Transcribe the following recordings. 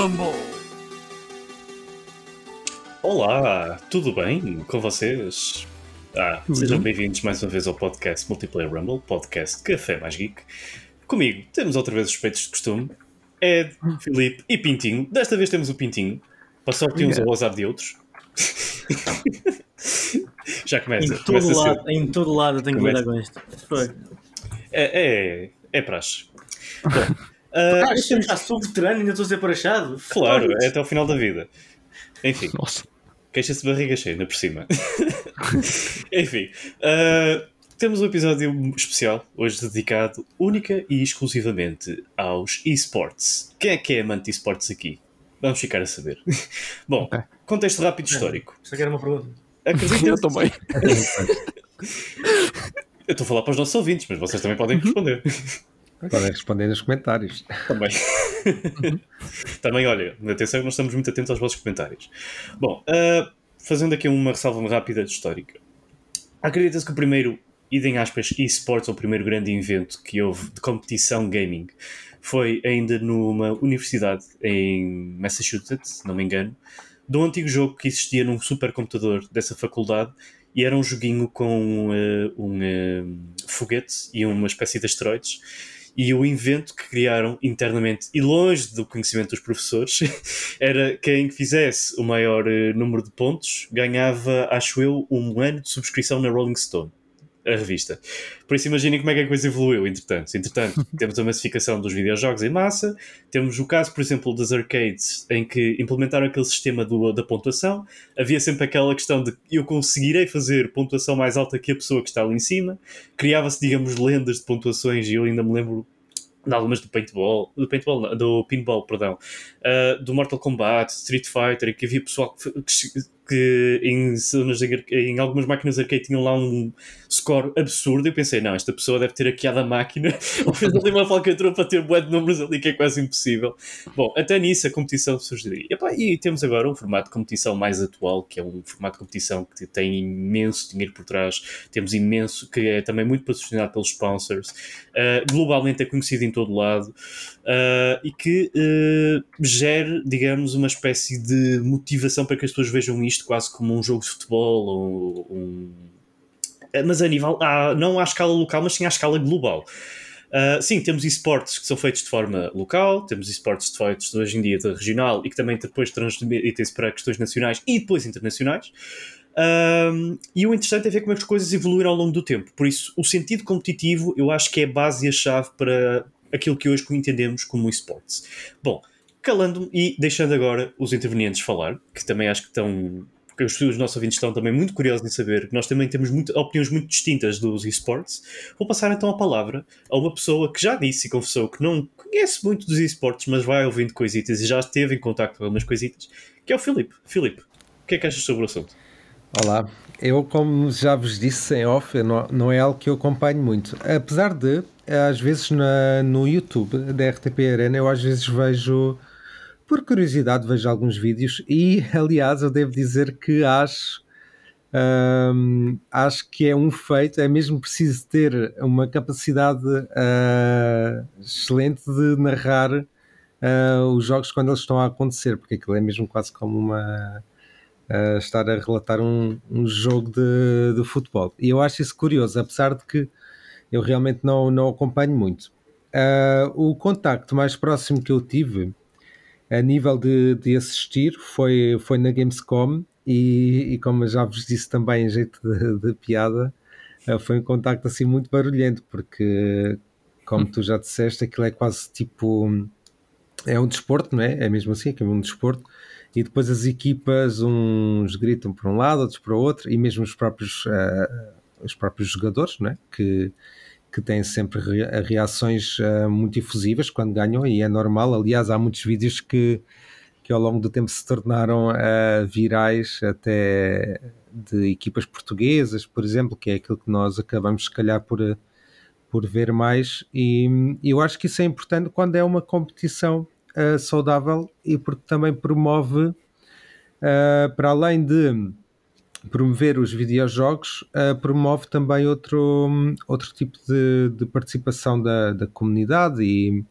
Rumble! Olá, tudo bem com vocês? Ah, sejam bem-vindos mais uma vez ao podcast Multiplayer Rumble, podcast Café Mais Geek. Comigo temos outra vez os suspeitos de costume, Ed, Filipe e Pintinho. Desta vez temos o Pintinho, para sorte uns ao azar de outros. Já começa. Em todo, começa a lado, ser- em todo lado eu tenho que lidar com isto. É, é, é praxe. Bom, ah, Ah, sou veterano e ainda estou a ser parachado. claro, é até o final da vida. Enfim. Nossa. Queixa-se de barriga cheia, ainda por cima. Enfim, ah, temos um episódio especial, hoje dedicado única e exclusivamente aos esportes. Quem é que é amante de esportes aqui? Vamos ficar a saber. Bom, Ok. contexto rápido histórico. Isso aqui era uma pergunta. Acredito, Eu também. eu estou a falar para os nossos ouvintes, mas vocês também podem responder. Podem responder nos comentários. Também. Também, olha, atenção, nós estamos muito atentos aos vossos comentários. Bom, ah, fazendo aqui uma ressalva rápida histórica. Acredita-se que o primeiro, idem aspas, esportes, ou o primeiro grande evento que houve de competição gaming, foi ainda numa universidade em Massachusetts, se não me engano, de um antigo jogo que existia num supercomputador dessa faculdade e era um joguinho com eh, um eh, foguete e uma espécie de asteroides e o invento que criaram internamente e longe do conhecimento dos professores era quem fizesse o maior eh, número de pontos ganhava, acho eu, um ano de subscrição na Rolling Stone, a revista. Por isso imaginem como é que a coisa evoluiu, entretanto. Entretanto, temos a massificação dos videojogos em massa, temos o caso, por exemplo, das arcades, em que implementaram aquele sistema do- da pontuação, havia sempre aquela questão de eu conseguirei fazer pontuação mais alta que a pessoa que está ali em cima, criava-se, digamos, lendas de pontuações, e eu ainda me lembro de algumas do paintball, do paintball, não, do pinball, perdão, uh, do Mortal Kombat, Street Fighter, e que havia pessoal que, que- que em, em algumas máquinas arcade tinham lá um score absurdo. Eu pensei, não, esta pessoa deve ter hackeado a máquina ou fez ali uma falcatrua para ter bué de números ali que é quase impossível. Bom, até nisso a competição surgiria. E, e temos agora um formato de competição mais atual, que é um formato de competição que tem imenso dinheiro por trás, temos imenso, que é também muito patrocinado pelos sponsors, uh, globalmente é conhecido em todo lado uh, e que uh, gere, digamos, uma espécie de motivação para que as pessoas vejam isto quase como um jogo de futebol ou um. Mas a nível, ah, não à escala local, mas sim à escala global. Uh, sim, temos esportes que são feitos de forma local, temos esportes feitos hoje em dia de regional e que também depois transmitem-se para questões nacionais e depois internacionais. Um, e o interessante é ver como é que as coisas evoluíram ao longo do tempo. Por isso, o sentido competitivo eu acho que é a base e a chave para aquilo que hoje entendemos como esportes. Bom, calando-me e deixando agora os intervenientes falar, que também acho que estão. Porque os, os nossos ouvintes estão também muito curiosos em saber que nós também temos muito, opiniões muito distintas dos esportes. Vou passar então a palavra a uma pessoa que já disse e confessou que não conhece muito dos esportes, mas vai ouvindo coisitas e já esteve em contato com algumas coisitas, que é o Filipe. Filipe, o que é que achas sobre o assunto? Olá, eu como já vos disse em off, não, não é algo que eu acompanho muito. Apesar de, às vezes na, no YouTube da RTP Arena, eu às vezes vejo, por curiosidade, vejo alguns vídeos e, aliás, eu devo dizer que acho, acho que é um feito, é mesmo preciso ter uma capacidade ah, excelente de narrar ah, os jogos quando eles estão a acontecer, porque aquilo é mesmo quase como uma a estar a relatar um, um jogo de, de futebol. E eu acho isso curioso, apesar de que eu realmente não, não acompanho muito. O contacto mais próximo que eu tive a nível de, de assistir foi, foi na Gamescom e, e como já vos disse também em jeito de, de piada, ah, foi um contacto assim muito barulhento, porque como tu já disseste, aquilo é quase tipo é um desporto, não é? É mesmo assim, é um desporto e depois as equipas, uns gritam para um lado, outros para o outro, e mesmo os próprios, uh, os próprios jogadores, não é? que, que têm sempre re reações uh, muito efusivas quando ganham, e é normal. Aliás, há muitos vídeos que, que ao longo do tempo se tornaram uh, virais, até de equipas portuguesas, por exemplo, que é aquilo que nós acabamos, se calhar, por, por ver mais, e eu acho que isso é importante quando é uma competição Uh, saudável e porque também promove, uh, para além de promover os videojogos, uh, promove também outro, outro tipo de, de participação da, da comunidade e,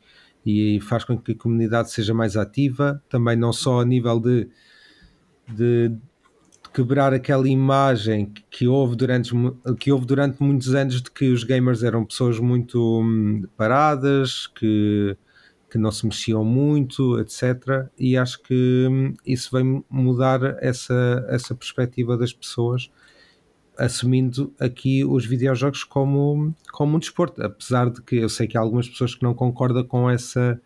e faz com que a comunidade seja mais ativa, também não só a nível de, de quebrar aquela imagem que houve durante que houve durante muitos anos de que os gamers eram pessoas muito hum, paradas, que que não se mexiam muito, etc. E acho que hum, isso vem mudar essa, essa perspectiva das pessoas, assumindo aqui os videojogos como, como um desporto. Apesar de que eu sei que há algumas pessoas que não concordam com essa,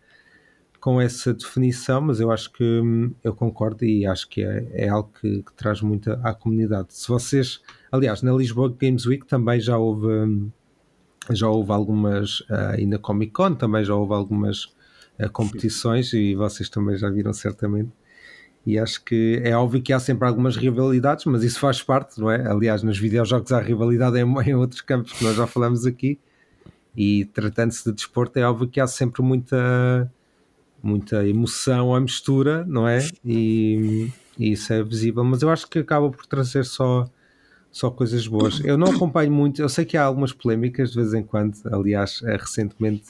com essa definição, mas eu acho que hum, eu concordo e acho que é, é algo que, que, traz muito à comunidade. Se vocês, aliás, na Lisboa Games Week também já houve. Hum, já houve algumas, e na Comic Con também já houve algumas a competições e vocês também já viram certamente. E acho que é óbvio que há sempre algumas rivalidades, mas isso faz parte, não é? Aliás, nos videojogos há rivalidade em, outros campos que nós já falamos aqui. E tratando-se de desporto, é óbvio que há sempre muita, muita emoção à mistura, não é? E, e isso é visível, mas eu acho que acaba por trazer só, só coisas boas. Eu não acompanho muito, eu sei que há algumas polémicas de vez em quando, aliás, é recentemente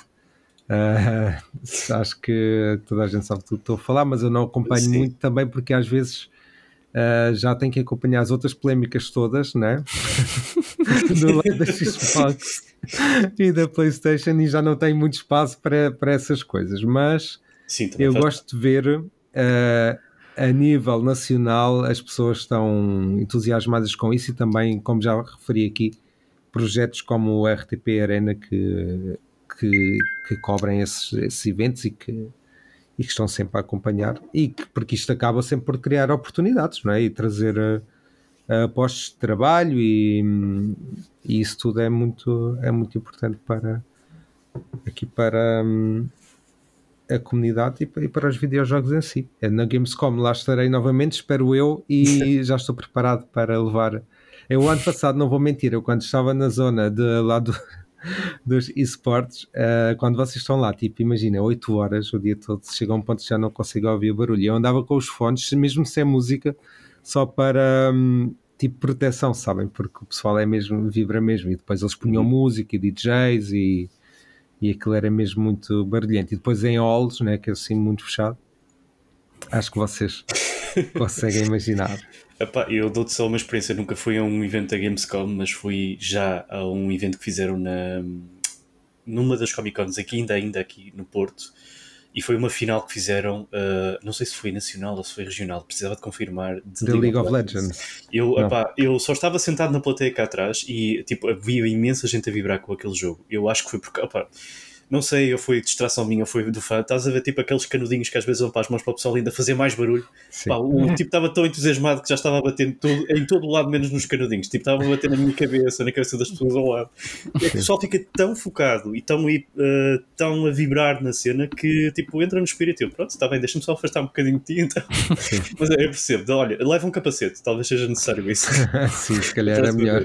Uh, acho que toda a gente sabe tudo que estou a falar, mas eu não acompanho Sim. muito também porque às vezes uh, já tenho que acompanhar as outras polémicas todas, né? Do lado da Xbox e da PlayStation e já não tenho muito espaço para, para essas coisas. Mas Sim, eu faz... gosto de ver uh, a nível nacional as pessoas estão entusiasmadas com isso e também, como já referi aqui, projetos como o RTP Arena que que, que cobrem esses, esses eventos e que, e que estão sempre a acompanhar e que, porque isto acaba sempre por criar oportunidades não é? e trazer uh, postos de trabalho e, e, isso tudo é muito, é muito importante para aqui para um, a comunidade e, e, para os videojogos em si. É na Gamescom lá estarei novamente, espero eu, e já estou preparado para levar. Eu ano passado, não vou mentir, eu quando estava na zona de lá do, dos esportes, uh, quando vocês estão lá, tipo, imagina, 8 horas o dia todo, chega a um ponto que já não consigo ouvir o barulho. Eu andava com os fones, mesmo sem música, só para um, tipo proteção, sabem? Porque o pessoal é mesmo, vibra mesmo. E depois eles punham uhum. música e DJs e, e aquilo era mesmo muito barulhento. E depois em halls, né, que é assim muito fechado, acho que vocês conseguem imaginar. Epá, eu dou-te só uma experiência, nunca fui a um evento da Gamescom, mas fui já a um evento que fizeram na, numa das Comic Cons, aqui ainda, ainda aqui no Porto, e foi uma final que fizeram, uh, não sei se foi nacional ou se foi regional, precisava de confirmar. The League, of Legends. Legends. Eu, epá, eu só estava sentado na plateia cá atrás e tipo, havia imensa gente a vibrar com aquele jogo. Eu acho que foi porque, epá, não sei, eu fui distração minha, foi do fã. Estás a ver tipo aqueles canudinhos que às vezes vão para as mãos para o pessoal ainda fazer mais barulho. Pá, o tipo estava tão entusiasmado que já estava a bater todo, em todo o lado, menos nos canudinhos. Tipo, estava a bater na minha cabeça, na cabeça das pessoas ao lado. E é que o pessoal fica tão focado e tão, uh, tão a vibrar na cena que tipo entra no espírito. Eu, pronto, está bem, deixa-me só afastar um bocadinho de ti então. Mas é, eu percebo, olha, leva um capacete, talvez seja necessário isso. Sim, se calhar é melhor.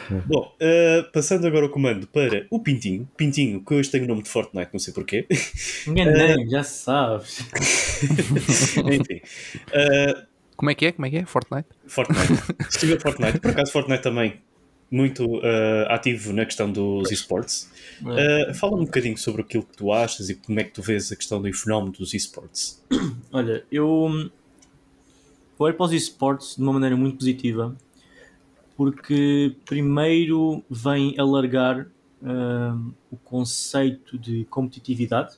Bom, uh, passando agora o comando para o Pintinho. Pintinho, que hoje tem o nome de Fortnite, não sei porquê. Enganei, uh, já sabes. Enfim. Uh, Como é que é? Como é que é? Fortnite? Fortnite. Estive a Fortnite. Por acaso, Fortnite também muito ativo na questão dos esportes. Fala-me um bocadinho sobre aquilo que tu achas e como é que tu vês a questão do fenómeno dos esportes. Olha, eu olho para os esportes de uma maneira muito positiva porque primeiro vem alargar uh, o conceito de competitividade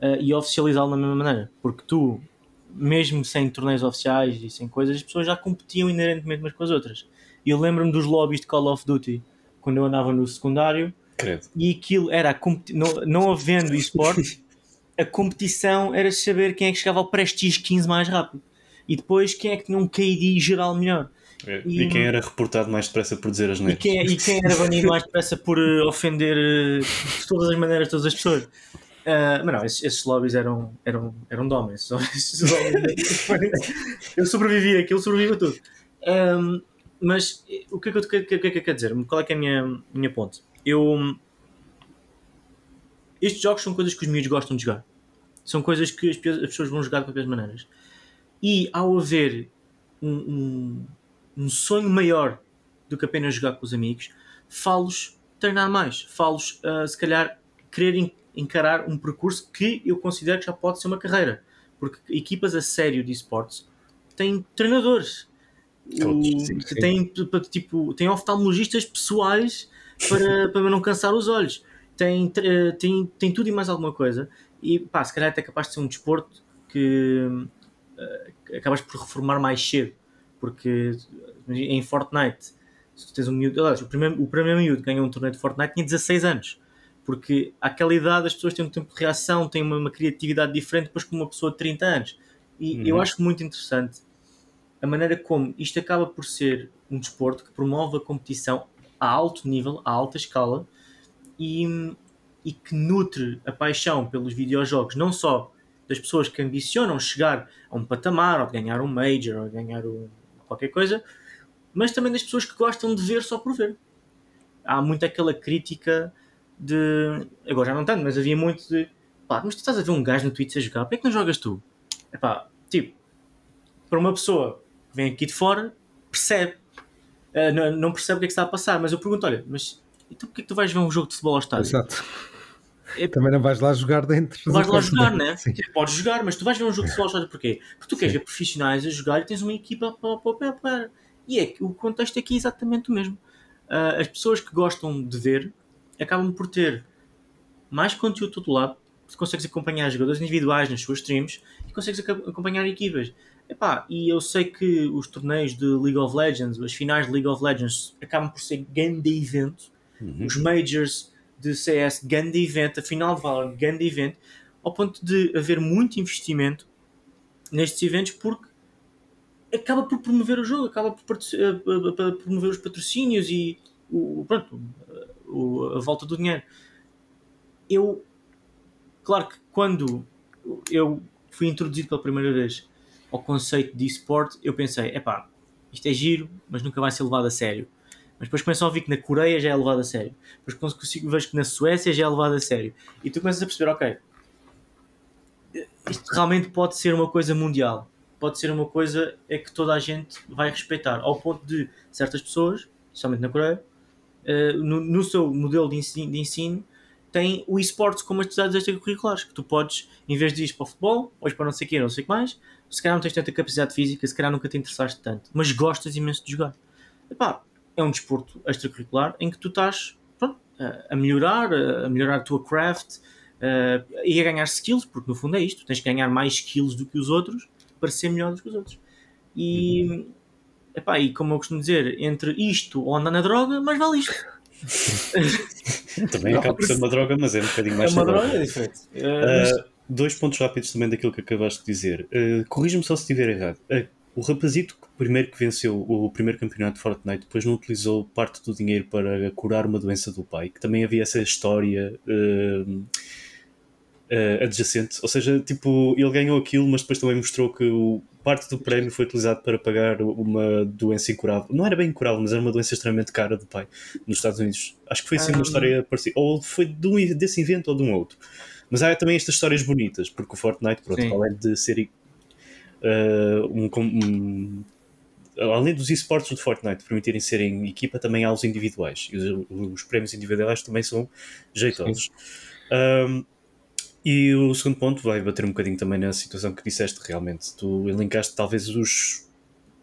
uh, e oficializá-lo da mesma maneira, porque tu, mesmo sem torneios oficiais e sem coisas, as pessoas já competiam inerentemente umas com as outras. E eu lembro-me dos lobbies de Call of Duty quando eu andava no secundário Credo. e aquilo era não, não havendo esporte, a competição era saber quem é que chegava ao Prestige 15 mais rápido e depois quem é que tinha um KD geral melhor. É. E, e, quem era reportado mais depressa por dizer as neiras. E quem, e quem era banido mais depressa por uh, ofender uh, de todas as maneiras todas as pessoas. Uh, mas não, esses, esses, lobbies eram, eram, eram de homens. eu sobrevivi aquilo, sobrevivi a tudo. Um, mas o que é que eu, que, que, que, que quer dizer? Qual é que é a minha, minha ponte? Eu. Estes jogos são coisas que os miúdos gostam de jogar. São coisas que as, as pessoas vão jogar de qualquer maneiras. E ao haver um, um um sonho maior do que apenas jogar com os amigos, falos treinar mais, falos uh, se calhar quererem encarar um percurso que eu considero que já pode ser uma carreira. Porque equipas a sério de esportes têm treinadores, o, Tem, tipo, tem oftalmologistas pessoais para, para não cansar os olhos. Tem, tem, tem tudo e mais alguma coisa. E pá, se calhar até capaz de ser um desporto que uh, acabas por reformar mais cedo. Porque em Fortnite, se tu tens um miúdo, aliás, o primeiro, o primeiro miúdo que ganhou um torneio de Fortnite tinha 16 anos. Porque àquela idade as pessoas têm um tempo de reação, têm uma, uma criatividade diferente depois que uma pessoa de 30 anos. E uhum. eu acho muito interessante a maneira como isto acaba por ser um desporto que promove a competição a alto nível, a alta escala e, e que nutre a paixão pelos videojogos, não só das pessoas que ambicionam chegar a um patamar, ou de ganhar um Major, ou de ganhar um, qualquer coisa, mas também das pessoas que gostam de ver só por ver. Há muito aquela crítica de. Agora já não tanto, mas havia muito de. Pá, mas tu estás a ver um gajo no Twitch a jogar, porquê é que não jogas tu? É pá, tipo, para uma pessoa que vem aqui de fora percebe. Uh, não, não, percebe o que é que está a passar, mas eu pergunto: olha, mas então porquê é que tu vais ver um jogo de futebol ao estádio? Exato. É, Também não vais lá jogar dentro. Vais lá jogar, né? Tipo, podes jogar, mas tu vais ver um jogo de futebol ao estádio porquê? Porque tu queres ver profissionais a jogar e tens uma equipa para, para, para. E é que o contexto aqui é exatamente o mesmo. Uh, as pessoas que gostam de ver acabam por ter mais conteúdo do outro lado, tu consegues acompanhar jogadores individuais nas suas streams e consegues acompanhar equipas. Epá, e eu sei que os torneios de League of Legends, as finais de League of Legends, acabam por ser grande evento. Uhum. Os Majors de CS, grande evento. A final de Valorant, grande evento. Ao ponto de haver muito investimento nestes eventos porque acaba por promover o jogo, acaba por eh, promover os patrocínios e o, pronto, o, a volta do dinheiro. Eu, claro que quando eu fui introduzido pela primeira vez ao conceito de esporte, eu pensei, epá, isto é giro, mas nunca vai ser levado a sério. Mas depois começam a ouvir que na Coreia já é levado a sério. Depois consigo vejo que na Suécia já é levado a sério. E tu começas a perceber, ok, isto realmente pode ser uma coisa mundial. Pode ser uma coisa é que toda a gente vai respeitar. Ao ponto de certas pessoas, especialmente na Coreia, uh, no, no, seu modelo de ensino, de ensino tem o esportes como atividades extracurriculares, que tu podes, em vez de ir para o futebol, ou ir para não sei o que, não sei o que mais, se calhar não tens tanta capacidade física, se calhar nunca te interessaste tanto, mas gostas imenso de jogar. Epá, é um desporto extracurricular em que tu estás pronto, a melhorar, a melhorar a tua craft uh, e a ganhar skills, porque no fundo é isto, tens que ganhar mais skills do que os outros para ser melhor do que os outros. E, epá, e como eu costumo dizer, entre isto ou andar na droga, mais vale isto. Também acaba por ser uma droga, mas é um bocadinho mais. É uma droga, é diferente. Uh, dois pontos rápidos também daquilo que acabaste de dizer. Uh, Corrija-me só se estiver errado. Uh, o rapazito que primeiro que venceu o primeiro campeonato de Fortnite depois não utilizou parte do dinheiro para curar uma doença do pai, que também havia essa história uh, uh, adjacente. Ou seja, tipo, ele ganhou aquilo, mas depois também mostrou que o, parte do prémio foi utilizado para pagar uma doença incurável. Não era bem incurável, mas era uma doença extremamente cara do pai nos Estados Unidos. Acho que foi assim uma história parecida. Ou foi de um, desse evento ou de um outro. Mas há também estas histórias bonitas, porque o Fortnite, pronto, além de ser uh, um, um, além dos esportes do Fortnite permitirem serem equipa, também há os individuais. E os, os prémios individuais também são jeitosos. Um, e o segundo ponto vai bater um bocadinho também na situação que disseste realmente. Tu elencaste talvez os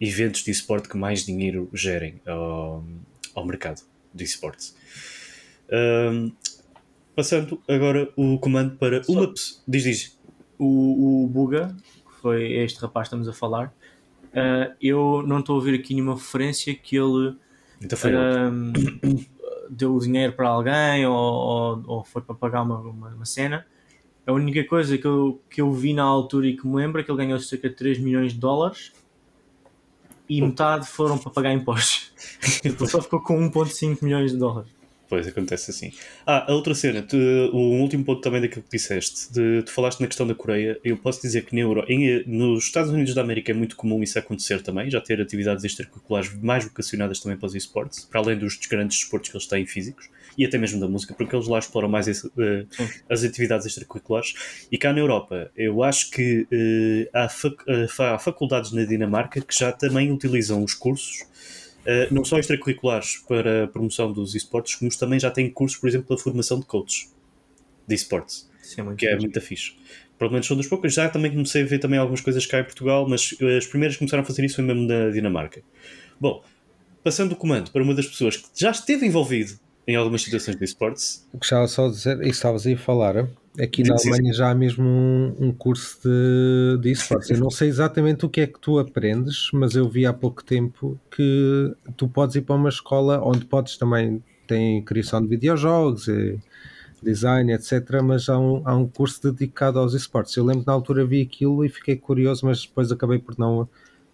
eventos de esporte que mais dinheiro gerem ao, ao mercado de esportes. Um, Passando agora o comando para Só uma pessoa. Diz, diz. O, o Buga, foi este rapaz que estamos a falar, uh, eu não estou a ouvir aqui nenhuma referência que ele então uh, deu o dinheiro para alguém ou, ou, ou foi para pagar uma, uma, uma, cena. A única coisa que eu, que eu vi na altura e que me lembro é que ele ganhou cerca de 3 milhões de dólares e metade foram para pagar impostos. Ele só ficou com 1,5 milhões de dólares. Pois, acontece assim. Ah, a outra cena, tu, o último ponto também daquilo que disseste, de, tu falaste na questão da Coreia, eu posso dizer que na Euro, em, nos Estados Unidos da América é muito comum isso acontecer também, já ter atividades extracurriculares mais vocacionadas também para os esportes, para além dos grandes desportos que eles têm físicos, e até mesmo da música, porque eles lá exploram mais esse, uh, as atividades extracurriculares. E cá na Europa, eu acho que uh, há, fac, uh, há faculdades na Dinamarca que já também utilizam os cursos uh, não só extracurriculares para a promoção dos esportes, como também já têm cursos, por exemplo, para formação de coaches. de esportes, é que é muito fixe. Provavelmente são dos poucos. Já também comecei a ver também algumas coisas cá em Portugal, mas as primeiras que começaram a fazer isso foi mesmo na Dinamarca. Bom, passando o comando para uma das pessoas que já esteve envolvido em algumas situações de esportes. Gostava só de dizer, e estavas aí a falar, aqui na Alemanha já há mesmo um, um curso de, de esportes. Eu não sei exatamente o que é que tu aprendes, mas eu vi há pouco tempo que tu podes ir para uma escola onde podes também tem criação de videojogos, e design, etc. Mas há um, há um curso dedicado aos esportes. Eu lembro que na altura vi aquilo e fiquei curioso, mas depois acabei por não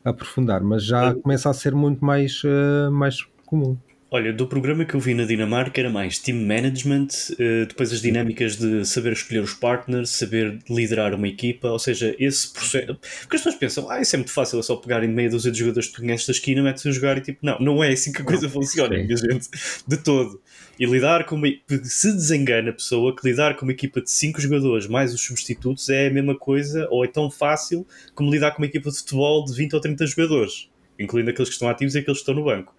aprofundar. Mas já começa a ser muito mais, uh, mais comum. Olha, do programa que eu vi na Dinamarca era mais team management, uh, depois as dinâmicas de saber escolher os partners, saber liderar uma equipa, ou seja, esse processo. Porque as pessoas pensam, ah, isso é muito fácil, é só pegar em meia dúzia de jogadores que conheces da esquina, metes a jogar e tipo, não, não é assim que a coisa funciona, minha gente, de todo. E lidar com uma. Se desengana a pessoa que lidar com uma equipa de 5 jogadores mais os substitutos é a mesma coisa, ou é tão fácil como lidar com uma equipa de futebol de 20 ou 30 jogadores, incluindo aqueles que estão ativos e aqueles que estão no banco.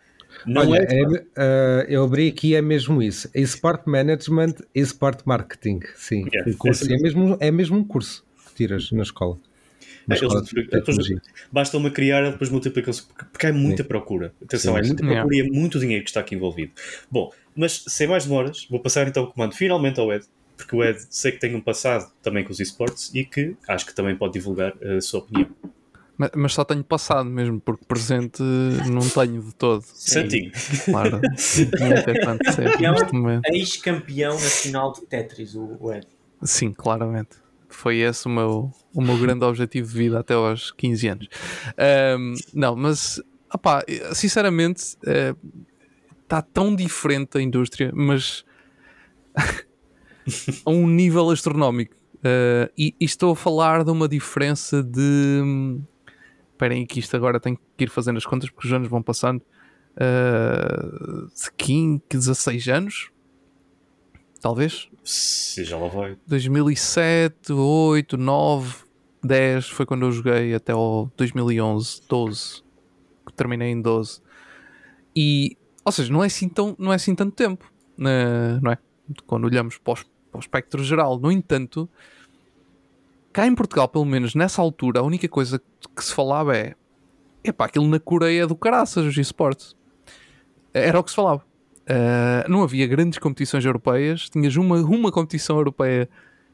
Não Olha, é, uh, eu abri aqui, é mesmo isso. Sport Management e Sport Marketing. Sim, yeah. curso, é, mesmo, é mesmo um curso que tiras na escola. Na é, escola de basta uma criar, depois multiplicam-se, porque há muita Sim. procura. Atenção, Sim, é muita procura e é muito dinheiro que está aqui envolvido. Bom, mas sem mais demoras, vou passar então o comando finalmente ao Ed, porque o Ed sei que tem um passado também com os esportes e que acho que também pode divulgar a sua opinião. Mas, mas, só tenho passado mesmo, porque presente não tenho de todo. Santinho. Claro. Não é ex-campeão nacional de Tetris, o Ed. Sim, claramente. Foi esse o meu, o meu grande objetivo de vida até aos 15 anos. Um, não, mas, opá, sinceramente, está uh, tão diferente a indústria, mas a um nível astronómico. Uh, e, e, estou a falar de uma diferença de esperem que isto agora tem que ir fazendo as contas porque os anos vão passando. Uh, de 15, 16 anos, talvez. Se já lá vai. 2007, 8, 9, 10 foi quando eu joguei até ao 2011, 12. Terminei em 12. E, ou seja, não é assim, tão, não é assim tanto tempo, uh, não é? Quando olhamos para, os, para o espectro geral. No entanto, cá em Portugal, pelo menos nessa altura, a única coisa que se falava é epá, aquilo na Coreia do caraças, os esportes. Era o que se falava. Uh, não havia grandes competições europeias, tinhas uma, uma competição europeia,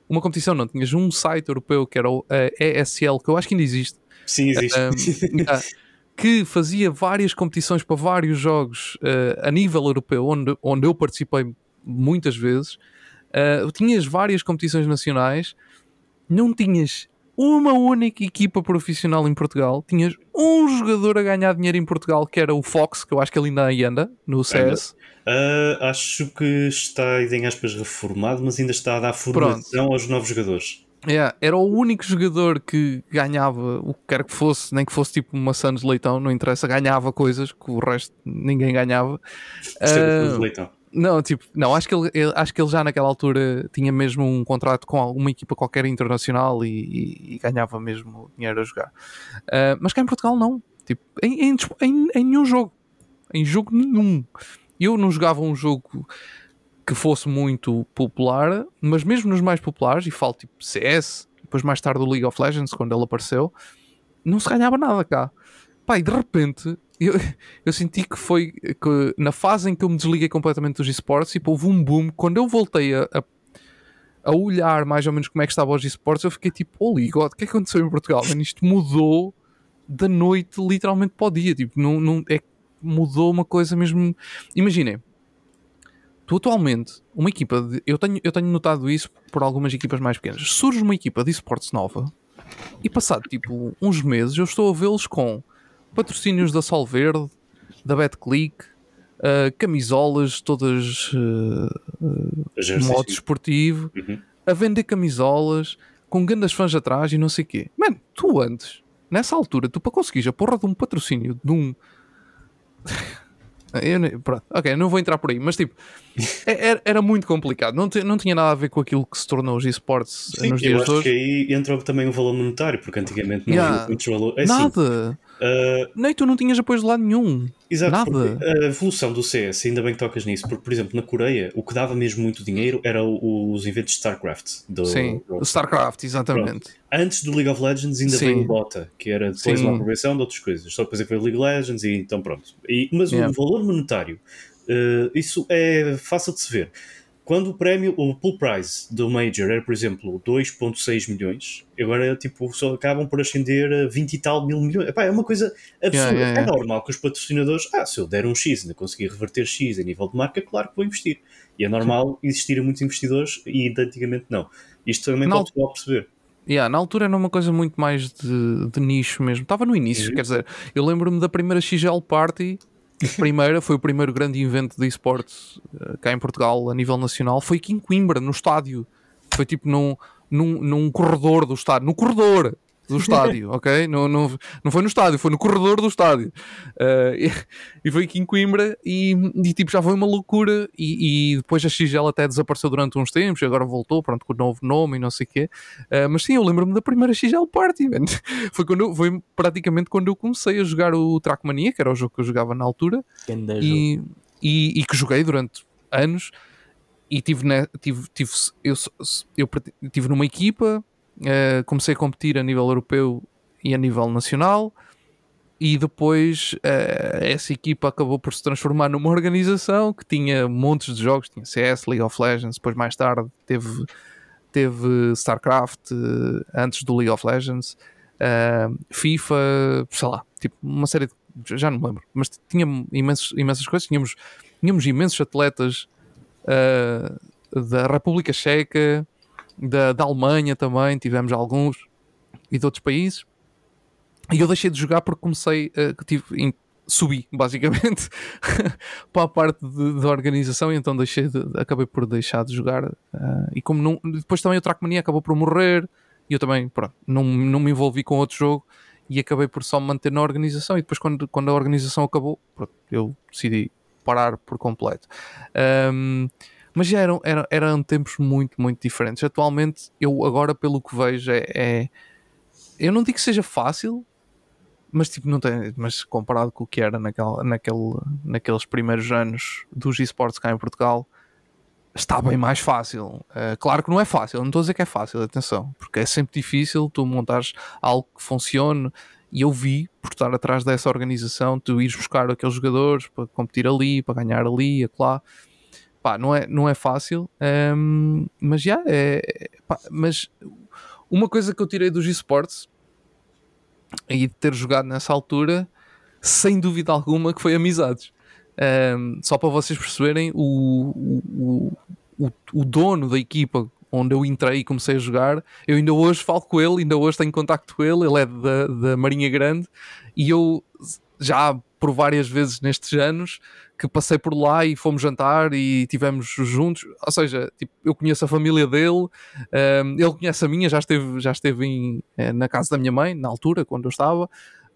uma competição não, tinhas um site europeu que era o uh, ESL, que eu acho que ainda existe. Sim, existe. Uh, que fazia várias competições para vários jogos a nível europeu, onde, onde eu participei muitas vezes. tinhas várias competições nacionais não tinhas uma única equipa profissional em Portugal, tinhas um jogador a ganhar dinheiro em Portugal, que era o Fox, que eu acho que ele ainda aí anda no CS. Uh, acho que está, em aspas, reformado, mas ainda está a dar formação Pronto. aos novos jogadores. Yeah, era o único jogador que ganhava o que quer que fosse, nem que fosse tipo uma Santos Leitão, não interessa, ganhava coisas que o resto ninguém ganhava. Uh, Leitão. Não, tipo, não, acho que, ele, acho que ele já naquela altura tinha mesmo um contrato com alguma equipa qualquer internacional e, e, e ganhava mesmo dinheiro a jogar. Uh, mas cá em Portugal não. Tipo, em, em, em, nenhum jogo. Em jogo nenhum. Eu não jogava um jogo que fosse muito popular, mas mesmo nos mais populares, e falo tipo CS, depois mais tarde o League of Legends, quando ele apareceu, não se ganhava nada cá. Pá, e de repente eu, eu senti que foi que na fase em que eu me desliguei completamente dos esportes, tipo, houve um boom. Quando eu voltei a, a, a, olhar mais ou menos como é que estava os esportes, eu fiquei tipo, holy god, o que é que aconteceu em Portugal? Man, isto mudou da noite literalmente para o dia. Tipo, não, não, é, mudou uma coisa mesmo. Imaginem, tu atualmente, uma equipa, de, eu, tenho, eu tenho notado isso por algumas equipas mais pequenas. Surge uma equipa de esportes nova e passado tipo uns meses eu estou a vê-los com patrocínios da Sol Verde, da BetClick, uh, camisolas todas uh, modo esportivo, uhum. a vender camisolas com grandes fãs atrás e não sei o quê. Mano, tu antes, nessa altura, tu para conseguires a porra de um patrocínio de um. Eu, pronto, ok, não vou entrar por aí, mas tipo, é, era, era muito complicado, não, te, não tinha nada a ver com aquilo que se tornou os esportes nos dias de hoje. Eu acho que aí entra também o valor monetário, porque antigamente não yeah, havia muitos valores. É assim, nada. Uh, Nem tu não tinhas apoio de lado nenhum. Exato, Nada. a evolução do CS, ainda bem que tocas nisso, porque, por exemplo, na Coreia, o que dava mesmo muito dinheiro era o- os eventos de StarCraft. Do, Sim, o StarCraft, exatamente. Antes do League of Legends ainda Sim. veio o Dota, que era depois Sim. uma progressão de outras coisas. Só depois é que veio o League of Legends e então pronto. E, mas Yeah. o valor monetário, eh, isso é fácil de se ver. Quando o prémio, o pool prize do Major era, por exemplo, 2.6 milhões, agora tipo, só acabam por ascender a 20 e tal mil milhões. Epá, é uma coisa absurda. Yeah, yeah, É yeah. normal que os patrocinadores, ah, se eu der um X e ainda conseguir reverter X a nível de marca, claro que vou investir. E é normal existirem muitos investidores e antigamente não. Isto também Não. pode perceber. Yeah, na altura era uma coisa muito mais de, de nicho mesmo. Estava no início, Uhum. quer dizer, eu lembro-me da primeira XL Party. Primeira, foi o primeiro grande evento de esportes eh, cá em Portugal a nível nacional. Foi aqui em Coimbra, no estádio. Foi tipo num, num, num corredor do estádio. No corredor do estádio, ok? Não, não, não foi no estádio, foi no corredor do estádio. Eh, e, e foi aqui em Coimbra e, e, tipo já foi uma loucura. E, e depois a XL até desapareceu durante uns tempos e agora voltou, pronto, com o novo nome e não sei o quê. Uh, mas sim, eu lembro-me da primeira XL Party, man. Foi, quando eu- foi praticamente quando eu comecei a jogar o Trackmania, que era o jogo que eu jogava na altura, e, e, e que joguei durante anos. E tive, ne- tive, tive, eu, eu prati- tive numa equipa, uh, comecei a competir a nível europeu e a nível nacional. E depois uh, essa equipa acabou por se transformar numa organização que tinha montes de jogos, tinha CS, League of Legends, depois mais tarde teve teve StarCraft eh, antes do League of Legends, eh, FIFA, sei lá, tipo uma série de, já não me lembro, mas tinha imensos, imensas coisas, tínhamos, tínhamos imensos atletas eh, da República Checa, da, da Alemanha também, tivemos alguns e de outros países. E eu deixei de jogar porque comecei, que tive, subi basicamente para a parte da organização e então deixei de- acabei por deixar de jogar ah, e como não, depois também o Trackmania acabou por morrer e eu também pronto, não, não me envolvi com outro jogo e acabei por só me manter na organização e depois quando, quando a organização acabou pronto, eu decidi parar por completo Ahm, mas já eram, eram, eram tempos muito, muito diferentes. Atualmente eu agora pelo que vejo é, é eu não digo que seja fácil mas tipo não tem mas comparado com o que era naquela, naquele, naqueles primeiros anos dos esportes cá em Portugal está bem mais fácil. Uh, claro que não é fácil, não estou a dizer que é fácil atenção, porque é sempre difícil tu montares algo que funcione. E eu vi, por estar atrás dessa organização tu ires buscar aqueles jogadores para competir ali, para ganhar ali, acolá pá, não é, não é fácil um, mas já é pá, mas uma coisa que eu tirei dos esportes e de ter jogado nessa altura, sem dúvida alguma que foi amizades. Ahm, só para vocês perceberem, o, o, o, o dono da equipa onde eu entrei e comecei a jogar, eu ainda hoje falo com ele, ainda hoje tenho contacto com ele, ele é da, da Marinha Grande e eu já por várias vezes nestes anos que passei por lá e fomos jantar e tivemos juntos, ou seja, tipo, eu conheço a família dele, um, ele conhece a minha, já esteve, já esteve em, eh, na casa da minha mãe, na altura, quando eu estava,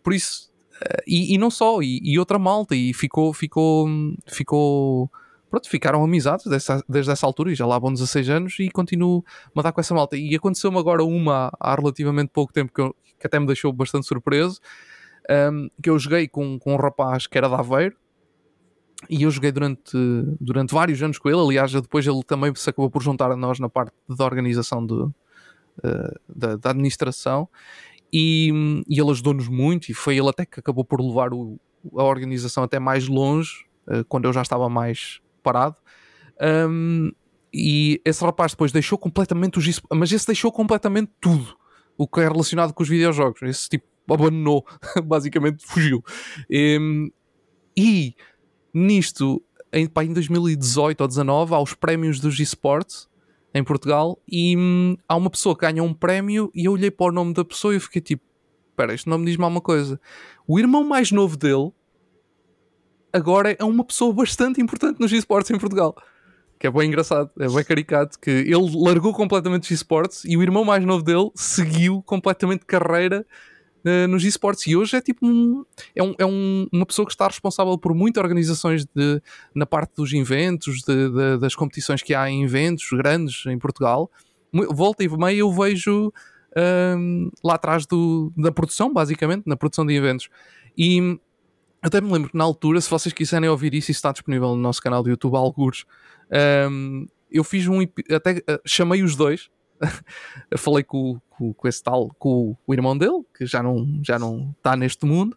por isso, eh, e, e não só, e, e outra malta, e ficou, ficou, ficou, pronto, ficaram amizades dessa, desde essa altura, e já lá vão 16 anos, e continuo a dar com essa malta. E aconteceu-me agora uma há relativamente pouco tempo que, eu- que até me deixou bastante surpreso, um, que eu joguei com, com um rapaz que era de Aveiro, e eu joguei durante, durante vários anos com ele. Aliás, depois ele também se acabou por juntar a nós na parte da organização do, eh, da, da administração. E, e ele ajudou-nos muito. E foi ele até que acabou por levar o- a organização até mais longe, eh, quando eu já estava mais parado. Um, e esse rapaz depois deixou completamente os mas esse deixou completamente tudo o que é relacionado com os videojogos. Esse tipo abandonou, basicamente fugiu. Em, e nisto, em, pá, em 2018 ou 2019, há os prémios dos esportes em Portugal e hum, há uma pessoa que ganha um prémio e eu olhei para o nome da pessoa e fiquei tipo, espera, este nome diz-me alguma coisa. O irmão mais novo dele agora é uma pessoa bastante importante nos esportes em Portugal. Que é bem engraçado, é bem caricato, que ele largou completamente os esportes e o irmão mais novo dele seguiu completamente carreira eh, nos esportes. E hoje é tipo um, é, um, é um- uma pessoa que está responsável por muitas organizações de, na parte dos eventos, de- de- das competições que há em eventos grandes em Portugal. Volta e meia eu vejo um, lá atrás do, da produção, basicamente, na produção de eventos. E até me lembro que na altura, se vocês quiserem ouvir isso, isso está disponível no nosso canal do YouTube, alguns. Um, eu fiz um. Até uh, chamei os dois. falei com, com, com, esse tal, com o irmão dele, que já não, já não está neste mundo.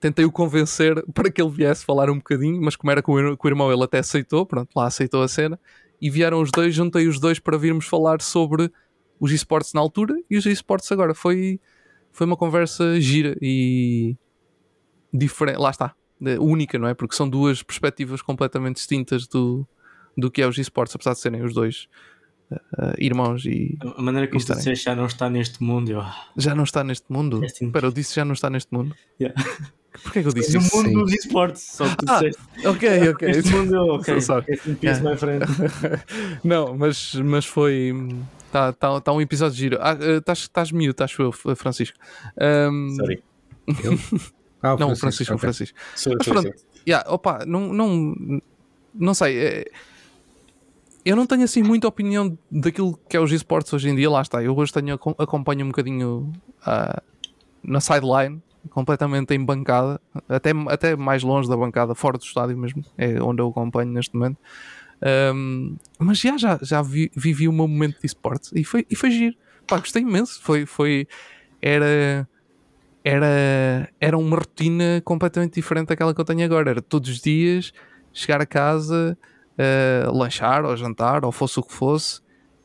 Tentei o convencer para que ele viesse falar um bocadinho, mas como era com o, com o irmão, ele até aceitou. Pronto, lá aceitou a cena. E vieram os dois, juntei os dois para virmos falar sobre os esportes na altura e os esportes agora. Foi, foi uma conversa gira e diferente, lá está, única, não é? Porque são duas perspectivas completamente distintas do, do que é os esportes, apesar de serem os dois uh, irmãos e. A maneira como tu disseste já não está neste mundo. Eu... Já não está neste mundo? É assim. Espera, eu disse já não está neste mundo. Yeah. Porquê que eu disse isso? No mundo dos esportes, só que tu ah, disseste. Ok, ok. Este mundo, ok. Assim, yeah. frente. não, mas, mas foi. Está tá, tá um episódio giro. Estás ah, uh, mute, acho eu, Francisco. Um... Sorry. Eu? Ah, o não, o Francisco, okay. o Francisco. Mas pronto, yeah, opa, não, não, não sei. É, eu não tenho assim muita opinião daquilo que é os esportes hoje em dia. Lá está, eu hoje tenho, acompanho um bocadinho uh, na sideline, completamente em bancada, até, até mais longe da bancada, fora do estádio mesmo, é onde eu acompanho neste momento. Um, mas já, já, já vi, vivi o meu momento de esportes e foi, e foi giro. Pá, gostei imenso. Foi, foi, era era, era uma rotina completamente diferente daquela que eu tenho agora. Era todos os dias chegar a casa, uh, lanchar ou jantar, ou fosse o que fosse,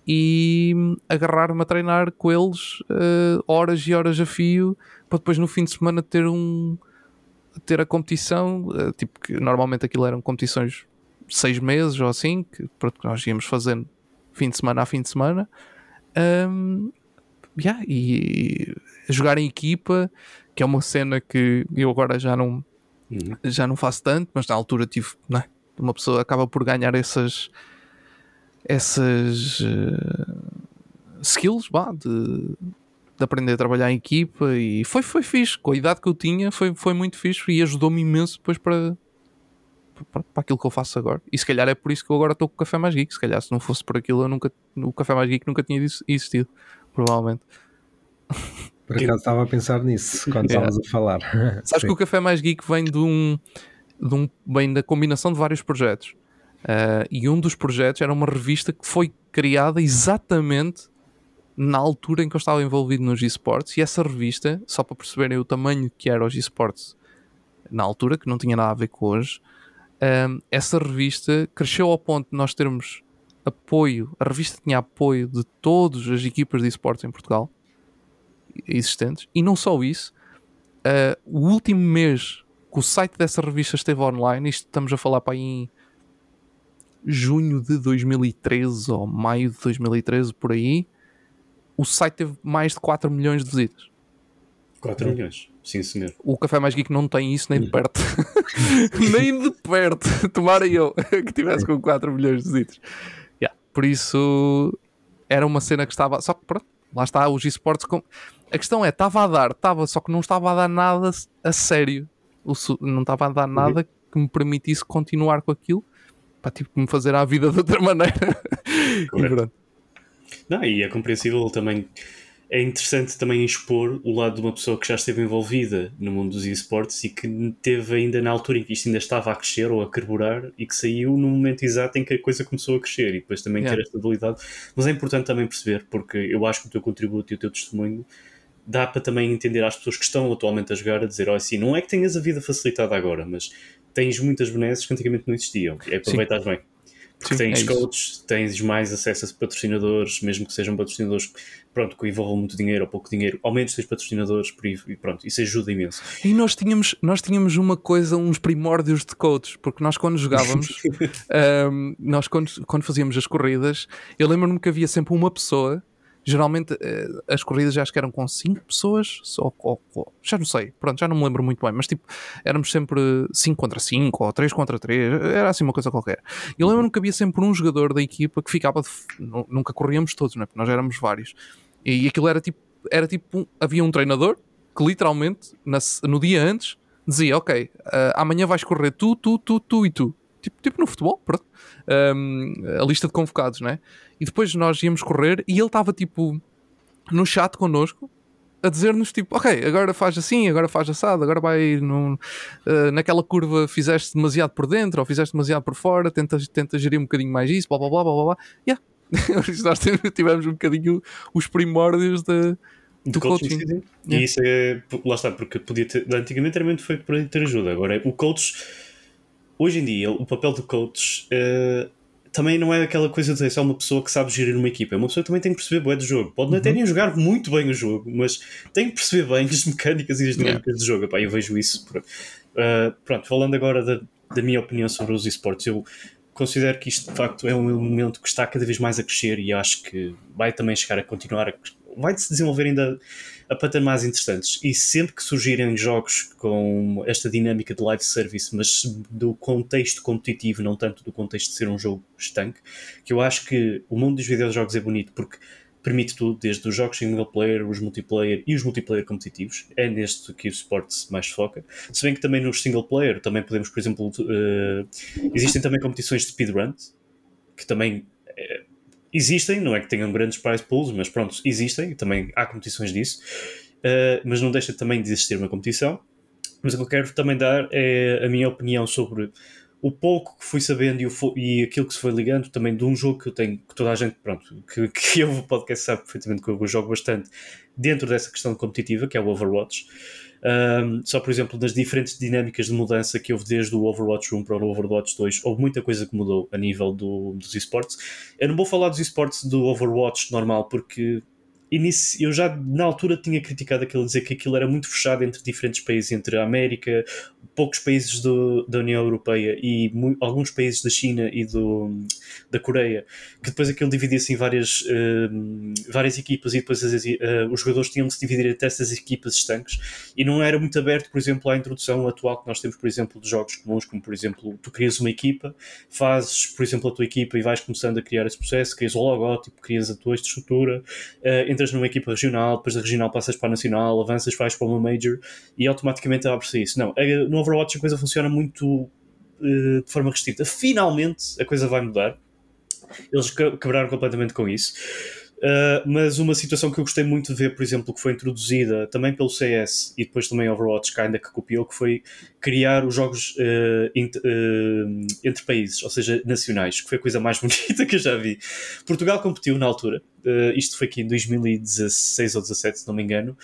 e agarrar-me a treinar com eles uh, horas e horas a fio, para depois no fim de semana ter um ter a competição, uh, tipo que normalmente aquilo eram competições seis meses ou assim, que pronto, nós íamos fazendo fim de semana a fim de semana. Um, yeah, e jogar em equipa, que é uma cena que eu agora já não, uhum. já não faço tanto, mas na altura tive, é? Uma pessoa acaba por ganhar essas essas uh, skills bah, de, de aprender a trabalhar em equipa e foi, foi fixe, com a idade que eu tinha foi, foi muito fixe e ajudou-me imenso depois para, para, para, aquilo que eu faço agora. E se calhar é por isso que eu agora estou com o Café Mais Geek. Se calhar se não fosse por aquilo, eu nunca, o Café Mais Geek nunca tinha existido, provavelmente. Por acaso estava a pensar nisso quando estavas a falar. Sabes Sim. que o Café Mais Geek vem de um, de um vem da combinação de vários projetos. Uh, e um dos projetos era uma revista que foi criada exatamente na altura em que eu estava envolvido nos esportes. E essa revista, só para perceberem o tamanho que era os esportes na altura, que não tinha nada a ver com hoje, uh, essa revista cresceu ao ponto de nós termos apoio. A revista tinha apoio de todas as equipas de esportes em Portugal existentes. E não só isso, uh, o último mês que o site dessa revista esteve online, isto estamos a falar para aí em junho de 2013 ou maio de 2013, por aí, o site teve mais de 4 milhões de visitas. 4 milhões, sim senhor. O Café Mais Geek não tem isso nem de perto. nem de perto. Tomara eu que tivesse com 4 milhões de visitas. Yeah. Por isso era uma cena que estava. Só que pronto, lá está os esportes. Com... A questão é, estava a dar, estava, só que não estava a dar nada a sério. Não estava a dar uhum. nada que me permitisse continuar com aquilo para tipo me fazer a vida de outra maneira. e. Não, e é compreensível também é interessante também expor o lado de uma pessoa que já esteve envolvida no mundo dos esportes e que teve ainda na altura em que isto ainda estava a crescer ou a carburar e que saiu no momento exato em que a coisa começou a crescer e depois também yeah. ter esta habilidade. Mas é importante também perceber, porque eu acho que o teu contributo e o teu testemunho dá para também entender às pessoas que estão atualmente a jogar a dizer, oh, assim, não é que tenhas a vida facilitada agora, mas tens muitas benesses que antigamente não existiam. E aproveitas bem. Porque Sim, tens é coaches, tens mais acesso a patrocinadores, mesmo que sejam patrocinadores pronto, que envolvam muito dinheiro ou pouco dinheiro, ao menos tens patrocinadores e pronto, isso ajuda imenso. E nós tínhamos, nós tínhamos uma coisa, uns primórdios de coaches, porque nós quando jogávamos, um, nós quando, quando fazíamos as corridas, eu lembro-me que havia sempre uma pessoa geralmente eh, as corridas já acho que eram com 5 pessoas, ou, ou, ou, já não sei, pronto, já não me lembro muito bem, mas tipo, éramos sempre 5 contra 5 ou 3 contra 3, era assim uma coisa qualquer. E lembro-me que havia sempre um jogador da equipa que ficava, de, nunca corríamos todos, né? porque nós éramos vários, e aquilo era tipo, era tipo, havia um treinador que literalmente na, no dia antes dizia: Ok, uh, amanhã vais correr tu, tu, tu, tu e tu. Tipo, tipo no futebol, pronto. Um, a lista de convocados, né? E depois nós íamos correr e ele estava tipo no chat connosco a dizer-nos tipo, ok, agora faz assim, agora faz assado, agora vai num, uh, naquela curva fizeste demasiado por dentro ou fizeste demasiado por fora, tenta, tenta gerir um bocadinho mais isso, blá blá blá blá blá. blá. Yeah. Nós tivemos um bocadinho os primórdios de, do coaching. coaching. Yeah. E isso é, lá está, porque podia ter, antigamente era muito feito para ter ajuda, agora o coach, hoje em dia, o papel do coach. Uh, também não é aquela coisa de ser uma pessoa que sabe gerir uma equipa, é uma pessoa que também tem que perceber bem do jogo. Pode uhum. até nem jogar muito bem o jogo, mas tem que perceber bem as mecânicas e as dinâmicas yeah. do jogo. Epá, eu vejo isso. Por... Uh, pronto, falando agora da, da minha opinião sobre os esportes, eu considero que isto de facto é um elemento que está cada vez mais a crescer e acho que vai também chegar a continuar a vai se desenvolver ainda a patamares interessantes. E sempre que surgirem jogos com esta dinâmica de live service, mas do contexto competitivo, não tanto do contexto de ser um jogo estanque, que eu acho que o mundo dos videojogos é bonito porque permite tudo, desde os jogos single player, os multiplayer e os multiplayer competitivos. É neste que o Sports mais foca. Se bem que também nos single player também podemos, por exemplo, uh, existem também competições de speedrun, que também existem, não é que tenham grandes prize pools, mas pronto, existem, também há competições disso, uh, mas não deixa também de existir uma competição. Mas o que eu quero também dar é a minha opinião sobre o pouco que fui sabendo e, o, e aquilo que se foi ligando também de um jogo que eu tenho, que toda a gente, pronto, que, que eu o podcast sabe perfeitamente que eu jogo bastante dentro dessa questão competitiva, que é o Overwatch. Um, só, por exemplo, nas diferentes dinâmicas de mudança que houve desde o Overwatch 1 para o Overwatch 2, houve muita coisa que mudou a nível do, dos esportes. Eu não vou falar dos esportes do Overwatch normal, porque eu já na altura tinha criticado aquilo, dizer que aquilo era muito fechado entre diferentes países, entre a América, poucos países do, da União Europeia e alguns países da China e do, da Coreia, que depois aquilo dividia-se em várias, uh, várias equipas e depois as, uh, os jogadores tinham de se dividir até essas equipas estanques e não era muito aberto, por exemplo, à introdução atual que nós temos, por exemplo, de jogos comuns, como por exemplo, tu crias uma equipa, fazes, por exemplo, a tua equipa e vais começando a criar esse processo, crias o logótipo, crias a tua estrutura, uh, entras numa equipa regional, depois da regional passas para a nacional, avanças, vais para uma major e automaticamente abre-se isso. Não, é, no Overwatch a coisa funciona muito uh, de forma restrita. Finalmente a coisa vai mudar. Eles quebraram completamente com isso. Uh, mas uma situação que eu gostei muito de ver, por exemplo, que foi introduzida também pelo CS e depois também Overwatch, que ainda que copiou, que foi criar os jogos uh, uh, entre países, ou seja, nacionais, que foi a coisa mais bonita que eu já vi. Portugal competiu na altura, isto foi aqui em 2016 ou 2017, se não me engano,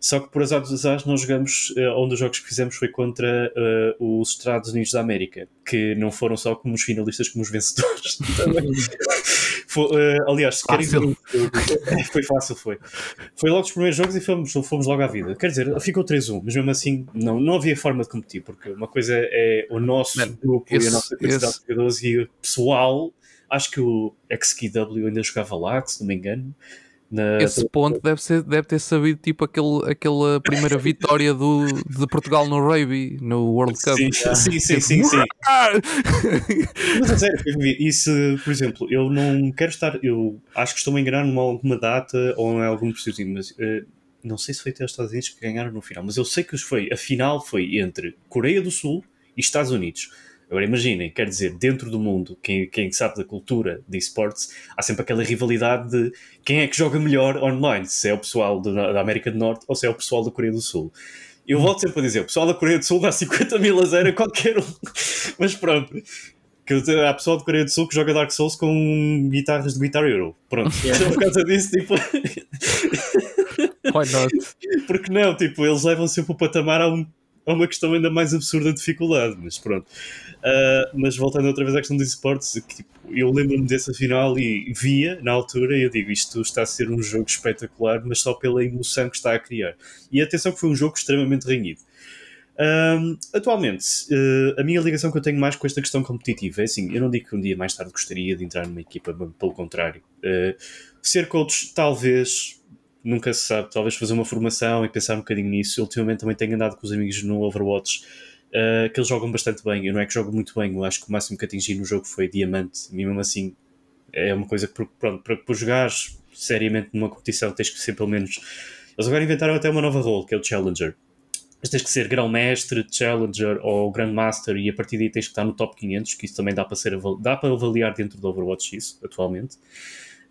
só que por azar dos azares nós jogamos, um dos jogos que fizemos foi contra uh, os Estados Unidos da América, que não foram só como os finalistas, como os vencedores. foi, uh, aliás, se querem ver foi fácil, foi. Foi logo dos primeiros jogos e fomos, fomos logo à vida. Quer dizer, ficou 3-1, mas mesmo assim não, não havia forma de competir, porque uma coisa é o nosso Man, grupo esse, e a nossa quantidade esse... de jogadores e o pessoal. Acho que o XKW ainda jogava lá, se não me engano. Na... Esse ponto deve, ser, deve ter sabido tipo aquele, aquela primeira vitória do, de Portugal no rugby, no World Cup. Sim, sim, sim, sim, sim. Mas a sério, isso, por exemplo, eu não quero estar, eu acho que estou a enganar numa alguma data ou em algum preciso, mas uh, não sei se foi até os Estados Unidos que ganharam no final, mas eu sei que foi, a final foi entre Coreia do Sul e Estados Unidos. Agora imaginem, quer dizer, dentro do mundo, quem, quem sabe da cultura de esportes, há sempre aquela rivalidade de quem é que joga melhor online, se é o pessoal do, da América do Norte ou se é o pessoal da Coreia do Sul. Eu volto sempre a dizer, o pessoal da Coreia do Sul dá 50 mil a zero a qualquer um. Mas pronto. Que há pessoal da Coreia do Sul que joga Dark Souls com guitarras de Guitar Hero. Pronto. Yeah. Por causa disso, tipo. Why not? Porque não, tipo, eles levam sempre o patamar a um é uma questão ainda mais absurda de dificuldade, mas pronto. Uh, mas voltando outra vez à questão dos esportes, tipo, eu lembro-me dessa final e via na altura e eu digo isto está a ser um jogo espetacular, mas só pela emoção que está a criar. E atenção que foi um jogo extremamente renhido. Um, atualmente, uh, a minha ligação que eu tenho mais com esta questão competitiva é assim: eu não digo que um dia mais tarde gostaria de entrar numa equipa, pelo contrário. Uh, ser coach, talvez, nunca se sabe, talvez fazer uma formação e pensar um bocadinho nisso. Ultimamente também tenho andado com os amigos no Overwatch, uh, que eles jogam bastante bem. Eu não é que jogo muito bem, eu acho que o máximo que atingi no jogo foi diamante, e mesmo assim é uma coisa que, pronto, para, para jogares seriamente numa competição tens que ser pelo menos. Eles agora inventaram até uma nova role, que é o Challenger. Mas tens que ser grão-mestre, Challenger ou Grandmaster e a partir daí tens que estar no top 500, que isso também dá para, ser, dá para avaliar dentro do Overwatch isso, atualmente.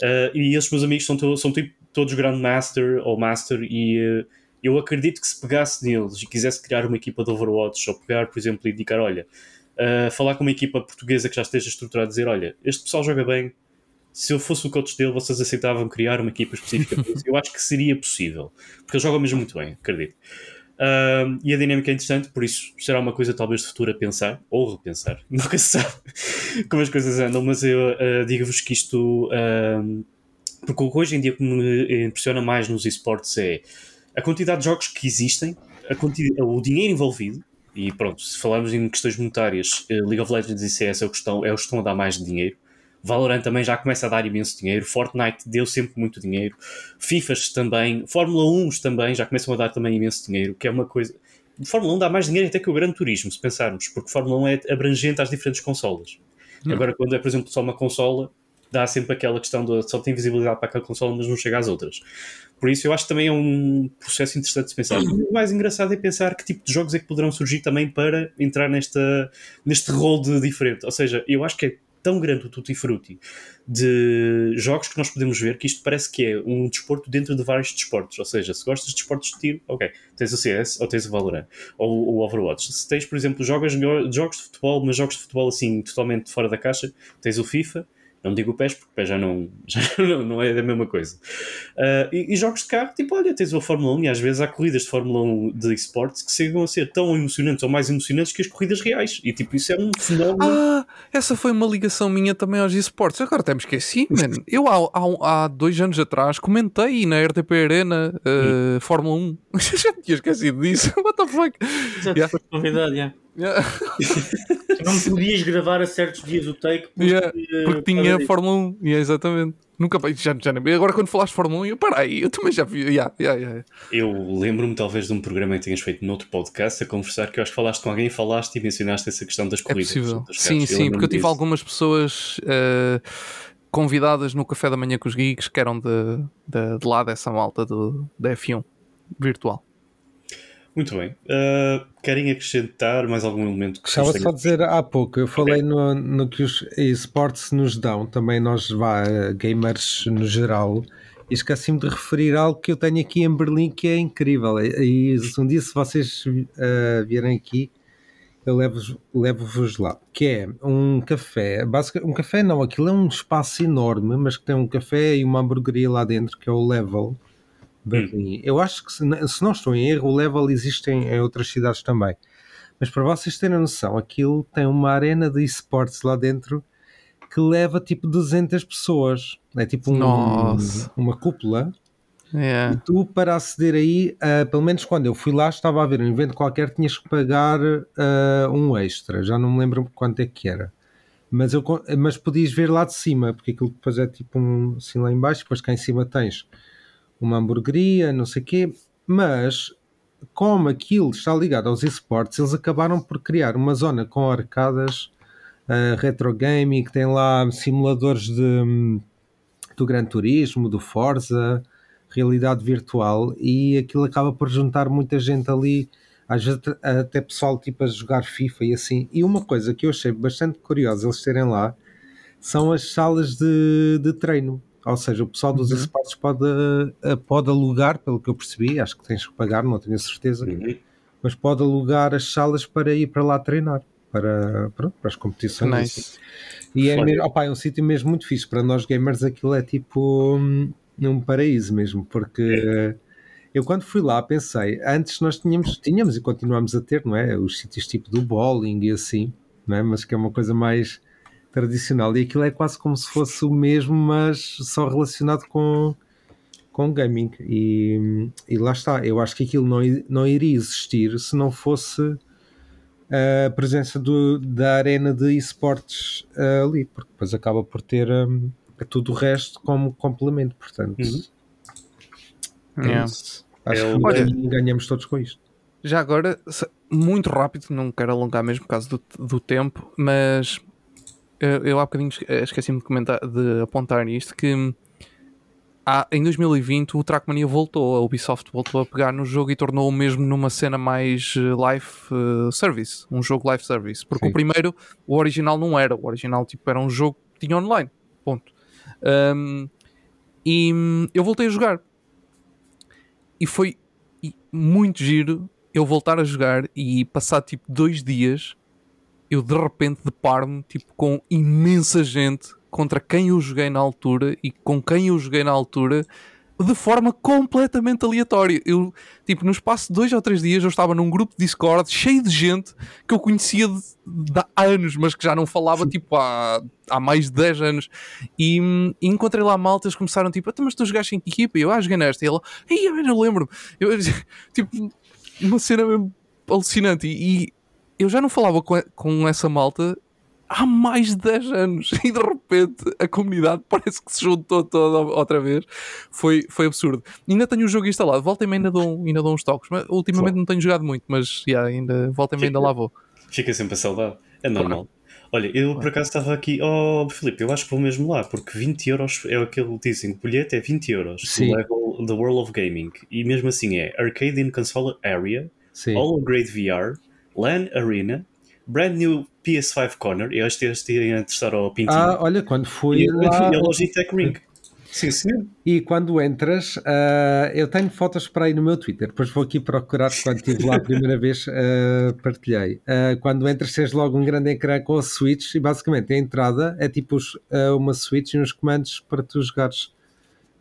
Uh, e esses meus amigos são, são tipo todos Grandmaster ou Master e uh, eu acredito que se pegasse neles e quisesse criar uma equipa de Overwatch ou pegar, por exemplo, e indicar, olha, uh, falar com uma equipa portuguesa que já esteja estruturada, dizer, olha, este pessoal joga bem, se eu fosse o coach dele, vocês aceitavam criar uma equipa específica? Eu acho que seria possível, porque ele joga mesmo muito bem, acredito. E a dinâmica é interessante, por isso será uma coisa talvez de futuro a pensar, ou repensar, nunca se sabe como as coisas andam, mas eu uh, digo-vos que isto, uh, porque hoje em dia o que me impressiona mais nos esportes é a quantidade de jogos que existem, o dinheiro envolvido, e pronto, se falarmos em questões monetárias, eh, League of Legends e CS é o que estão, é o que estão a dar mais dinheiro. Valorant também já começa a dar imenso dinheiro, Fortnite deu sempre muito dinheiro, FIFAs também, Fórmula 1 também já começam a dar também imenso dinheiro, que é uma coisa. Fórmula 1 dá mais dinheiro até que o Gran Turismo, se pensarmos, porque Fórmula 1 é abrangente às diferentes consolas. Hum. Agora, quando é, por exemplo, só uma consola, dá sempre aquela questão de só tem visibilidade para aquela consola, mas não chega às outras. Por isso, eu acho que também é um processo interessante de pensar. O mais engraçado é pensar que tipo de jogos é que poderão surgir também para entrar nesta, neste rol de diferente. Ou seja, eu acho que é tão grande o tutti frutti de jogos que nós podemos ver que isto parece que é um desporto dentro de vários desportos. Ou seja, se gostas de desportos de tiro, ok, tens o CS ou tens o Valorant ou o Overwatch. Se tens, por exemplo, jogos, jogos de futebol, mas jogos de futebol assim totalmente fora da caixa, tens o FIFA não digo o PES porque o PES já não, já não, não é a mesma coisa. Uh, e, e, jogos de carro, tipo, olha, tens a Fórmula 1 e às vezes há corridas de Fórmula 1 de esportes que chegam a ser tão emocionantes ou mais emocionantes que as corridas reais. E tipo, isso é um fenómeno. Ah, essa foi uma ligação minha também aos esportes. Agora até me esqueci, man. Eu há, há, há, dois anos atrás comentei na RTP Arena uh, Fórmula 1. já tinha esquecido disso. What the fuck? Já yeah. foste convidado, já. Yeah. não podias gravar a certos dias o take porque, yeah, porque tinha Fórmula 1. Yeah, exatamente. Nunca já, já Agora quando falaste Fórmula 1, eu parei, eu também já vi. Yeah, yeah, yeah. Eu lembro-me talvez de um programa que tinhas feito noutro podcast a conversar que eu acho que falaste com alguém e falaste e mencionaste essa questão das é corridas. É possível. Sim, sim, porque eu tive disso. algumas pessoas. Uh, convidadas no café da manhã com os geeks que eram de, de, de lá dessa malta do, da F1 virtual. Muito bem. Uh, querem acrescentar mais algum elemento que Estava só a dizer há pouco, eu falei okay. no, no que os esportes nos dão, também nós vá, gamers no geral, e esqueci-me de referir algo que eu tenho aqui em Berlim que é incrível. E um dia, se vocês uh, vierem aqui, eu levo-vos levo lá. Que é um café, basicamente, um café não, aquilo é um espaço enorme, mas que tem um café e uma hamburgueria lá dentro, que é o Level Berlim. Hum. Eu acho que, se, se, não estou em erro, o level existe em, em, outras cidades também. Mas para vocês terem noção, aquilo tem uma arena de esportes lá dentro que leva tipo 200 pessoas. É tipo um, uma cúpula. Yeah. E tu, para aceder aí, uh, pelo menos quando eu fui lá, estava a ver um evento qualquer, tinhas que pagar uh, um extra. Já não me lembro quanto é que era. Mas, eu, mas podias ver lá de cima, porque aquilo depois é tipo um, assim lá embaixo, depois cá em cima tens uma hamburgueria, não sei o quê, mas como aquilo está ligado aos esportes, eles acabaram por criar uma zona com arcadas, uh, retro gaming, que tem lá simuladores de, do Gran Turismo, do Forza, realidade virtual, e aquilo acaba por juntar muita gente ali, às vezes até pessoal tipo a jogar FIFA e assim. E uma coisa que eu achei bastante curiosa eles terem lá são as salas de, de treino ou seja, o pessoal dos uhum. esportes pode, eh, pode alugar, pelo que eu percebi, acho que tens que pagar, não tenho certeza, uhum. mas pode alugar as salas para ir para lá treinar, para, pronto, para as competições. Nice. Assim. E é, mesmo, opa, é um sítio mesmo muito fixe. Para nós gamers aquilo é tipo um, um paraíso mesmo, porque é. eu quando fui lá pensei, antes nós tínhamos, tínhamos e continuamos a ter, não é? Os sítios tipo do bowling e assim, não é? Mas que é uma coisa mais tradicional. E aquilo é quase como se fosse o mesmo, mas só relacionado com, com gaming. E, e lá está. Eu acho que aquilo não, não iria existir se não fosse a presença do, da arena de esportes uh, ali, porque depois acaba por ter um, tudo o resto como complemento. Portanto, uhum. é yeah. acho é que Olha, ganhamos todos com isto. Já agora, muito rápido, não quero alongar mesmo por causa do, do tempo, mas eu há bocadinho esqueci-me de, comentar, de apontar nisto que há, em 2020 o Trackmania voltou, a Ubisoft voltou a pegar no jogo e tornou-o mesmo numa cena mais eh, live service, um jogo live service. Porque Sim. o primeiro, o original não era, o original tipo, era um jogo que tinha online, ponto. Um, E hum, eu voltei a jogar. E foi muito giro eu voltar a jogar e passar tipo dois dias eu de repente deparo-me tipo, com imensa gente contra quem eu joguei na altura e com quem eu joguei na altura de forma completamente aleatória. Eu, tipo, no espaço de dois ou três dias, eu estava num grupo de Discord cheio de gente que eu conhecia de, de há anos, mas que já não falava, tipo, há, há mais de 10 anos. E, e encontrei lá maltas, começaram, tipo, então, mas tu jogaste em que equipa? E eu, ah, joguei nesta. E ela, ai, eu não lembro-me. Tipo, uma cena mesmo alucinante. E, e eu já não falava com, com essa malta há mais de 10 anos e de repente a comunidade parece que se juntou toda outra vez. Foi, foi absurdo. Ainda tenho o jogo instalado, volta e meia ainda dou, ainda dou uns toques. Mas, ultimamente não tenho jogado muito, mas yeah, ainda, volta e meia ainda lá vou. Fica sempre a saudade, é normal. Claro. Olha, eu por acaso estava aqui, oh Filipe, eu acho que vou mesmo lá, porque 20 euros é aquele que dizem, o bilhete é 20 euros, Sim. o level The World of Gaming, e mesmo assim é Arcade in Console Area, Sim. All Grade VR, LAN Arena, Brand New PS5 Corner, eu acho que estive a testar ao Pintinho. Ah, olha, quando fui e, lá... E a Logitech Ring. Sim, sim. E quando entras, uh, eu tenho fotos para aí no meu Twitter, depois vou aqui procurar quando estive lá a primeira vez, uh, partilhei. Uh, quando entras, tens logo um grande ecrã com a Switch e basicamente a entrada é tipo os, uma Switch e uns comandos para tu jogares.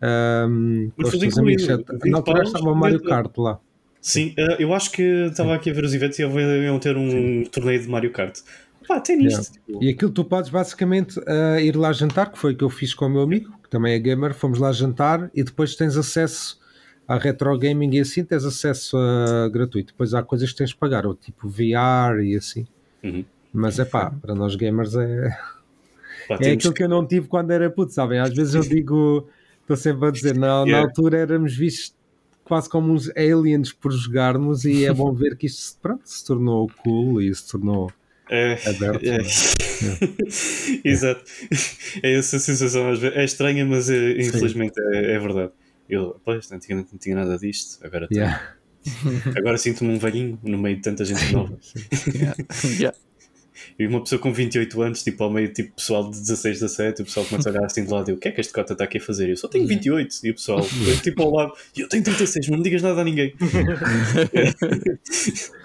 Um, com os teus amigos. Na altura estava o Mario Kart lá. Sim, eu acho que estava aqui a ver os eventos e iam ter um sim. torneio de Mario Kart. Pá, tem nisto. Yeah. E aquilo tu podes basicamente uh, ir lá jantar, que foi o que eu fiz com o meu amigo, que também é gamer, fomos lá jantar e depois tens acesso à retro gaming e assim tens acesso uh, gratuito. Depois há coisas que tens de pagar, ou tipo VR e assim. Uhum. Mas é pá, para nós gamers é. Pá, é aquilo que... que eu não tive quando era puto, sabem? Às vezes eu digo, estou sempre a dizer, na, yeah. na altura éramos vistos quase como uns aliens por jogarmos e é bom ver que isto pronto, se tornou cool e se tornou é, aberto. É. É. Exato. É essa sensação às vezes. É estranha, mas é, infelizmente é, é, verdade. Eu, pois, antigamente não tinha nada disto, agora yeah. Agora sinto-me um velhinho no meio de tanta gente nova. yeah. Yeah. E uma pessoa com 28 anos, tipo, ao meio, tipo, pessoal de 16, 17, o pessoal começa a olhar assim de lado e o que é que este cota está aqui a fazer? Eu só tenho 28. E o pessoal, tipo, ao lado, eu tenho 36, não me digas nada a ninguém.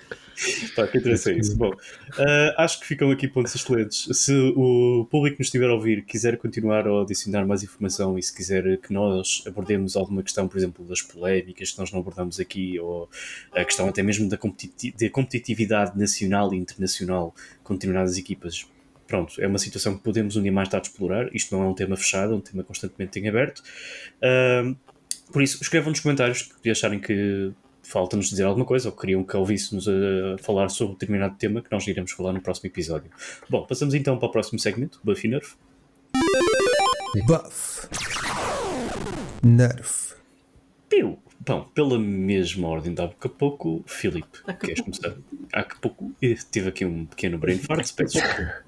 Pá, que interessa é isso. Bom, uh, acho que ficam aqui pontos excelentes. Se o público nos estiver a ouvir quiser continuar a adicionar mais informação e se quiser que nós abordemos alguma questão, por exemplo, das polémicas que nós não abordamos aqui, ou a questão até mesmo da, da competitividade nacional e internacional com determinadas equipas, pronto, é uma situação que podemos um dia mais tarde explorar. Isto não é um tema fechado, é um tema constantemente em aberto. Uh, por isso, escrevam nos comentários que acharem que falta-nos dizer alguma coisa ou queriam que ouvíssemos a falar sobre determinado tema que nós iremos falar no próximo episódio. Bom, passamos então para o próximo segmento, Buff e Nerf. Buff. Nerf. Piu. Bom, pela mesma ordem de há pouco a pouco, Filipe, queres começar? Há pouco tive aqui um pequeno brain fart, peço desculpa.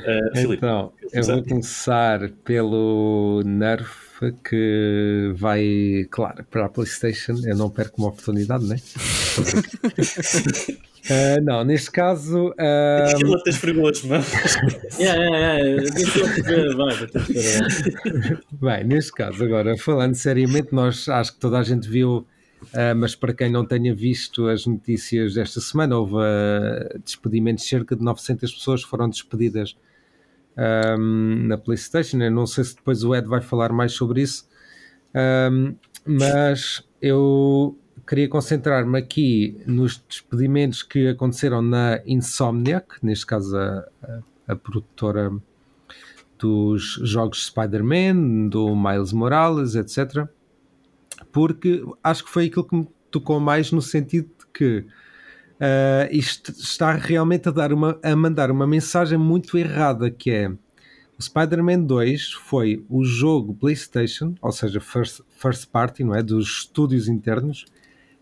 Uh, então, eu vou começar pelo Nerf que vai, claro, para a PlayStation. Eu não perco uma oportunidade, né? uh, não, neste caso. Uh... Ela te esfregou as mãos. Bem, neste caso, agora, falando seriamente, nós acho que toda a gente viu. Uh, mas para quem não tenha visto as notícias desta semana, houve uh, despedimentos, cerca de 900 pessoas foram despedidas um, na PlayStation. Eu não sei se depois o Ed vai falar mais sobre isso, um, mas eu queria concentrar-me aqui nos despedimentos que aconteceram na Insomniac, neste caso a, a, a produtora dos jogos Spider-Man, do Miles Morales, etc. Porque acho que foi aquilo que me tocou mais no sentido de que uh, isto está realmente a, dar uma, a mandar uma mensagem muito errada, que é o Spider-Man 2 foi o jogo PlayStation, ou seja, first, first party, não é? Dos estúdios internos,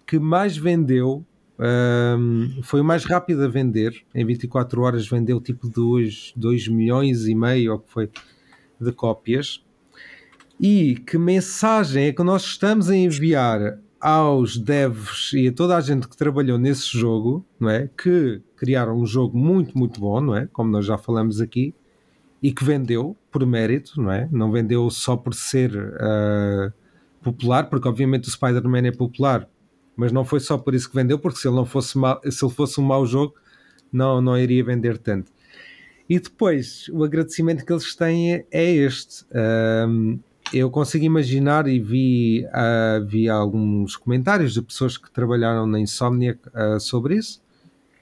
que mais vendeu, um, foi o mais rápido a vender, em 24 horas vendeu tipo 2, 2 milhões e meio, ou que foi, de cópias. E que mensagem é que nós estamos a enviar aos devs e a toda a gente que trabalhou nesse jogo, não é? Que criaram um jogo muito, muito bom, não é? Como nós já falamos aqui, e que vendeu, por mérito, não é? Não vendeu só por ser uh, popular, porque obviamente o Spider-Man é popular, mas não foi só por isso que vendeu, porque se ele não fosse mal, se ele fosse um mau jogo, não, não iria vender tanto. E depois, o agradecimento que eles têm é este. Um, eu consigo imaginar e vi, uh, vi alguns comentários de pessoas que trabalharam na Insomnia uh, sobre isso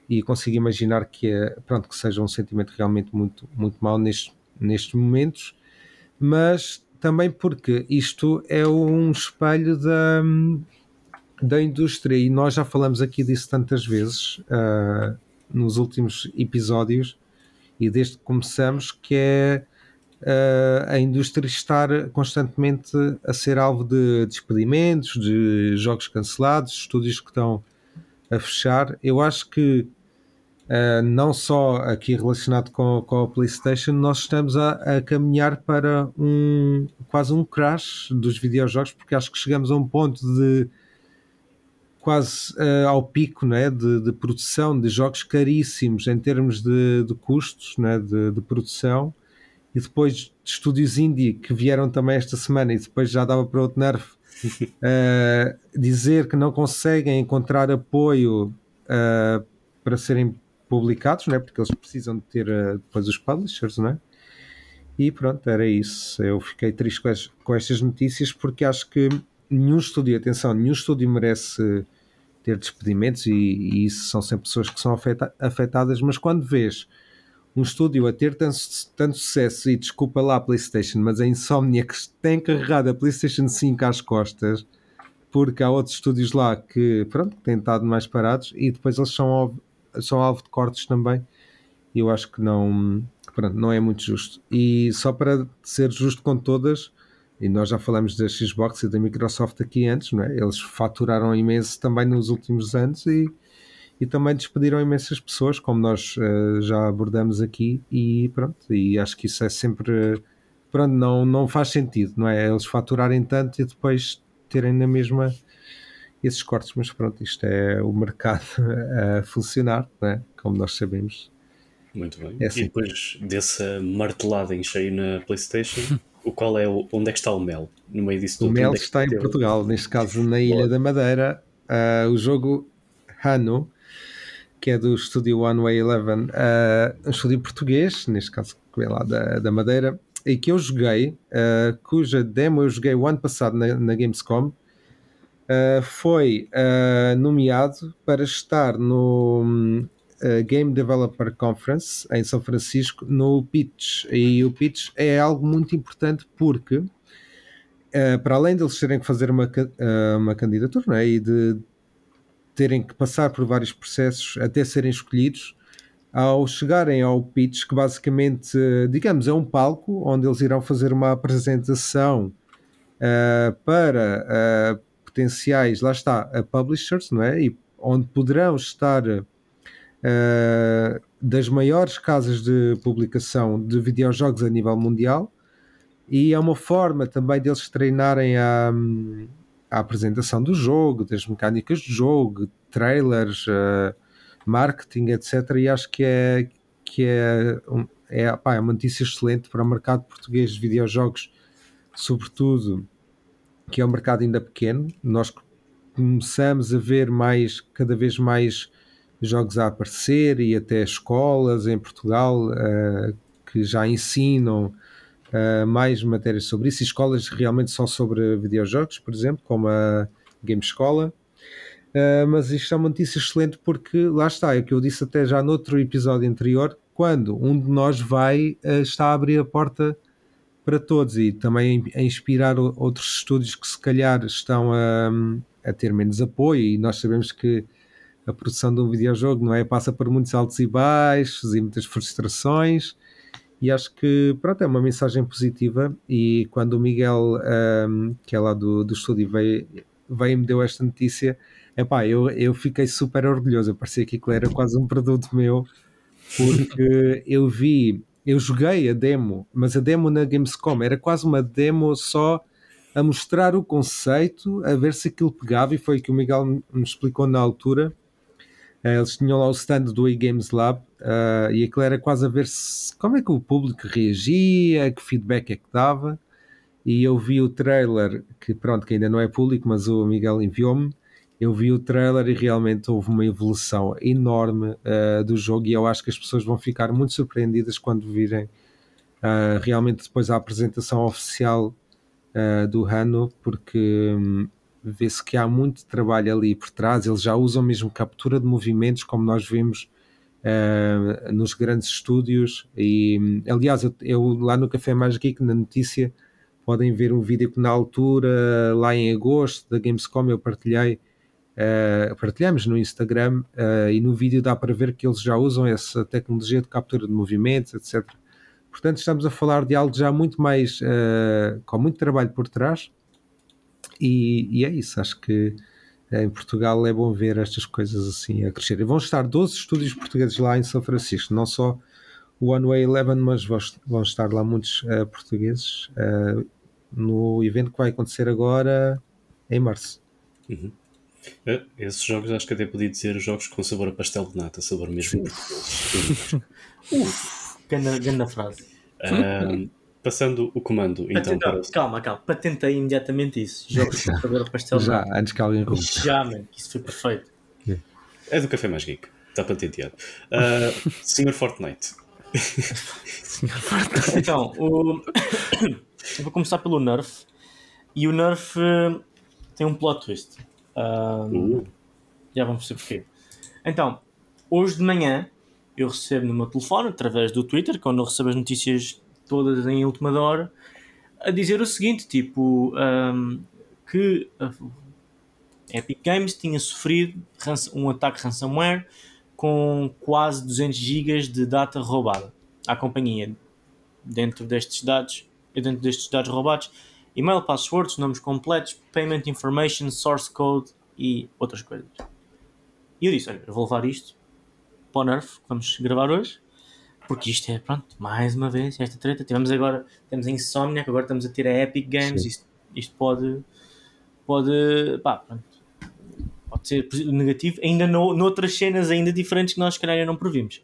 e consigo imaginar que é, pronto, que seja um sentimento realmente muito, muito mau nestes, nestes momentos, mas também porque isto é um espelho da, da indústria e nós já falamos aqui disso tantas vezes uh, nos últimos episódios e desde que começamos que é a indústria estar constantemente a ser alvo de despedimentos, de jogos cancelados, estúdios que estão a fechar. Eu acho que uh, não só aqui relacionado com, com a PlayStation, nós estamos a, a, caminhar para um quase um crash dos videojogos, porque acho que chegamos a um ponto de quase uh, ao pico né, de, de, produção de jogos caríssimos em termos de, de custos né, de, de, produção e depois de estúdios indie que vieram também esta semana e depois já dava para outro nervo uh, dizer que não conseguem encontrar apoio uh, para serem publicados, né, porque eles precisam de ter depois os publishers, né? E pronto, era isso. Eu fiquei triste com, as, com estas notícias porque acho que nenhum estúdio, atenção, nenhum estúdio merece ter despedimentos e, e, isso são sempre pessoas que são afeta, afetadas, mas quando vês um estúdio a ter tanto, tanto sucesso e desculpa lá a Playstation, mas a Insomnia que tem carregado a Playstation 5 às costas porque há outros estúdios lá que pronto, têm estado mais parados e depois eles são alvo, são alvo de cortes também e eu acho que não, pronto, não é muito justo e só para ser justo com todas e nós já falamos da Xbox e da Microsoft aqui antes, não é? Eles faturaram imenso também nos últimos anos e, e também despediram imensas pessoas, como nós uh, já abordamos aqui, e pronto, e acho que isso é sempre pronto, não, não faz sentido, não é? Eles faturarem tanto e depois terem na mesma esses cortes, mas pronto, isto é o mercado a funcionar, não é? Como nós sabemos. Muito bem. É assim. E depois dessa martelada em cheio na PlayStation, o qual é o, onde é que está o Mel no meio disso tudo? O Mel é está em Portugal, neste caso na Ilha da Madeira. Uh, o jogo Hano, que é do estúdio One Way Eleven, uh, um estúdio português, neste caso que vem lá da, da Madeira, e que eu joguei, uh, cuja demo eu joguei o ano passado na, na Gamescom. Uh, foi nomeado para estar no Game Developer Conference em São Francisco no pitch. E o pitch é algo muito importante porque, para além de eles terem que fazer uma, uma candidatura é? e de terem que passar por vários processos até serem escolhidos, ao chegarem ao pitch, que basicamente, digamos, é um palco onde eles irão fazer uma apresentação uh, para potenciais, lá está, publishers, não é? E onde poderão estar uh, das maiores casas de publicação de videojogos a nível mundial e é uma forma também deles treinarem a, a apresentação do jogo, das mecânicas do jogo, trailers, uh, marketing, etc. E acho que é, que é, é, pá, é uma notícia excelente para o mercado português de videojogos, sobretudo que é um mercado ainda pequeno. Nós começamos a ver mais, cada vez mais jogos a aparecer e até escolas em Portugal uh, que já ensinam uh, mais matérias sobre isso, e escolas realmente só sobre videojogos, por exemplo, como a Game Escola. Uh, mas isto é uma notícia excelente porque lá está, é o que eu disse até já no outro episódio anterior, quando um de nós vai, está a abrir a porta para todos e também a inspirar outros estúdios que se calhar estão a, a ter menos apoio e nós sabemos que a produção de um videojogo, não é? Passa por muitos altos e baixos e muitas frustrações. E acho que pronto, é uma mensagem positiva. E quando o Miguel, um, que é lá do, do estúdio, veio, veio e me deu esta notícia, epá, eu, eu fiquei super orgulhoso. Eu parecia que aquilo era quase um produto meu, porque eu vi, eu joguei a demo, mas a demo na Gamescom era quase uma demo só a mostrar o conceito, a ver se aquilo pegava, e foi o que o Miguel me explicou na altura. Eh, eles tinham lá o stand do eGames Lab uh, e aquilo era quase a ver se, como é que o público reagia, que feedback é que dava. E eu vi o trailer, que pronto, que ainda não é público, mas o Miguel enviou-me. Eu vi o trailer e realmente houve uma evolução enorme uh, do jogo, e eu acho que as pessoas vão ficar muito surpreendidas quando virem uh, realmente depois a apresentação oficial do Hano, porque um, vê-se que há muito trabalho ali por trás. Eles já usam mesmo captura de movimentos, como nós vimos uh, nos grandes estúdios. E, aliás, eu, eu, lá no Café Mais Geek, na notícia, podem ver um vídeo que na altura, lá em agosto da Gamescom, eu partilhei. Uh, partilhamos no Instagram uh, e no vídeo dá para ver que eles já usam essa tecnologia de captura de movimentos, etc. Portanto, estamos a falar de algo já muito mais com muito trabalho por trás e, e, é isso, acho que eh, em Portugal é bom ver estas coisas assim a crescer. E vão estar 12 estúdios portugueses lá em São Francisco, não só o One Way Eleven, mas vão estar lá muitos uh, portugueses uh, no evento que vai acontecer agora em março. Uhum. Esses jogos acho que até podia dizer jogos com sabor a pastel de nata, sabor mesmo. Uf, grande, frase. Um, passando o comando então para... Calma, calma, patentei imediatamente isso. Jogos pastel. Já, antes que alguém rompa. Já, man, isso foi perfeito. É do Café Mais Geek, está patenteado. Uh, Senhor Fortnite. Senhor Fortnite. Então, o... eu vou começar pelo Nerf. E o Nerf uh, tem um plot twist. Uh, uh. Já vamos perceber porquê. Então, hoje de manhã eu recebo no meu telefone, através do Twitter, quando eu recebo as notícias todas em última hora, a dizer o seguinte: tipo, um, que a Epic Games tinha sofrido um ataque ransomware com quase 200 GB de data roubada à companhia. Dentro destes dados, dentro destes dados roubados, e-mail, passwords, nomes completos, payment information, source code e outras coisas. E eu disse: olha, eu vou levar isto para o Nerf, que vamos gravar hoje, porque isto é, pronto, mais uma vez, esta treta. Tivemos agora, temos a Insomnia, que agora estamos a ter a Epic Games. Isto, isto, pode, pode, pá, pronto, pode ser negativo, ainda no, noutras cenas ainda diferentes que nós, se calhar, não previmos.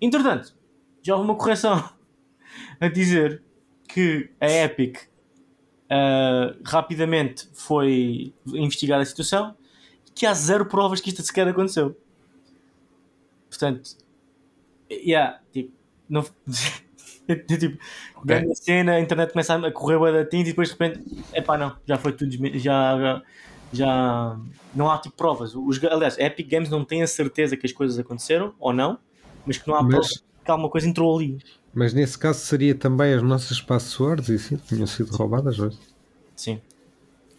Entretanto, já houve uma correção a dizer que a Epic uh, rapidamente foi investigar a situação e que há zero provas que isto sequer aconteceu. Portanto, yeah, tipo, não. tipo, okay. cena, a internet começa a correr o da tinta e depois de repente, é pá, não, já foi tudo, já, já, já não há tipo provas. Os, aliás, a Epic Games não tem a certeza que as coisas aconteceram ou não, mas que não há mas, provas que alguma coisa entrou ali. Mas nesse caso seria também as nossas passwords e sim, tinham sido roubadas hoje. Sim.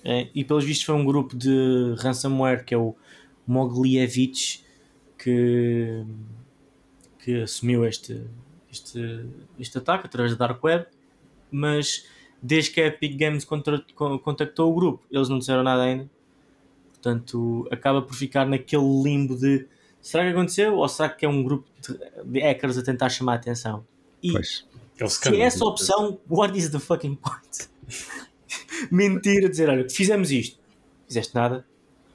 É, e pelos vistos foi um grupo de ransomware que é o Moglievich que que assumiu este, este, este ataque através da Dark Web, mas desde que a Epic Games contactou o grupo, eles não disseram nada ainda. Portanto, acaba por ficar naquele limbo de será que aconteceu ou será que é um grupo de hackers a tentar chamar a atenção? E pois. É se é essa opção, what is the fucking point? Mentira, dizer, olha, fizemos isto. Fizeste nada?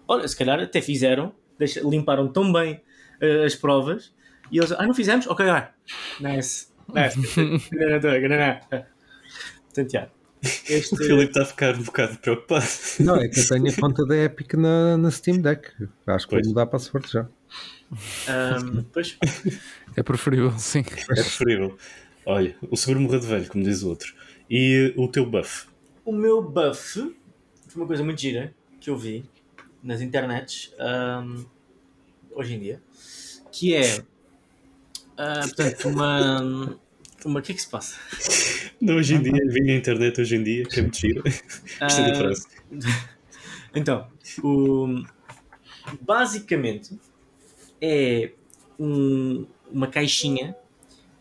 Olha, se calhar até fizeram, deixa, limparam tão bem uh, as provas e eles, ah, não fizemos? Ok, vai. Nice. Nice. Portanto, este... O Filipe está a ficar um bocado preocupado. Não, é que eu tenho a conta da Epic na, na Steam Deck. Acho que pois. vou mudar para password já. Um, pois. É preferível, sim. É preferível. Olha, o seguro morreu de velho, como diz o outro. E o teu buff? O meu buff foi uma coisa muito gira que eu vi nas internets um, hoje em dia, que é Uh, portanto, uma. Uma, o que é que se passa? Não, hoje em dia, vim na internet hoje em dia, que é muito giro. Uh, então, o, basicamente é um, uma caixinha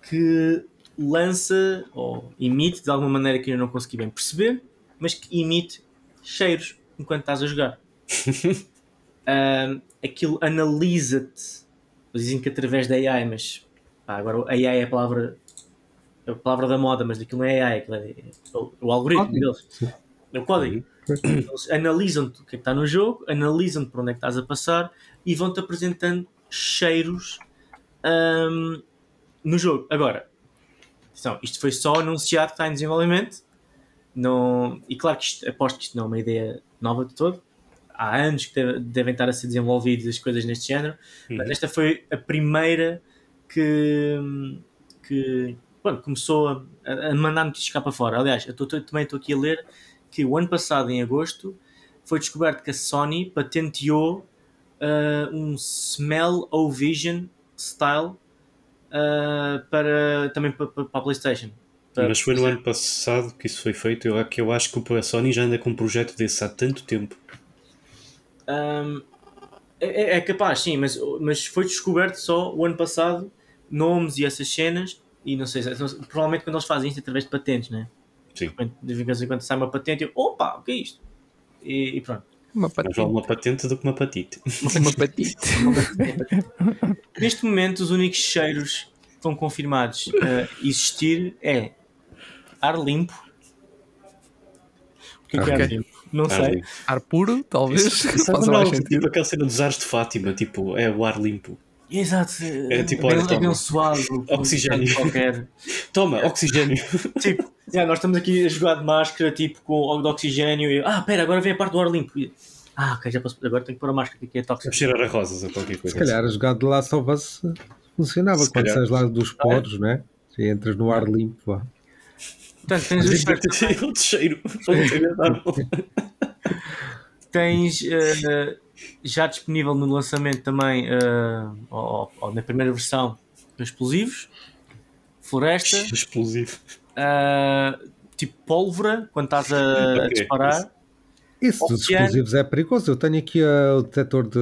que lança ou emite de alguma maneira que eu não consegui bem perceber, mas que emite cheiros enquanto estás a jogar. uh, aquilo analisa-te. Dizem que através da AI, mas Pá, agora AI é a palavra, é a palavra da moda, mas aquilo não é AI, aquilo é, o, o algoritmo código. deles. É o código. Eles analisam-te o que é que está no jogo, analisam-te para onde é que estás a passar e vão-te apresentando cheiros um, no jogo. Agora, então, isto foi só anunciado que está em desenvolvimento. Não, e claro que isto, aposto que isto não é uma ideia nova de todo. Há anos que deve, devem estar a ser desenvolvidas as coisas neste género. Uhum. Mas esta foi a primeira que, que começou a, a mandar notícias cá para fora. Aliás, eu tô, também estou aqui a ler que o ano passado, em agosto, foi descoberto que a Sony patenteou ah, um Smell O Vision style ah, para, também para, para para a PlayStation. Para- Mas foi no ano passado que isso foi feito. Eu, que eu acho que a Sony já anda com um projeto desse há tanto tempo. Um, é, é- é capaz, sim, mas, mas foi descoberto só o ano passado nomes e essas cenas. E não sei, se- provavelmente quando eles fazem isto é através de patentes, né? Sim. De vez em quando sai uma patente, eu, opa, o que é isto? E, e pronto. Uma Mais patente. vale uma patente do que uma patite. Uma patite. Neste momento, os únicos cheiros que estão confirmados a existir é ar limpo. O que é, que é ar limpo? Não Ah, sei. limpo. Ar puro, talvez. Sabe Faça não, mais tipo sentido. aquela cena dos ares de Fátima, tipo, é o ar limpo. Exato. É tipo, olha, toma. abençoado. Oxigênio. Qualquer. Toma, oxigênio. tipo, já, nós estamos aqui a jogar de máscara, tipo, com de oxigênio e, ah, pera, agora vem a parte do ar limpo. E, ah, ok, já posso, agora tenho que pôr a máscara que é tóxico. cheirar a rosas ou qualquer coisa. Se calhar a jogada de Last of Us funcionava Se quando sais lá dos poros, né? E entras no ar limpo. Vá. Portanto, tens, ter cheiro tens eh, já disponível no lançamento também, eh, ou, ou na primeira versão, explosivos, floresta, Explosivo. eh, tipo pólvora, quando estás a, a Ok, disparar. Isso dos explosivos é perigoso. Eu tenho aqui ah, o detector de,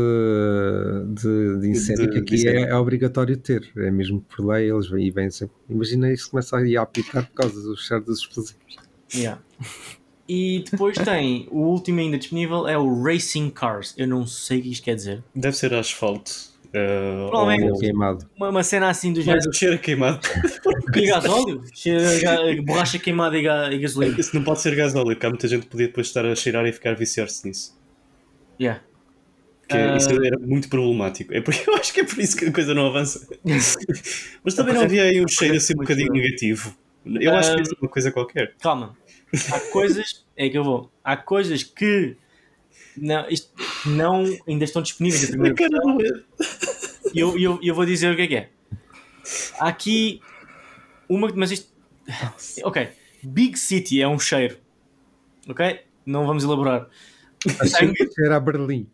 de, de incêndio, De- que aqui é, incêndio. é obrigatório ter. É mesmo por lei, eles vêm e vêm sempre. Imagina isso começa a ir a apitar por causa do cheiro dos explosivos. Yeah. E depois tem o último ainda disponível é o Racing Cars. Eu não sei o que isto quer dizer. Deve ser asfalto. Uh, Provavelmente. ou- Queimado. Uma, uma cena assim do Mas género. o cheiro a queimado. E gasóleo? Ga- Borracha queimada e, ga- e gasolina. Isso não pode ser gás óleo, porque há muita gente que podia depois estar a cheirar e ficar a viciar-se nisso. Yeah. Ah. Isso era muito problemático. É por, eu acho que é por isso que a coisa não avança. Mas também não havia aí um cheiro assim um bocadinho negativo. Eu acho que Ah. isso é uma coisa qualquer. Calma. Há coisas. É que eu vou. Há coisas que. Não, isto não ainda estão disponíveis. na. E eu, e eu, e eu vou dizer o que é que é. Há aqui uma. Mas isto. Ok. Big City é um cheiro. Ok? Não vamos elaborar. Sangue Cheira a Berlim.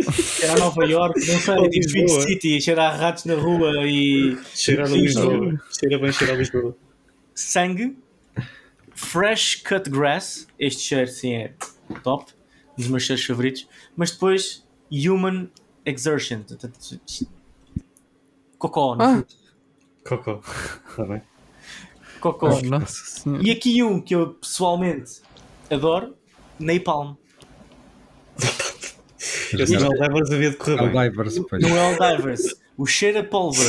cheira a Nova York, não sei, Ou tipo Big. City, cheira a ratos na rua e Cheira a Lisboa. Cheira bem, cheira a Lisboa. sangue. Fresh cut grass. Este cheiro sim é top. Um dos meus cheiros favoritos. Mas depois human exertion. Cocó, no Ah. Cocó. Está bem. Cocó. Oh. E aqui um que eu pessoalmente adoro, Napalm. Esse não leva havia de correr bem. Não é o Divers. O cheiro a pólvora,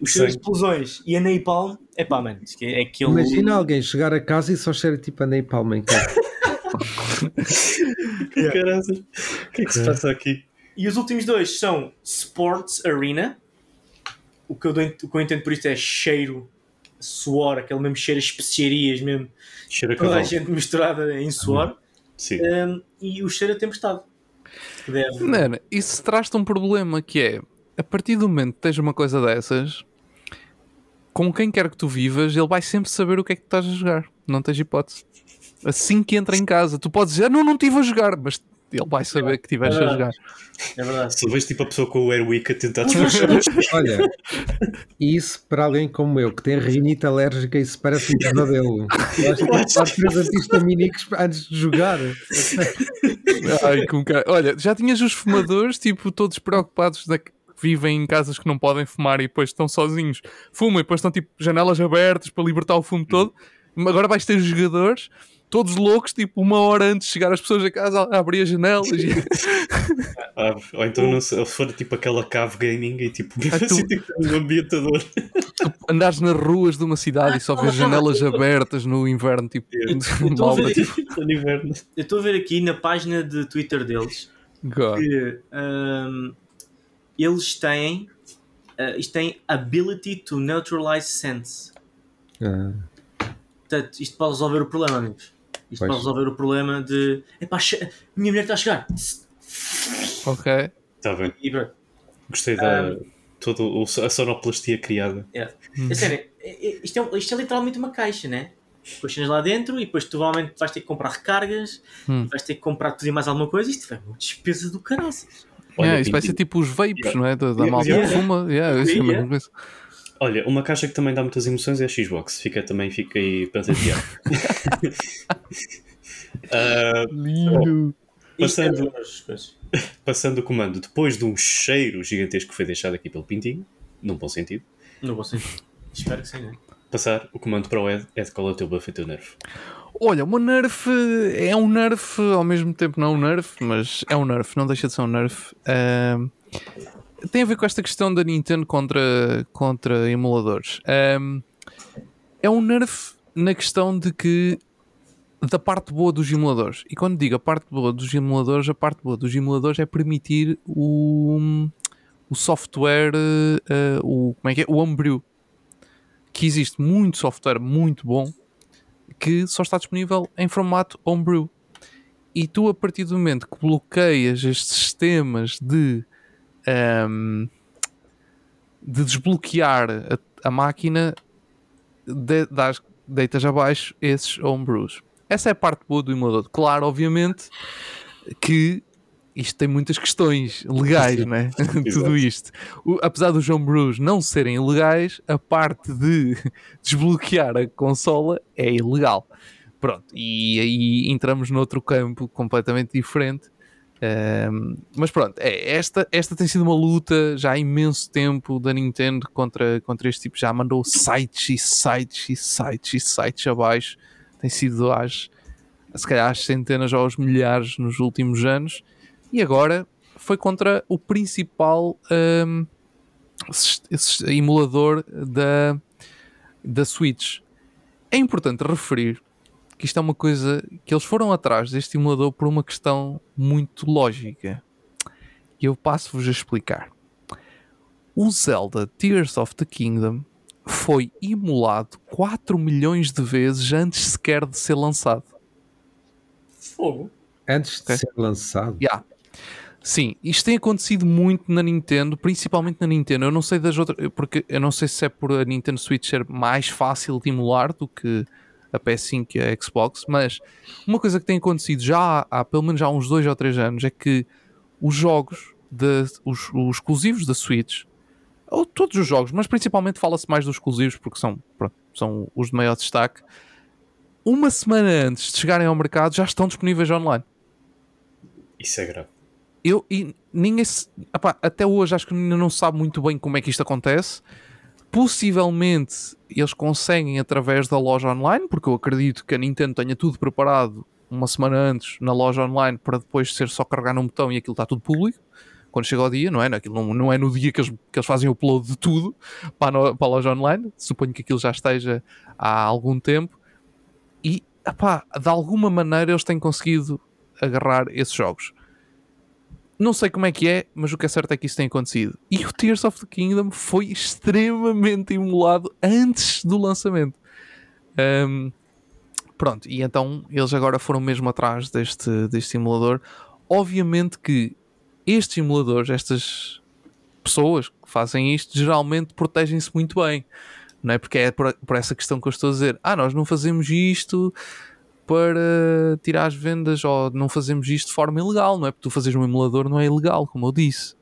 o cheiro a explosões e a Napalm. É pá, mano. É aquele. Imagina alguém chegar a casa e só cheira tipo a Napalm em casa. Caraças. O que é que se passa aqui? E os últimos dois são Sports Arena. O que eu, dou- o que eu entendo por isto é cheiro, suor, aquele mesmo cheiro a especiarias mesmo. Cheira a Toda a gente misturada em suor. Sim. Um, e o cheiro a tempestade. Que deve- Mano, isso traz-te um problema que é a partir do momento que tens uma coisa dessas, com quem quer que tu vivas, ele vai sempre saber o que é que tu estás a jogar. Não tens hipótese. Assim que entra em casa, tu podes dizer, não, não estive a jogar, mas ele vai saber que estiveste a jogar. É verdade. Se vejo tipo a pessoa com o Airwick a tentar despachar os Olha, isso para alguém como eu, que tem rinite alérgica, isso parece um pesadelo. Acho que três antihistamínicos antes de jogar. Ai, com cara. Olha, já tinhas os fumadores, tipo, todos preocupados da vivem em casas que não podem fumar e depois estão sozinhos, fumam e depois estão tipo janelas abertas para libertar o fumo todo. Agora vais ter os jogadores, todos loucos, tipo, uma hora antes de chegar as pessoas a casa a abrir as janelas e Abre. Ou então não sei, se for tipo aquela cave gaming e tipo Ah, tu- assim, tipo, um ambientador. andares nas ruas de uma cidade e só vês janelas abertas no inverno, tipo, estou a malta, ver- tipo. Eu estou a ver aqui na página de Twitter deles God. que um, eles têm uh, isto tem ability to neutralize sense. Ah, Portanto, isto pode resolver o problema, amigos. Isto Pois. pode resolver o problema de. Epá, che- minha mulher está a chegar. Ok. Está bem. E. Gostei da. toda o- a sonoplastia criada. Yeah. Uhum. É sério, é- é- isto, é, isto é literalmente uma caixa, né? Com as lá dentro e depois tu provavelmente vais ter que comprar recargas, Hum. vais ter que comprar tudo e mais alguma coisa. Isto vai uma despesa do caraças. Olha, Yeah, isso vai ser tipo os vapes, Yeah. não é? Da, da malta yeah. que fuma. Yeah, isso é a mesma coisa. Olha, uma caixa que também dá muitas emoções é a Xbox. Fica também, fica aí patenteado. Ah, Lindo. É Passando- passando o comando, depois de um cheiro gigantesco que foi deixado aqui pelo Pintinho, num bom sentido, Não vou ser. Espero que sim, né? passar o comando para o Ed. Ed, qual é o teu buff e o teu nerf? Olha, uma nerf é um nerf, ao mesmo tempo não é um nerf, mas é um nerf, não deixa de ser um nerf. Ahm, tem a ver com esta questão da Nintendo contra, contra emuladores. É um nerf na questão de que da parte boa dos emuladores. E quando digo a parte boa dos emuladores, a parte boa dos emuladores é permitir o, o software, eh, o, como é que é? O homebrew. Que existe muito software muito bom que só está disponível em formato homebrew. E tu, a partir do momento que bloqueias estes sistemas de, ahm, de desbloquear a, a máquina, de, dás, deitas abaixo esses homebrews. Essa é a parte boa do emulador. Claro, obviamente, que isto tem muitas questões legais, né? Tudo isto. O- apesar dos homebrews não serem ilegais, a parte de desbloquear a consola é ilegal. Pronto, e aí entramos noutro campo completamente diferente. Ahm, mas pronto, é, esta, esta tem sido uma luta já há imenso tempo da Nintendo contra, contra este tipo. Já mandou sites e sites e sites e sites abaixo. Tem sido às, se calhar às centenas ou aos milhares nos últimos anos. E agora foi contra o principal sis- emulador da, da Switch. É importante referir que isto é uma coisa que eles foram atrás deste emulador por uma questão muito lógica. E eu passo-vos a explicar. O Zelda Tears of the Kingdom foi emulado 4 milhões de vezes antes sequer de ser lançado. Fogo. Antes de Ok. ser lançado. Yeah. Sim, isto tem acontecido muito na Nintendo, principalmente na Nintendo. Eu não sei das outras, porque eu não sei se é por a Nintendo Switch ser mais fácil de emular do que a PS5 e a Xbox, mas uma coisa que tem acontecido já há, há pelo menos há uns dois ou três anos é que os jogos, de, os, os exclusivos da Switch, ou todos os jogos, mas principalmente fala-se mais dos exclusivos porque são, pronto, são os de maior destaque, uma semana antes de chegarem ao mercado já estão disponíveis online Isso é grave. Eu e ninguém epá, até hoje acho que ainda não sabe muito bem como é que isto acontece. Possivelmente eles conseguem através da loja online, porque eu acredito que a Nintendo tenha tudo preparado uma semana antes na loja online para depois ser só carregar num botão e aquilo está tudo público. Quando chega ao dia, não é? Aquilo não, não é no dia que eles, que eles fazem o upload de tudo para a, para a loja online. Suponho que aquilo já esteja há algum tempo. E, de alguma maneira eles têm conseguido agarrar esses jogos. Não sei como é que é, mas o que é certo é que isso tem acontecido. E o Tears of the Kingdom foi extremamente emulado antes do lançamento. Ahm, pronto, e então eles agora foram mesmo atrás deste, deste emulador. Obviamente que estes emuladores, estas pessoas que fazem isto, geralmente protegem-se muito bem. Não é? Porque é por, por essa questão que eu estou a dizer. Ah, nós não fazemos isto para tirar as vendas ou não fazemos isto de forma ilegal, não é? Porque tu fazes um emulador não é ilegal, como eu disse.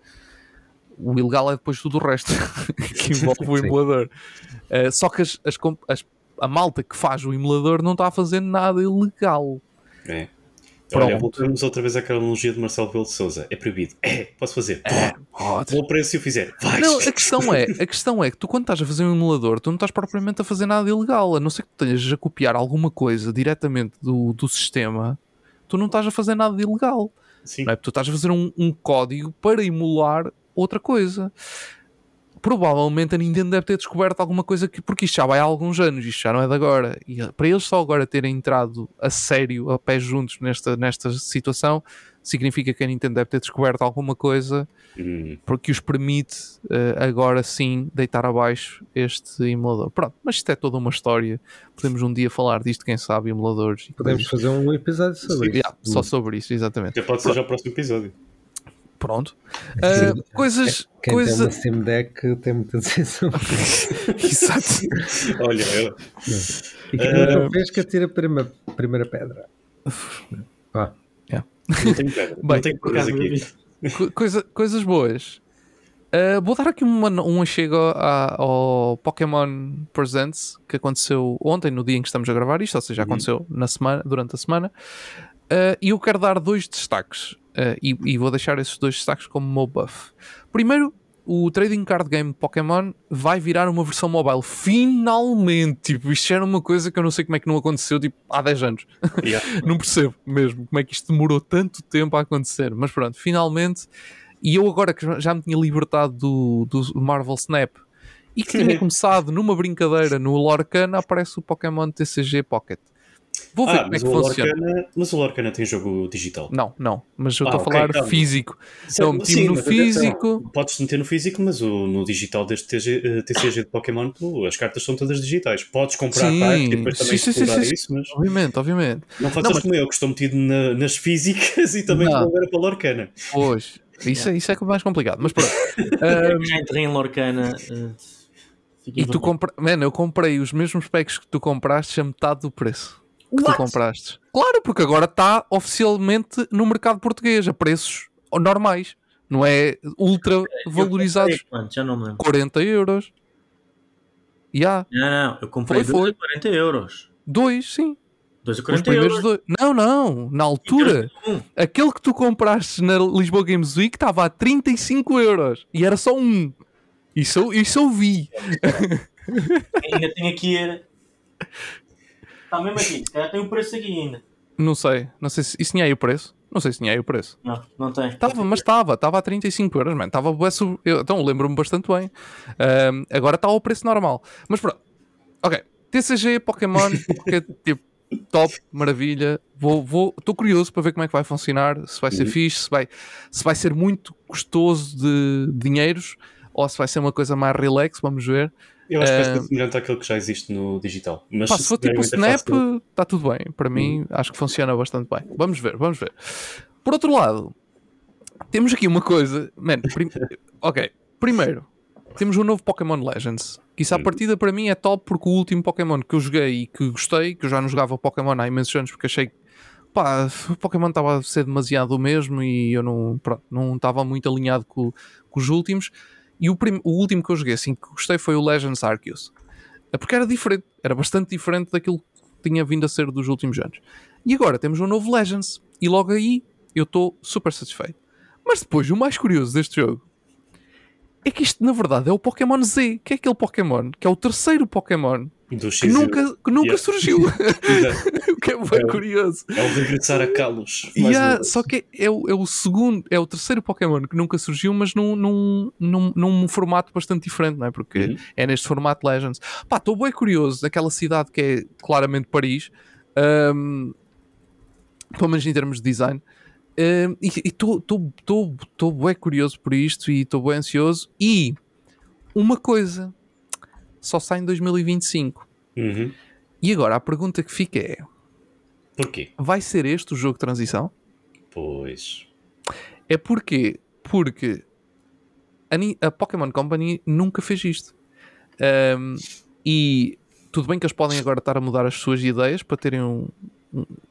O ilegal é depois tudo o resto que envolve o emulador. Eh, só que as- as as- a malta que faz o emulador não está a fazer nada ilegal. É. Pronto. Olha, voltamos outra vez àquela analogia de Marcelo Rebelo de Souza. É proibido. É, posso fazer. Pode. Vou preço se eu fizer. Vai. Não, a questão é, a questão é que tu quando estás a fazer um emulador, tu não estás propriamente a fazer nada ilegal, a não ser que tu tenhas a copiar alguma coisa diretamente do, do sistema, tu não estás a fazer nada de ilegal. Sim. Não é? Tu estás a fazer um, um código para emular outra coisa. Provavelmente a Nintendo deve ter descoberto alguma coisa que, porque isto já vai há alguns anos, isto já não é de agora. E para eles só agora terem entrado a sério, a pés juntos nesta, nesta situação, significa que a Nintendo deve ter descoberto alguma coisa Hum. porque os permite eh, agora sim deitar abaixo este emulador. Pronto, mas isto é toda uma história. Podemos um dia falar disto, quem sabe, emuladores. Podemos fazer um episódio sobre Yeah, isso. só sobre isso, exatamente. Até pode ser já o próximo episódio. Pronto. Eh, coisas. Quem tem coisa... uma Steam Deck tem muita decisão. Exato. Olha, eu- E quem nunca fez que atira a primeira, primeira pedra. Vá. não tenho pedra. Bem, não tenho aqui. Co- coisa- coisas boas. Uh, vou dar aqui uma, um achego a- ao Pokémon Presents que aconteceu ontem, no dia em que estamos a gravar isto, ou seja, aconteceu na semana, durante a semana. Uh, e eu quero dar dois destaques uh, e, e vou deixar esses dois destaques como meu buff. Primeiro, o Trading Card Game Pokémon vai virar uma versão mobile. Finalmente! Tipo, isto era uma coisa que eu não sei como é que não aconteceu tipo, há 10 anos. Yeah. não percebo mesmo como é que isto demorou tanto tempo a acontecer. Mas pronto, finalmente. E eu agora que já me tinha libertado do, do Marvel Snap e que tinha começado numa brincadeira no Lorcana, aparece o Pokémon TCG Pocket. Vou ver Ah, como é que o, funciona. Lorcana, mas o Lorcana tem jogo digital. Não, não, mas eu Ah, estou ok, a falar tá. físico. Sim, Não, meti-me no físico. Podes meter no físico, mas o, no digital deste TG, eh, TCG de Pokémon, as cartas são todas digitais. Podes comprar Sim, cartas e depois também sim, sim, explorar sim, sim. isso, mas Obviamente, obviamente. não faças mas- como eu, que estou metido na- nas físicas e também Não. vou ver para a Lorcana. Pois, isso, é, isso é mais complicado. Mas pronto. Já entrei em Lorcana. eh, e tu compra... Mano, eu comprei os mesmos packs que tu compraste a metade do preço que tu What? compraste. Claro, porque agora está oficialmente no mercado português a preços normais. Não é ultra valorizados. Eu? Já não me lembro. 40 euros. E há Não, não, eu comprei Foi, dois foi. a 40 euros. dois, sim. Dois a Os 40 primeiros euros. dois. Não, não. Na altura, Um. aquele que tu compraste na Lisboa Games Week estava a 35 euros. E era só um. Isso, eu- isso eu vi. Ainda tem aqui. Está mesmo aqui. Se calhar tem o preço aqui ainda. Não sei. Não sei se isso tinha aí o preço. Não sei se tinha aí o preço. Não, não tem. Estava, mas estava. Estava a 35 euros, mano. Estava bué sub- eu- Então lembro-me bastante bem. Ahm, agora está ao preço normal. Mas pronto. Ok. TCG, Pokémon, porque tipo, top, maravilha. Vou, vou, estou curioso para ver como é que vai funcionar. Se vai ser fixe, se vai, se vai ser muito custoso de dinheiros ou se vai ser uma coisa mais relax. Vamos ver. Eu acho que vai Eh, ser semelhante àquilo que já existe no digital. Mas Pá, se for tipo o uma interface Snap, está tudo bem. Para mim, acho que funciona bastante bem. Vamos ver, vamos ver. Por outro lado, temos aqui uma coisa. Man, prim- ok, primeiro, temos um novo Pokémon Legends. Que isso à partida para mim é top porque o último Pokémon que eu joguei e que gostei, que eu já não jogava Pokémon há imensos anos porque achei que pá, o Pokémon estava a ser demasiado o mesmo e eu não pronto, não estava muito alinhado com, com os últimos. E o, prim- o último que eu joguei assim que gostei foi o Legends Arceus. É Porque era diferente, era bastante diferente daquilo que tinha vindo a ser dos últimos anos. E agora temos um novo Legends. E logo aí eu estou super satisfeito. Mas depois, o mais curioso deste jogo é que isto na verdade é o Pokémon Z, que é aquele Pokémon que é o terceiro Pokémon que nunca, que nunca Yeah. surgiu. O que é bem É curioso. É o regressar a Kalos. Vez. só que é o, é o segundo, é o terceiro Pokémon que nunca surgiu, mas num, num, num, num formato bastante diferente, não é? Porque Uhum. é neste formato Legends. Pá, estou bem curioso daquela cidade que é claramente Paris, ahm, pelo menos em termos de design. ahm, e estou bem curioso por isto e estou bem ansioso. E uma coisa só sai em 2025. Uhum. E agora a pergunta que fica é: Porquê? vai ser este o jogo de transição? Pois. É porque, porque a, a Pokémon Company nunca fez isto. Ahm, e tudo bem que eles podem agora estar a mudar as suas ideias para terem um, um-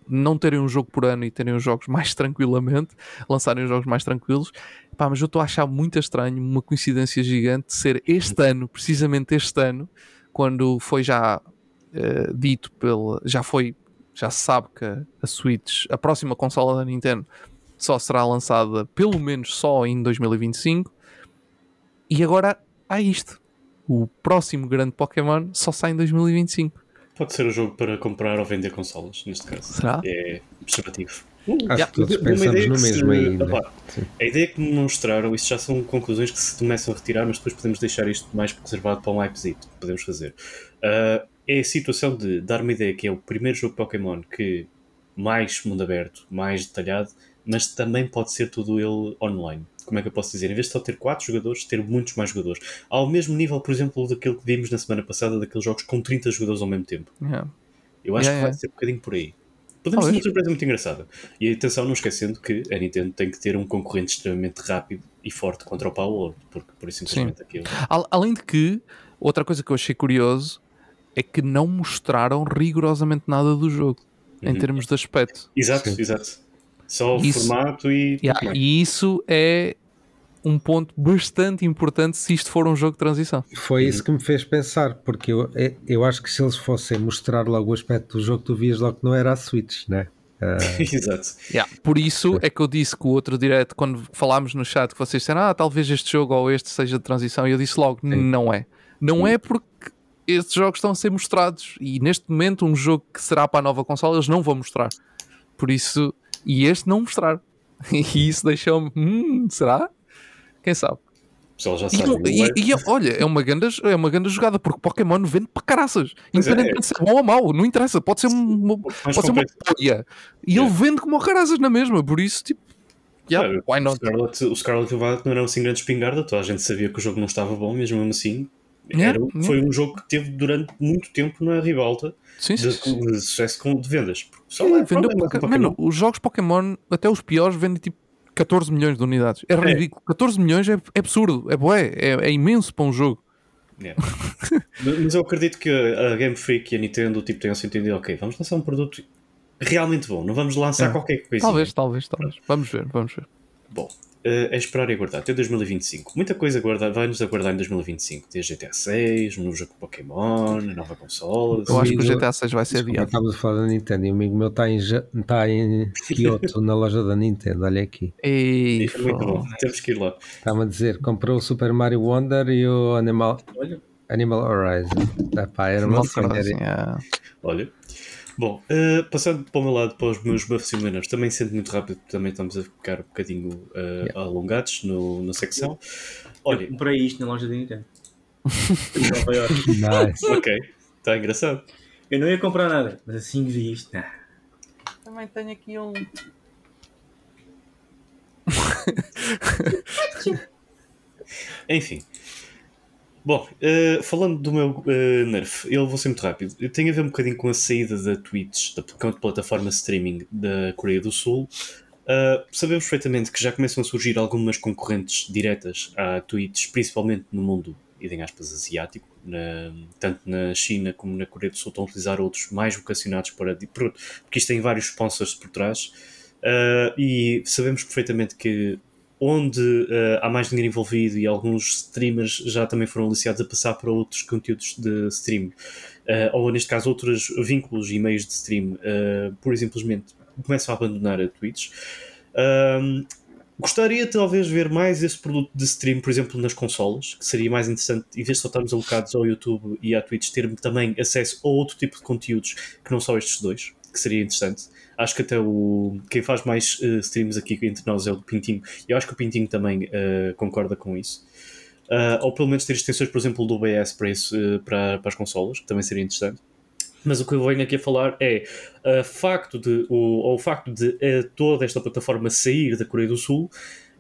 não terem um jogo por ano e terem os jogos mais tranquilamente, lançarem os jogos mais tranquilos. Pá, mas eu estou a achar muito estranho, uma coincidência gigante, ser este ano, precisamente este ano, quando foi já eh, dito pela. Já foi. Já se sabe que a Switch, a próxima consola da Nintendo, só será lançada pelo menos só em 2025. E agora há isto. O próximo grande Pokémon só sai em 2025. Pode ser o jogo para comprar ou vender consolas, neste caso. Será? É observativo. Uh, Acho Yeah. que todos pensamos ideia no que se- mesmo ainda. Sim. a ideia que me mostraram, isso já são conclusões que se começam a retirar, mas depois podemos deixar isto mais reservado para um hypezito. Podemos fazer. Ah, é a situação de dar uma ideia que é o primeiro jogo Pokémon que mais mundo aberto, mais detalhado, mas também pode ser tudo ele online. Como é que eu posso dizer? Em vez de só ter 4 jogadores, ter muitos mais jogadores. Ao mesmo nível, por exemplo, daquilo que vimos na semana passada, daqueles jogos com 30 jogadores ao mesmo tempo. Yeah. Eu acho Yeah, que vai yeah. ser um bocadinho por aí. Podemos ter uma surpresa muito engraçada. E atenção, não esquecendo que a Nintendo tem que ter um concorrente extremamente rápido e forte contra o Power, porque por isso simplesmente aquilo. Al- Além de que, outra coisa que eu achei curioso é que não mostraram rigorosamente nada do jogo em Uhum. termos de aspecto. Exato, Sim. exato. Só o Isso- formato e. Yeah, e isso é um ponto bastante importante se isto for um jogo de transição. Foi isso que me fez pensar, porque eu, eu acho que se eles fossem mostrar logo o aspecto do jogo, tu vias logo que não era a Switch, né? Ah, Exato. Yeah, Por isso é que eu disse que o outro direto, quando falámos no chat, que vocês disseram, ah, talvez este jogo ou este seja de transição, e eu disse logo, não é. Não é porque estes jogos estão a ser mostrados e neste momento um jogo que será para a nova consola eles não vão mostrar. Por isso, e este não mostrar. E isso deixou-me, hum, será? Quem sabe? E, e- é? e eu- olha, é uma, grande, é uma grande jogada porque Pokémon vende para caraças. Pois é. De ser bom ou mau, não interessa. Pode ser, uma, pode ser uma poia. E ele Yeah. vende como caraças na mesma. Por isso, tipo, yeah, Claro, why o not? Scarlet, o Scarlet e Violet não eram assim grande espingarda, toda a gente sabia que o jogo não estava bom, mesmo assim. Era, yeah. Foi um jogo que teve durante muito tempo na ribalta Sim, de, sim, de sucesso com, de vendas. Porque Só é, vendeu é Pokémon. Mano, os jogos Pokémon, até os piores, vendem tipo 14 milhões de unidades. É ridículo. 14 milhões é, é absurdo. É bué. É, é imenso para um jogo. Yeah. Mas eu acredito que a a Game Freak e a Nintendo tipo, tenham se entendido, ok, vamos lançar um produto realmente bom, não vamos lançar É. qualquer coisa. Talvez, talvez, talvez. Vamos ver, vamos ver. Bom, eh, é esperar e aguardar até 2025. Muita coisa aguardar, vai-nos aguardar em 2025. Desde GTA 6, um novo jogo Pokémon, a nova consola. Eu acho que o GTA 6 vai ser adiado. estávamos a falar da Nintendo e um amigo meu está em, está em Kyoto, na loja da Nintendo. Olha aqui. Ei, Isso é muito bom, temos que ir lá. Está-me a dizer, comprou o Super Mario Wonder e o Animal, Olha, Animal Horizon. Epá, era uma. Olha. Bom, eh, passando para o meu lado, para os meus buffs e winners, também sendo muito rápido, também estamos a ficar um bocadinho eh, alongados no, na secção. Olha, eu comprei isto na loja da Nintendo. Em Nova York. Nice. ok, está engraçado. Eu não ia comprar nada, mas assim que vi isto, nah. Também tenho aqui um. Enfim. Bom, eh, falando do meu eh, Nerf, eu vou ser muito rápido. Eu tenho a ver um bocadinho com a saída da Twitch, da pl- plataforma streaming da Coreia do Sul. Uh, sabemos perfeitamente que já começam a surgir algumas concorrentes diretas à Twitch, principalmente no mundo, em aspas, asiático. Na- tanto na China como na Coreia do Sul estão a utilizar outros mais vocacionados para. Porque isto tem vários sponsors por trás. Uh, e sabemos perfeitamente que onde uh, há mais dinheiro envolvido e alguns streamers já também foram aliciados a passar para outros conteúdos de stream, uh, ou neste caso outros vínculos e meios de stream, uh, e simplesmente começam a abandonar a Twitch. Um, gostaria talvez de ver mais esse produto de stream, por exemplo, nas consolas, que seria mais interessante, em vez de só estarmos alocados ao YouTube e à Twitch, ter também acesso a outro tipo de conteúdos que não só estes dois, que seria interessante. Acho que até o quem faz mais uh, streams aqui entre nós é o Pintinho, e eu acho que o Pintinho também uh, concorda com isso. Uh, ou pelo menos ter extensões, por exemplo, do OBS para, isso, para, para as consolas, que também seria interessante. Mas o que eu venho aqui a falar é uh, facto de, o, o facto de toda esta plataforma sair da Coreia do Sul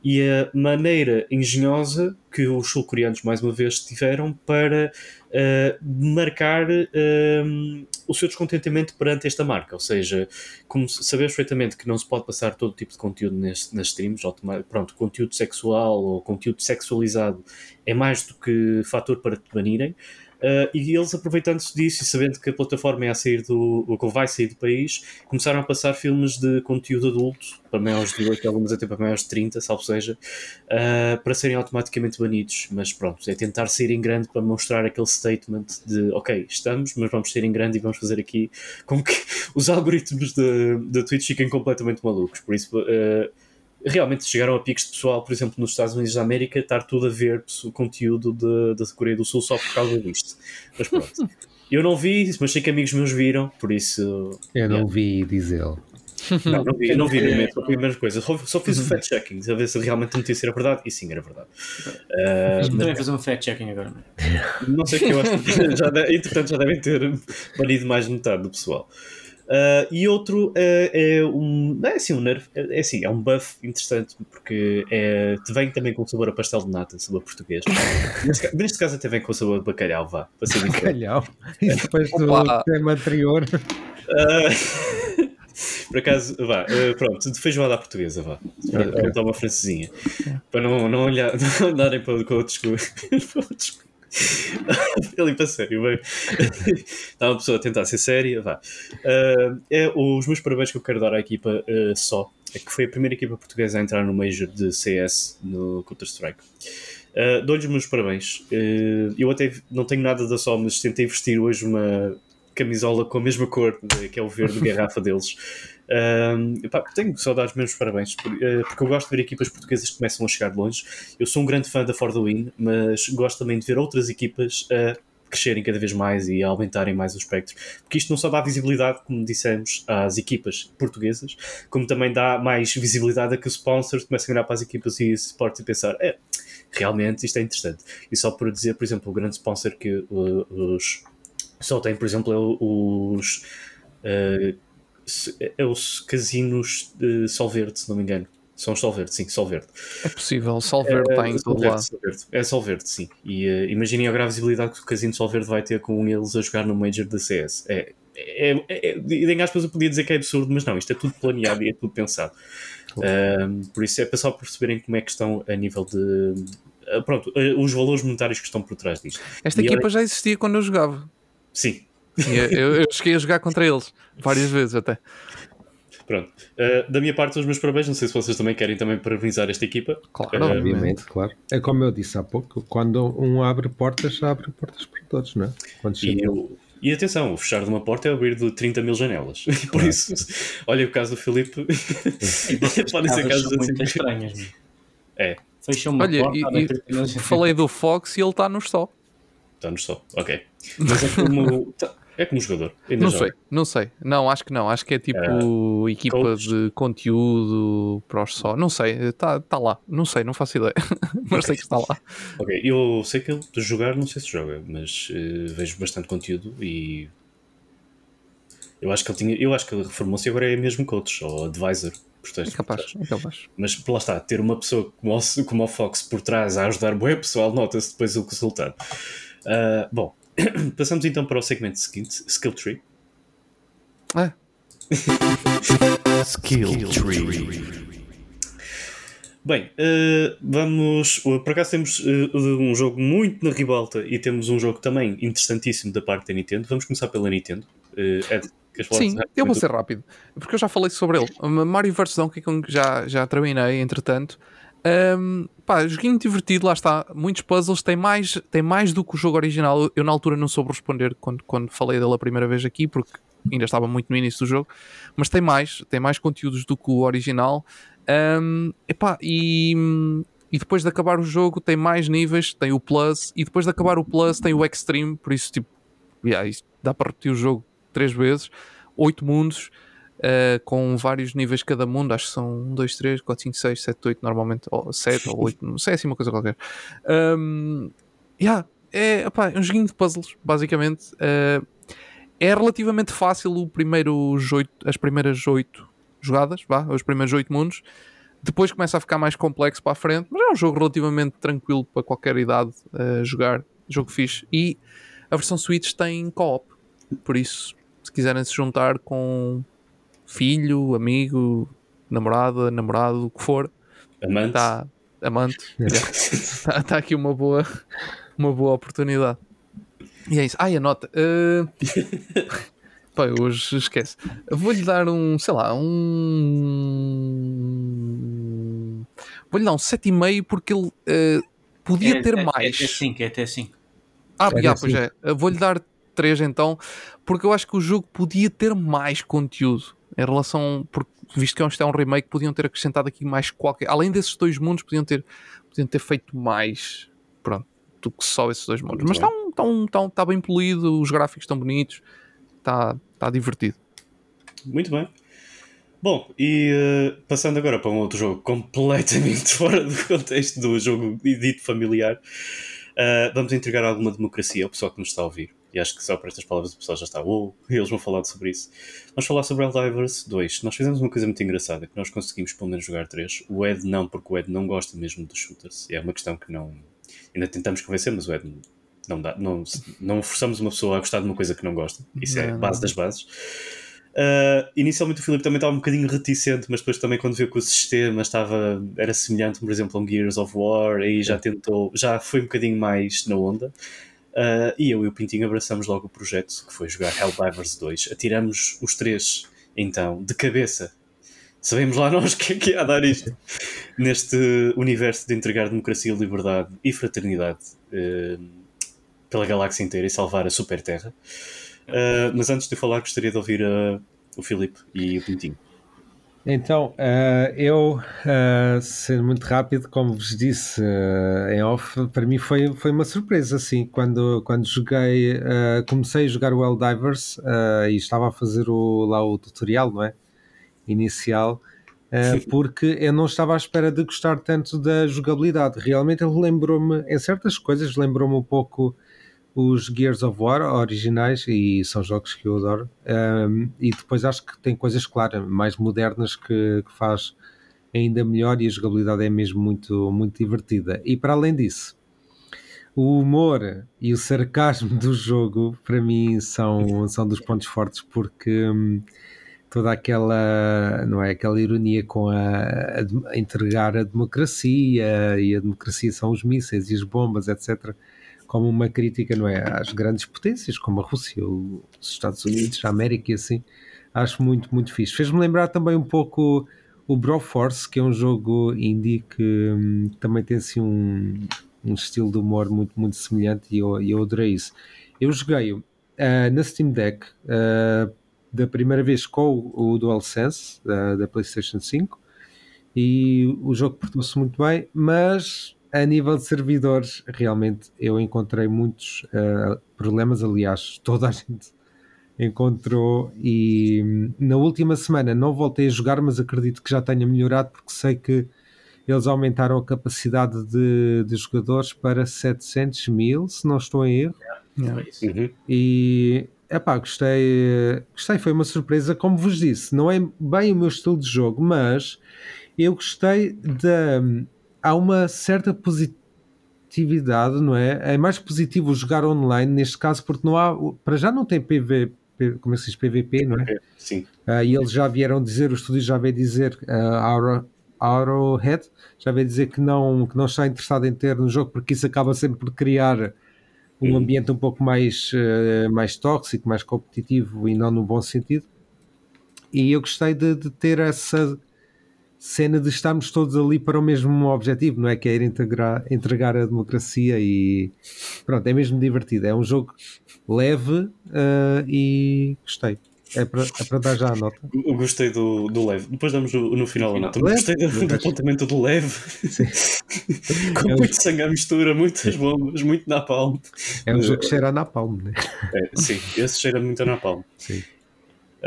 e a maneira engenhosa que os sul-coreanos mais uma vez tiveram para uh, marcar uh, o seu descontentamento perante esta marca. Ou seja, como sabemos perfeitamente que não se pode passar todo tipo de conteúdo neste, nas streams, pronto, conteúdo sexual ou conteúdo sexualizado é mais do que fator para te banirem. Uh, e eles aproveitando-se disso e sabendo que a plataforma é a sair do, ou vai sair do país, começaram a passar filmes de conteúdo adulto para maiores de 8, algumas até para maiores de 30, salvo seja, uh, para serem automaticamente banidos. Mas pronto, é tentar sair em grande para mostrar aquele statement de ok, estamos, mas vamos sair em grande e vamos fazer aqui como que os algoritmos da Twitch fiquem completamente malucos. Por isso. Uh, realmente chegaram a picos de pessoal, por exemplo, nos Estados Unidos da América, estar tudo a ver o conteúdo da Coreia do Sul só por causa disto. Mas pronto. Eu não vi, mas sei que amigos meus viram, por isso. Eu não yeah. vi dizê-lo. Não, não vi, não vi no momento, a mesma coisa. Só, só fiz o fact-checking, a ver se realmente a notícia era verdade, e sim, era verdade. Uh, também fazer um fact-checking agora. Não sei o que eu acho que já, entretanto já devem ter banido mais de metade do pessoal. Uh, e outro uh, é um. Não é assim um nerf, é, é assim, é um buff interessante porque é, te vem também com sabor a pastel de nata, sabor português. neste, neste caso até vem com sabor de bacalhau, vá, para ser Bacalhau? E depois do Opa. tema anterior. Uh, por acaso, vá, uh, pronto, de feijoada à portuguesa, vá. Para dar uma francesinha. Para não, não, olhar, não andarem para, com outros. Ele para sério, bem. Está uma pessoa a tentar ser séria, vá. Uh, é, os meus parabéns que eu quero dar à equipa uh, só é que foi a primeira equipa portuguesa a entrar no Major de CS no Counter-Strike. Uh, Dou-lhes os meus parabéns. Uh, eu até não tenho nada da só, mas tentei vestir hoje uma camisola com a mesma cor, que é o verde garrafa deles. Um, tenho os meus parabéns, eh, porque eu gosto de ver equipas portuguesas que começam a chegar longe. Eu sou um grande fã da For the Win, mas gosto também de ver outras equipas a crescerem cada vez mais e a aumentarem mais o espectro, porque isto não só dá visibilidade, como dissemos, às equipas portuguesas, como também dá mais visibilidade a que os sponsors comecem a olhar para as equipas e sports e pensar, é, realmente isto é interessante. E só por dizer, por exemplo, o grande sponsor que uh, os só tem, por exemplo, é os uh, é os casinos de Solverde, se não me engano. São Solverde, sim, Solverde. É possível, Solverde é, está em todo lado. É Solverde, sim. E uh, imaginem a visibilidade que o casino de Solverde vai ter com eles a jogar no Major da CS. É, é, é, é, em aspas eu podia dizer que é absurdo, mas não, isto é tudo planeado e é tudo pensado. Uh, por isso é para só perceberem como é que estão a nível de. Uh, pronto, uh, os valores monetários que estão por trás disto. Esta e equipa já existia quando eu jogava. Sim, eu, eu cheguei a jogar contra eles várias vezes até. Pronto. Uh, da minha parte, os meus parabéns. Não sei se vocês também querem também parabenizar esta equipa. Claro, uh, obviamente, claro. É como eu disse há pouco: quando um abre portas, abre portas para todos, não é? Quando e, eu, e atenção, o fechar de uma porta é abrir de 30 mil janelas. Por claro. isso, olha o caso do Filipe. Podem ser casos assim. Muito estranhas. É. Fecham uma olha, porta. E, e falei do Fox e ele está no stop. Está no stop, ok. Mas é como. É como jogador. Ainda não joga. sei, não sei. Não, acho que não. Acho que é tipo uh, equipa coach. de conteúdo para os só. Não sei, está tá lá. Não sei, não faço ideia. mas okay. sei que está lá. Ok, eu sei que ele de jogar, não sei se joga, mas uh, vejo bastante conteúdo e. Eu acho que ele tinha. Eu acho que ele reformou-se e agora é mesmo coach ou advisor. Portanto, é capaz, é capaz. Mas lá está, ter uma pessoa como o, como o Fox por trás a ajudar o pessoal, nota-se depois o resultado. Uh, bom, Passamos então para o segmento seguinte, Skill Tree. É. Skill Tree. Bem, uh, vamos. Uh, por acaso temos uh, um jogo muito na ribalta e temos um jogo também interessantíssimo da parte da Nintendo. Vamos começar pela Nintendo. Ed, Sim, eu vou ser rápido, porque eu já falei sobre ele. Mario vs Donkey Kong já, já terminei, entretanto. Um, pá, joguinho divertido, lá está. Muitos puzzles, tem mais, tem mais do que o jogo original. Eu, na altura não soube responder quando, quando falei dele a primeira vez aqui, porque ainda estava muito no início do jogo. Mas tem mais, tem mais conteúdos do que o original. Um, epá, e, e depois de acabar o jogo, tem mais níveis. Tem o Plus, e depois de acabar o Plus, tem o Extreme. Por isso, tipo, yeah, dá para repetir o jogo três vezes. Oito mundos uh, com vários níveis cada mundo, acho que são 1, 2, 3, 4, 5, 6, 7, 8 normalmente, ou 7 ou 8, não sei, assim uma coisa qualquer. Um, yeah, é opá, um joguinho de puzzles, basicamente. Uh, é relativamente fácil o primeiro 8, as primeiras 8 jogadas, vá, os primeiros 8 mundos. Depois começa a ficar mais complexo para a frente, mas é um jogo relativamente tranquilo para qualquer idade uh, jogar. Jogo fixe. E a versão Switch tem co-op, por isso, se quiserem se juntar com filho, amigo, namorada, namorado, o que for. Amante. Tá, amante. Está tá aqui uma boa, uma boa oportunidade. E é isso. Ai, a nota. Uh... Pá, hoje esquece. Vou-lhe dar um, sei lá, um. Vou-lhe dar um 7,5 porque ele uh, podia é, ter é, mais. É até 5, é até 5. Ah, é, pois é. Vou-lhe dar 3 então, porque eu acho que o jogo podia ter mais conteúdo em relação, porque, visto que é um remake, podiam ter acrescentado aqui mais qualquer. Além desses dois mundos, podiam ter, podiam ter feito mais. Pronto, do que só esses dois mundos. Mas está um, tá um, tá um, tá bem polido, os gráficos estão bonitos, está tá divertido. Muito bem. Bom, e uh, passando agora para um outro jogo completamente fora do contexto do jogo dito familiar, uh, vamos entregar alguma democracia ao pessoal que nos está a ouvir. E acho que só por estas palavras o pessoal já está, oh, eles vão falar sobre isso. Vamos falar sobre Helldivers 2. Nós fizemos uma coisa muito engraçada, que nós conseguimos pelo menos jogar 3. O Ed não, porque o Ed não gosta mesmo dos shooters. É uma questão que não... Ainda tentamos convencer, mas o Ed não dá. Não, não forçamos uma pessoa a gostar de uma coisa que não gosta. Isso é a base das bases. Uh, inicialmente o Filipe também estava um bocadinho reticente, mas depois também quando viu que o sistema estava, era semelhante, por exemplo, a um Gears of War, aí já tentou, já foi um bocadinho mais na onda. Uh, e eu e o Pintinho abraçamos logo o projeto, que foi jogar Helldivers 2. Atiramos os três, então, de cabeça. Sabemos lá nós que é que ia dar isto. Neste universo de entregar democracia, liberdade e fraternidade uh, pela galáxia inteira e salvar a Super Terra. Uh, mas antes de falar, gostaria de ouvir o Filipe e o Pintinho. Então, uh, eu, uh, sendo muito rápido, como vos disse uh, em off, para mim foi, foi uma surpresa, assim, quando, quando joguei, comecei a jogar o Helldivers e estava a fazer o, lá o tutorial, não é? Inicial, porque eu não estava à espera de gostar tanto da jogabilidade. Realmente ele lembrou-me, em certas coisas, lembrou-me um pouco os Gears of War originais e são jogos que eu adoro. Um, e depois acho que tem coisas, claro, mais modernas que, que, faz ainda melhor e a jogabilidade é mesmo muito, muito divertida. E para além disso, o humor e o sarcasmo do jogo para mim são, são dos pontos fortes porque hum, toda aquela não é aquela ironia com a, a, entregar a democracia e a democracia são os mísseis e as bombas etc como uma crítica não é, às grandes potências, como a Rússia, os Estados Unidos, a América e assim. Acho muito, muito fixe. Fez-me lembrar também um pouco o Broforce, que é um jogo indie que hum, também tem assim um, um estilo de humor muito, muito semelhante e eu, eu adorei isso. Eu joguei uh, na Steam Deck uh, da primeira vez com o, o DualSense uh, da PlayStation 5 e o jogo portou-se muito bem, mas a nível de servidores, realmente eu encontrei muitos uh, problemas. Aliás, toda a gente encontrou. E hum, na última semana não voltei a jogar, mas acredito que já tenha melhorado, porque sei que eles aumentaram a capacidade de, de jogadores para 700 mil, se não estou em erro. Yeah. Uhum. E epá, gostei, gostei, foi uma surpresa. Como vos disse, não é bem o meu estilo de jogo, mas eu gostei da há uma certa positividade, não é? É mais positivo jogar online neste caso porque não há, para já não tem PV, como é que se diz PVP, não é? Sim. Uh, e eles já vieram dizer, o estúdio já veio dizer, uh, Arrowhead já veio dizer que não, que não está interessado em ter no jogo porque isso acaba sempre por criar um ambiente um pouco mais, uh, mais tóxico, mais competitivo e não no bom sentido. E eu gostei de, de ter essa cena de estarmos todos ali para o mesmo objetivo, não é? Que é ir integrar, entregar a democracia e pronto, é mesmo divertido. É um jogo leve uh, e gostei. É para, é para dar já a nota. Eu gostei do, do leve. Depois damos no, no final a nota. Gostei do, do apontamento do leve. Com é muito um... sangue à mistura, muitas bombas, muito napalm. É um jogo que cheira a napalm, né? É, sim, esse cheira muito a napalm. Sim.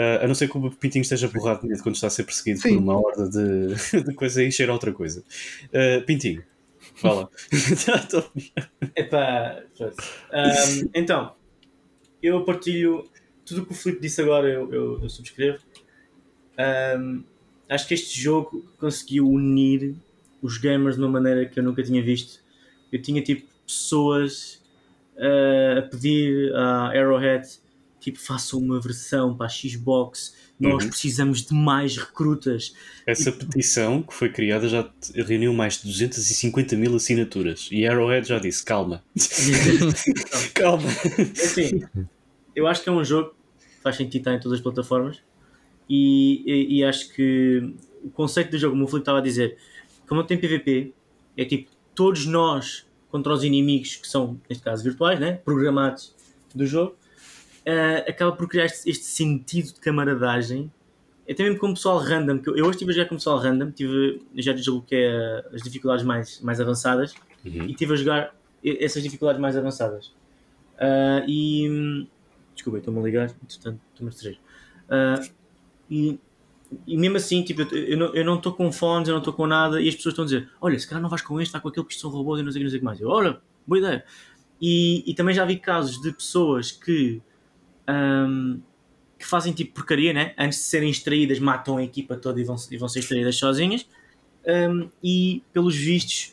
Uh, a não ser que o Pintinho esteja borrado de quando está a ser perseguido Sim. por uma horda de, de coisa e cheira a outra coisa. Uh, Pintinho, fala. Epá, um, então, eu partilho tudo o que o Filipe disse agora, eu, eu, eu subscrevo. Um, acho que este jogo conseguiu unir os gamers de uma maneira que eu nunca tinha visto. Eu tinha tipo pessoas uh, a pedir a Arrowhead tipo, façam uma versão para a Xbox, nós uhum. precisamos de mais recrutas. Essa e... petição que foi criada já reuniu mais de 250 mil assinaturas e Arrowhead já disse: calma, calma. É assim, eu acho que é um jogo que faz sentido estar em todas as plataformas e, e, e acho que o conceito do jogo, como o Felipe estava a dizer, como não tem PVP, é tipo todos nós contra os inimigos que são, neste caso, virtuais, né? programados do jogo uh, acaba por criar este, este, sentido de camaradagem. Até mesmo com o pessoal random, que eu, eu hoje estive a jogar com o pessoal random, tive, já desbloqueei as dificuldades mais, mais avançadas uhum. e estive a jogar essas dificuldades mais avançadas. Uh, e. Desculpa, estou-me a ligar, entretanto, estou-me a distrair. Uh, e e mesmo assim, tipo, eu, eu não estou com fones, eu não estou com nada, e as pessoas estão a dizer: Olha, se calhar não vais com este, está com aquele que são robôs e não sei o que, não sei o que mais. Eu, olha, boa ideia. E, e também já vi casos de pessoas que, um, que fazem tipo porcaria, né? Antes de serem extraídas, matam a equipa toda e vão, e vão ser extraídas sozinhas. Um, e pelos vistos,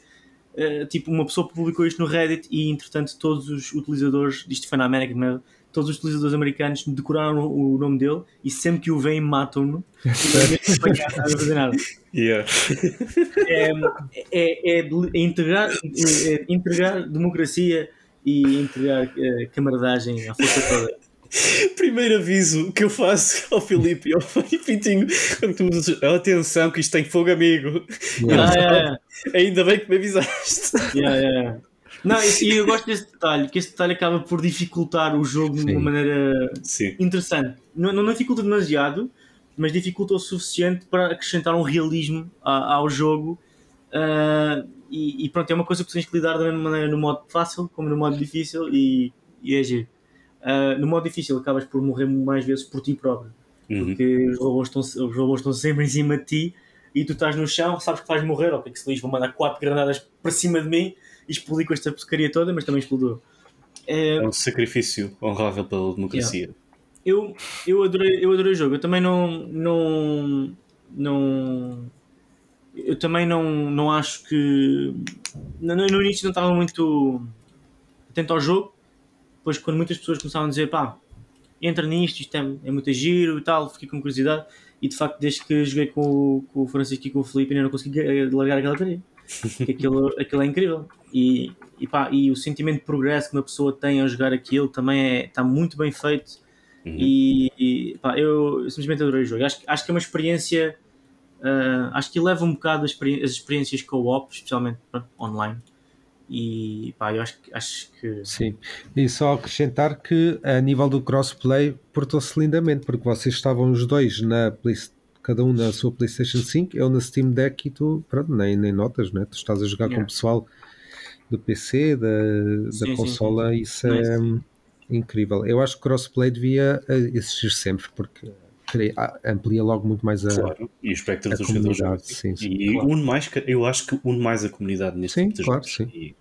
uh, tipo, uma pessoa publicou isto no Reddit e entretanto todos os utilizadores, isto foi na América, todos os utilizadores americanos decoraram o nome dele e sempre que o veem matam-no e não fazer nada. Yeah. É, é, é, é integrar, é, integrar democracia e entregar uh, camaradagem à força toda. Primeiro aviso que eu faço ao Filipe e ao Pintinho quando tu me dizes, atenção que isto tem fogo amigo. Yeah. Ah, yeah, Ainda bem que me avisaste. Yeah, não, e, eu gosto desse detalhe, que esse detalhe acaba por dificultar o jogo Sim. de uma maneira Sim. interessante. Não, não dificulta demasiado, mas dificulta o suficiente para acrescentar um realismo a, ao jogo. Uh, e, e, pronto, é uma coisa que tens que lidar da mesma maneira no modo fácil como no modo difícil e, e é giro. Uh, no modo difícil acabas por morrer mais vezes por ti próprio, uhum. porque os robôs, estão, os robôs estão sempre em cima de ti e tu estás no chão, sabes que vais morrer, ok, que se lixo, vou mandar quatro granadas para cima de mim e explodir com esta pescaria toda, mas também explodiu. É, é um sacrifício honrável pela democracia. Yeah. Eu, eu, adorei, eu adorei o jogo, eu também não, não, não eu também não, não acho que no, no início não estava muito atento ao jogo depois quando muitas pessoas começavam a dizer pá, entra nisto, isto é, é muito giro e tal, fiquei com curiosidade. E de facto desde que joguei com, com o Francisco e com o Felipe ainda não consegui largar aquela tarefa aquilo, aquilo é incrível. E, e, pá, e o sentimento de progresso que uma pessoa tem ao jogar aquilo também é, está muito bem feito. Uhum. e, e pá, eu, eu, simplesmente adorei o jogo. Acho, acho que é uma experiência uh, acho que leva um bocado as, as experiências co-op, especialmente pronto, online e pá, eu acho, acho que. Sim, e só acrescentar que a nível do crossplay portou-se lindamente, porque vocês estavam os dois na cada um na sua PlayStation 5, eu na Steam Deck e tu, pronto, nem, nem notas, né? tu estás a jogar yeah. com o pessoal do PC, da, da sim, consola, sim, sim. isso é nice. incrível. Eu acho que crossplay devia eh, existir sempre, porque amplia logo muito mais a, claro, e o espectro dos jogadores. Sim, sim, e claro. une mais, eu acho que une mais a comunidade neste sim, tipo de claro, jogos. Sim.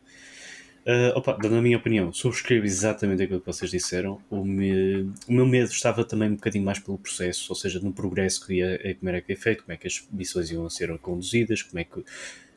Uh, opa, dando a minha opinião, subscrevo exatamente aquilo que vocês disseram. O, me, o meu medo estava também um bocadinho mais pelo processo, ou seja, no progresso que ia, eh, como era que é feito, como é que as missões iam ser conduzidas, como é que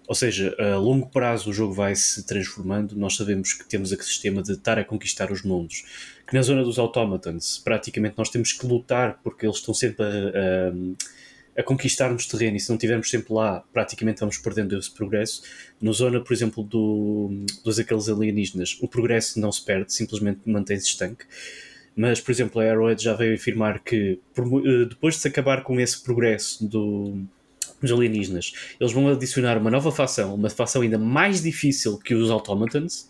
ou seja, a longo prazo o jogo vai se transformando. Nós sabemos que temos aquele sistema de estar a conquistar os mundos. Que na zona dos automatons, praticamente nós temos que lutar porque eles estão sempre a, a, a conquistar-nos terreno e se não estivermos sempre lá, praticamente vamos perdendo esse progresso. Na zona, por exemplo, do, dos aqueles alienígenas, o progresso não se perde, simplesmente mantém-se estanque. Mas, por exemplo, a Arrowhead já veio afirmar que eh, depois de se acabar com esse progresso do os alienígenas, eles vão adicionar uma nova facção, uma facção ainda mais difícil que os automatons,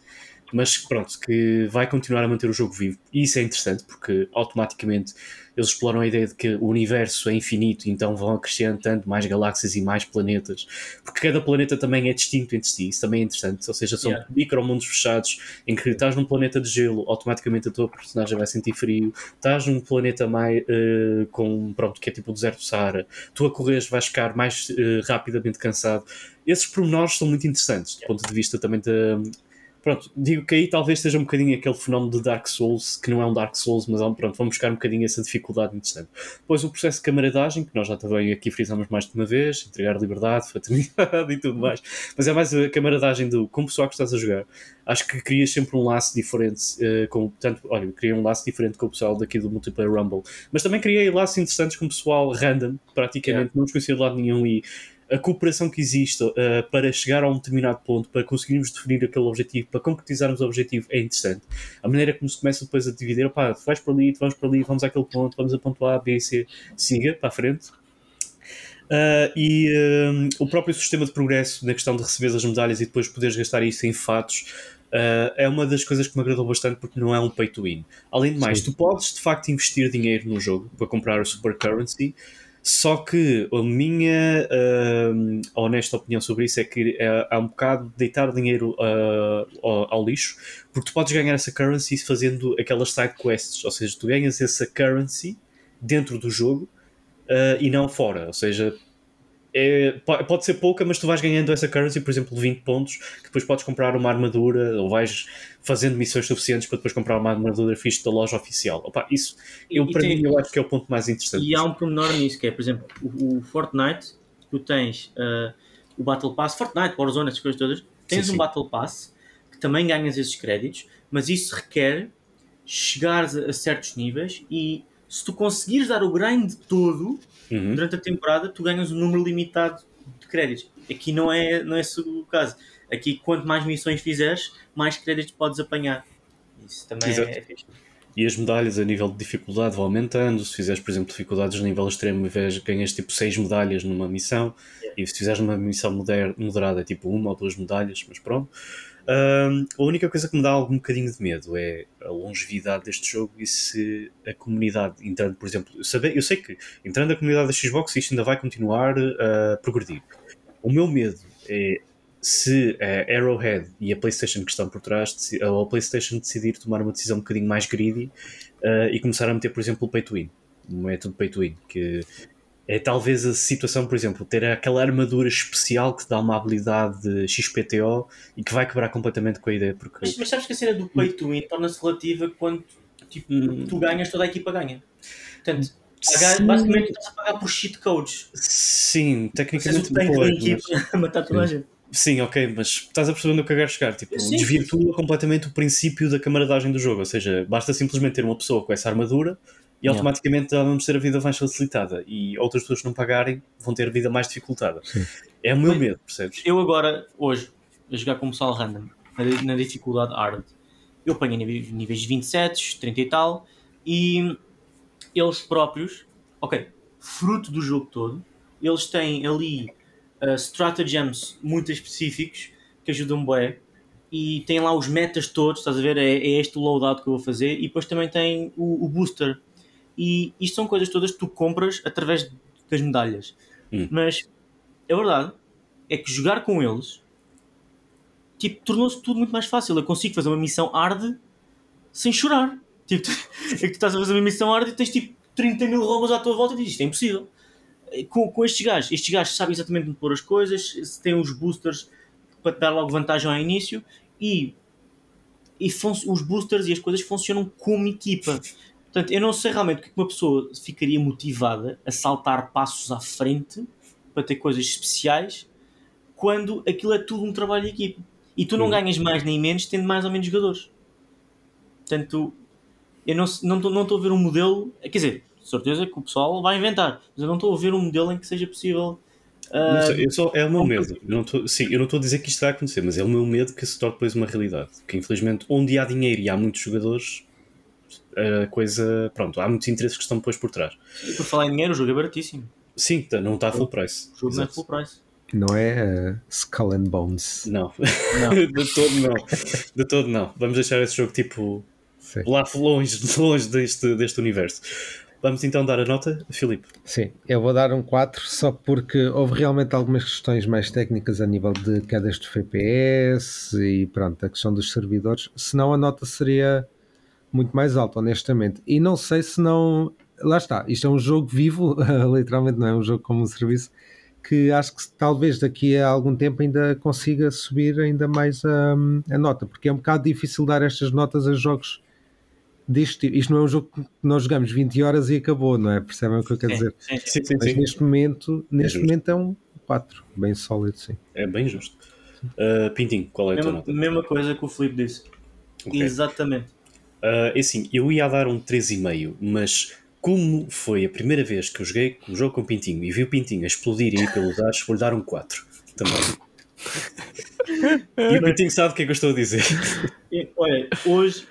mas pronto, que vai continuar a manter o jogo vivo. E isso é interessante porque automaticamente eles exploram a ideia de que o universo é infinito, então vão acrescentando mais galáxias e mais planetas, porque cada planeta também é distinto entre si, isso também é interessante, ou seja, são yeah. micromundos fechados em que estás num planeta de gelo, automaticamente a tua personagem vai sentir frio, estás num planeta mais uh, com pronto, que é tipo o deserto do Saara, tu a correr vais ficar mais uh, rapidamente cansado. Esses pormenores são muito interessantes do ponto de vista também da pronto, digo que aí talvez seja um bocadinho aquele fenómeno de Dark Souls, que não é um Dark Souls, mas pronto, vamos buscar um bocadinho essa dificuldade interessante. Depois o processo de camaradagem, que nós já também aqui frisamos mais de uma vez, entregar liberdade, fraternidade e tudo mais, mas é mais a camaradagem do com o pessoal que estás a jogar. Acho que crias sempre um laço diferente, uh, com, portanto, olha, criei um laço diferente com o pessoal daqui do Multiplayer Rumble, mas também criei laços interessantes com o pessoal random, praticamente, yeah. não nos conhecia de lado nenhum e a cooperação que existe uh, para chegar a um determinado ponto, para conseguirmos definir aquele objetivo, para concretizarmos o objetivo, é interessante. A maneira como se começa depois a dividir, opá, tu vais para ali, tu vais para ali, vamos àquele ponto, vamos a ponto A, B, C, siga para a frente. Uh, e uh, o próprio sistema de progresso na questão de receber as medalhas e depois poderes gastar isso em fatos uh, é uma das coisas que me agradou bastante porque não é um pay to win. Além de mais, Sim. tu podes de facto investir dinheiro no jogo para comprar o Super Currency, só que a minha uh, honesta opinião sobre isso é que é, é um bocado deitar dinheiro uh, ao, ao, lixo, porque tu podes ganhar essa currency fazendo aquelas side quests, ou seja, tu ganhas essa currency dentro do jogo uh, e não fora. Ou seja, é, pode ser pouca, mas tu vais ganhando essa currency, por exemplo, 20 pontos, que depois podes comprar uma armadura ou vais fazendo missões suficientes para depois comprar uma armadura fixe da loja oficial. Opa, isso, eu, para tem, mim, eu acho que é o ponto mais interessante. E há um pormenor nisso, que é, por exemplo, o, o Fortnite, tu tens uh, o Battle Pass, Fortnite, Warzone, essas coisas todas, tens sim, um sim. Battle Pass que também ganhas esses créditos, mas isso requer chegares a, a certos níveis e se tu conseguires dar o grind todo uhum. durante a temporada, tu ganhas um número limitado de créditos. Aqui não é, não é o caso. Aqui, quanto mais missões fizeres, mais créditos podes apanhar. Isso também Exato. é fixe. E as medalhas a nível de dificuldade vão aumentando. Se fizeres, por exemplo, dificuldades a nível extremo, ganhas tipo 6 medalhas numa missão. Yeah. E se fizeres numa missão moderada, é tipo uma ou duas medalhas, mas pronto. A única coisa que me dá algum bocadinho de medo é a longevidade deste jogo e se a comunidade entrando, por exemplo, eu, sabe, eu sei que entrando a comunidade da Xbox isto ainda vai continuar a progredir. O meu medo é se a Arrowhead e a PlayStation que estão por trás, ou a PlayStation decidir tomar uma decisão um bocadinho mais greedy uh, e começar a meter, por exemplo, o pay to win, um método pay to win, que é talvez a situação, por exemplo, ter aquela armadura especial que te dá uma habilidade de XPTO e que vai quebrar completamente com a ideia. Porque... Mas, mas sabes que a cena do pay to win torna-se relativa quando tipo, hum. tu ganhas, toda a equipa ganha. Portanto, pagar, basicamente estás a pagar por cheat codes. Sim, tecnicamente pode. Mas... matar toda a gente. Sim, ok, mas estás a perceber onde eu quero chegar. Tipo, sim, desvirtua sim. completamente o princípio da camaradagem do jogo. Ou seja, basta simplesmente ter uma pessoa com essa armadura e automaticamente yeah. vamos ter a vida mais facilitada e outras pessoas que não pagarem vão ter a vida mais dificultada. Sim. É o meu Mas, medo, percebes? Eu agora, hoje, a jogar com o pessoal random, na, dificuldade hard, eu apanho níveis 27, 30 e tal, e eles próprios, ok, fruto do jogo todo, eles têm ali uh, stratagems muito específicos que ajudam bem e tem lá os metas todos, estás a ver? É, é este o loadout que eu vou fazer e depois também tem o, o booster e isto são coisas todas que tu compras através das medalhas. Hum. Mas a verdade é que jogar com eles tipo, tornou-se tudo muito mais fácil. Eu consigo fazer uma missão hard sem chorar. Tipo, é que tu estás a fazer uma missão hard e tens tipo 30 mil robôs à tua volta e dizes isto é impossível. Com, com estes gajos, estes gajos sabem exatamente onde pôr as coisas, se têm os boosters para te dar logo vantagem ao início e, e os boosters e as coisas funcionam como equipa. Portanto, eu não sei realmente o que uma pessoa ficaria motivada a saltar passos à frente para ter coisas especiais quando aquilo é tudo um trabalho de equipe. E tu não hum. ganhas mais nem menos tendo mais ou menos jogadores. Portanto, eu não estou não não a ver um modelo. Quer dizer, certeza que o pessoal vai inventar, mas eu não estou a ver um modelo em que seja possível. Uh, sei, eu só, é o meu medo. Eu não tô, sim, eu não estou a dizer que isto vai acontecer, mas é o meu medo que se torne depois uma realidade. Que infelizmente, onde há dinheiro e há muitos jogadores, a coisa. Pronto, há muitos interesses que estão depois por trás. E por falar em dinheiro, o jogo é baratíssimo. Sim, tá, não está full price. O jogo não é full price. Não é uh, Skull and Bones. Não, não. de todo não. De todo não. Vamos deixar esse jogo tipo Sim. lá longe, longe deste, deste universo. Vamos então dar a nota, Filipe? Sim, eu vou dar um 4 só porque houve realmente algumas questões mais técnicas a nível de quedas de FPS e pronto, a questão dos servidores. Senão a nota seria muito mais alto, honestamente. E não sei se não. Lá está, isto é um jogo vivo, literalmente não é um jogo como um serviço, que acho que talvez daqui a algum tempo ainda consiga subir ainda mais a, a nota, porque é um bocado difícil dar estas notas a jogos deste tipo. Isto não é um jogo que nós jogamos 20 horas e acabou, não é? Percebem o que eu quero dizer? Sim, sim, sim, Mas neste momento, neste é momento é um 4, bem sólido, sim. É bem justo. Uh, Pintinho, qual é a mesma, tua nota? Mesma coisa que o Filipe disse. Okay. Exatamente. Uh, assim, eu ia dar um 3,5, mas como foi a primeira vez que eu joguei um jogo com Pintinho e vi o Pintinho a explodir e ir pelos ares, vou-lhe dar um 4 também. e o Pintinho sabe o que é que eu estou a dizer. Olha, hoje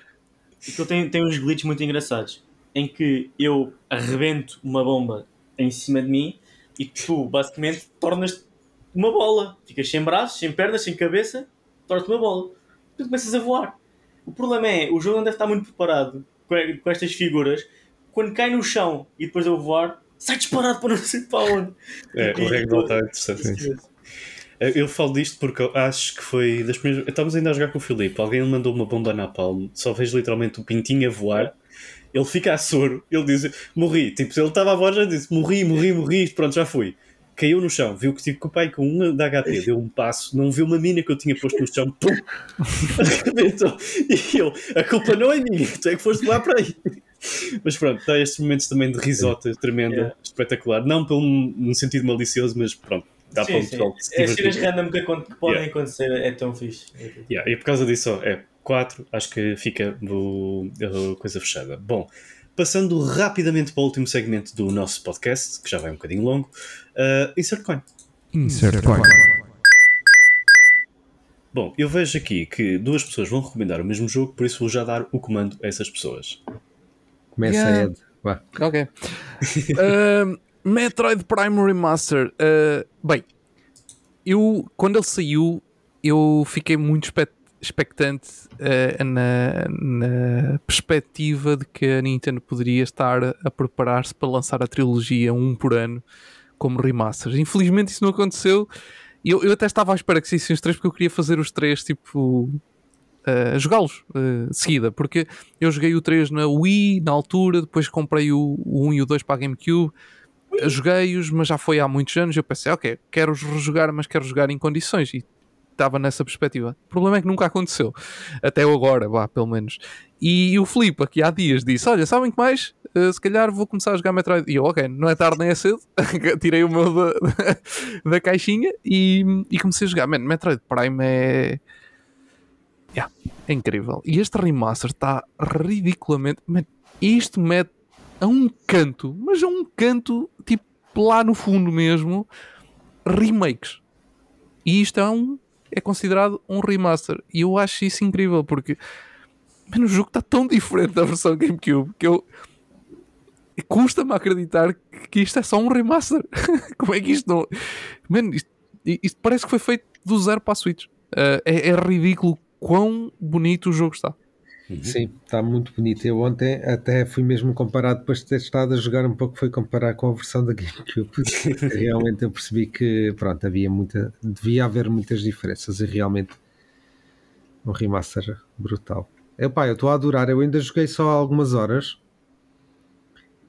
eu tenho, tenho uns glitches muito engraçados em que eu arrebento uma bomba em cima de mim e tu basicamente tornas-te uma bola. Ficas sem braços, sem pernas, sem cabeça, tornas-te uma bola. Tu começas a voar. O problema é, o jogo não deve estar muito preparado com, estas figuras. Quando cai no chão e depois eu voar, sai disparado para não sei para onde. É, o Ragdoll está interessante. Eu falo disto porque acho que foi das primeiras. Estávamos ainda a jogar com o Filipe. Alguém mandou uma bomba na palma. Só vejo literalmente o pintinho a voar Ele fica a soro, ele diz: Morri. Tipo, ele estava a voz, já disse: Morri, morri, morri. Pronto, já fui. Caiu no chão, viu que tive com o pai com um da HP, deu um passo, não viu uma mina que eu tinha posto no chão, pum! Arrebentou. E eu: A culpa não é minha, tu é que foste lá para aí. Mas pronto, dá estes momentos também de risota tremenda, Yeah. espetacular. Não pelo, no sentido malicioso, mas pronto, dá para Sim, o sim. pessoal se É cenas random que, que podem Yeah. acontecer, é tão fixe. Yeah, e por causa disso, é 4, acho que fica do coisa fechada. Bom, passando rapidamente para o último segmento do nosso podcast, que já vai um bocadinho longo, uh, Insert Coin. Insert coin. Bom, eu vejo aqui que duas pessoas vão recomendar o mesmo jogo, por isso vou já dar o comando a essas pessoas. Começa Yeah. Ed. Vá. Ok. Ahm, Metroid Prime Remaster. Ah, bem, eu quando ele saiu, eu fiquei muito espe- expectante ah, na, na perspectiva de que a Nintendo poderia estar a preparar-se para lançar a trilogia um por ano como remasters. Infelizmente isso não aconteceu. Eu, eu até estava à espera que saíssem os três porque eu queria fazer os três tipo a jogá-los uh, seguida, porque eu joguei o 3 na Wii na altura, depois comprei o, o 1 e o 2 para a GameCube, joguei-os, mas já foi há muitos anos. Eu pensei, ok, quero os rejogar, mas quero jogar em condições e estava nessa perspectiva. O problema é que nunca aconteceu, até agora, vá, pelo menos. E, o Filipe, aqui há dias, disse: Olha, sabem que mais? Uh, se calhar vou começar a jogar Metroid. E eu, ok, não é tarde nem é cedo. Tirei o meu da, da caixinha e, e comecei a jogar. Man, Metroid Prime é. Yeah, é incrível. E este remaster está ridiculamente. Man, isto mete a um canto, mas a um canto, tipo lá no fundo mesmo, remakes. E isto é um. É considerado um remaster. E eu acho isso incrível porque man, o jogo está tão diferente da versão GameCube que eu. Custa-me acreditar que isto é só um remaster. Como é que isto não. Man, isto, isto parece que foi feito do zero para a Switch. Uh, é, é ridículo quão bonito o jogo está. Sim, está muito bonito. Eu ontem até fui mesmo comparar, depois de ter estado a jogar um pouco, foi comparar com a versão da GameCube. realmente eu percebi que pronto, havia muita, devia haver muitas diferenças e realmente um remaster brutal. Epá, eu estou a adorar, eu ainda joguei só algumas horas.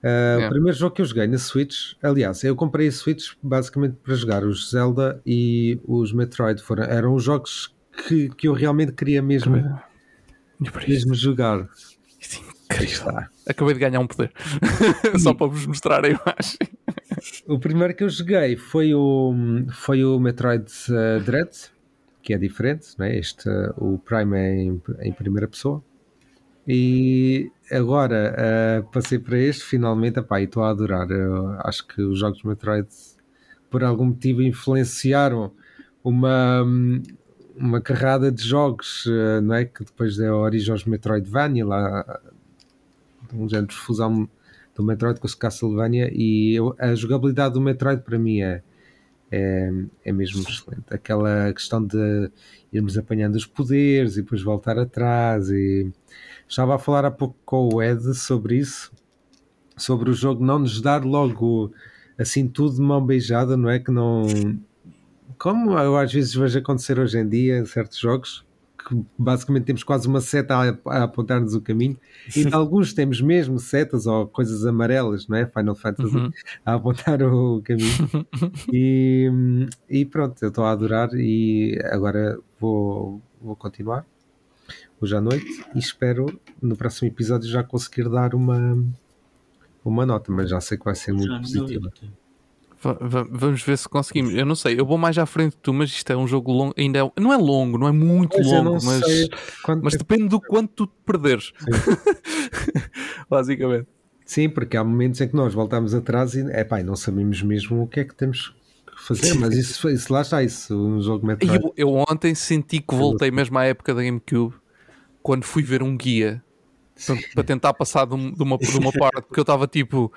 Uh, Yeah. O primeiro jogo que eu joguei na Switch, aliás, eu comprei a Switch basicamente para jogar os Zelda e os Metroid. Foram, eram os jogos que, que eu realmente queria mesmo, mesmo jogar. isto é incrível. Acabei de ganhar um poder. Só para vos mostrar a imagem. O primeiro que eu joguei foi o, foi o Metroid uh, Dread, que é diferente, não é? Este, uh, o Prime é em, em primeira pessoa. E agora uh, passei para este, finalmente, epá, e estou a adorar. Eu acho que os jogos Metroid, por algum motivo, influenciaram uma, uma carrada de jogos, uh, não é? Que depois deu origem aos Metroidvania, lá, um género de fusão do Metroid com o Castlevania e eu, a jogabilidade do Metroid para mim é, é, é mesmo excelente. Aquela questão de irmos apanhando os poderes e depois voltar atrás e estava a falar há pouco com o Ed sobre isso, sobre o jogo não nos dar logo assim tudo de mão beijada, não é? Que não como eu às vezes vejo acontecer hoje em dia em certos jogos que basicamente temos quase uma seta a, a apontar-nos o caminho e em alguns temos mesmo setas ou coisas amarelas, não é? Final Fantasy Uhum. a apontar o caminho e, e pronto, eu estou a adorar e agora vou, vou continuar hoje à noite e espero no próximo episódio já conseguir dar uma uma nota, mas já sei que vai ser muito Já positiva. Vamos ver se conseguimos. Eu não sei, eu vou mais à frente de tu, mas isto é um jogo longo. Ainda é- não é longo, não é muito eu longo, mas, quanto mas depende do quanto tu te perderes. Basicamente. Sim, porque há momentos em que nós voltamos atrás e epá, não sabemos mesmo o que é que temos que fazer, mas isso, isso lá está, isso, um jogo Metroid. eu, eu ontem senti que voltei mesmo à época da GameCube quando fui ver um guia para, tentar passar de uma, de uma parte, porque eu estava tipo,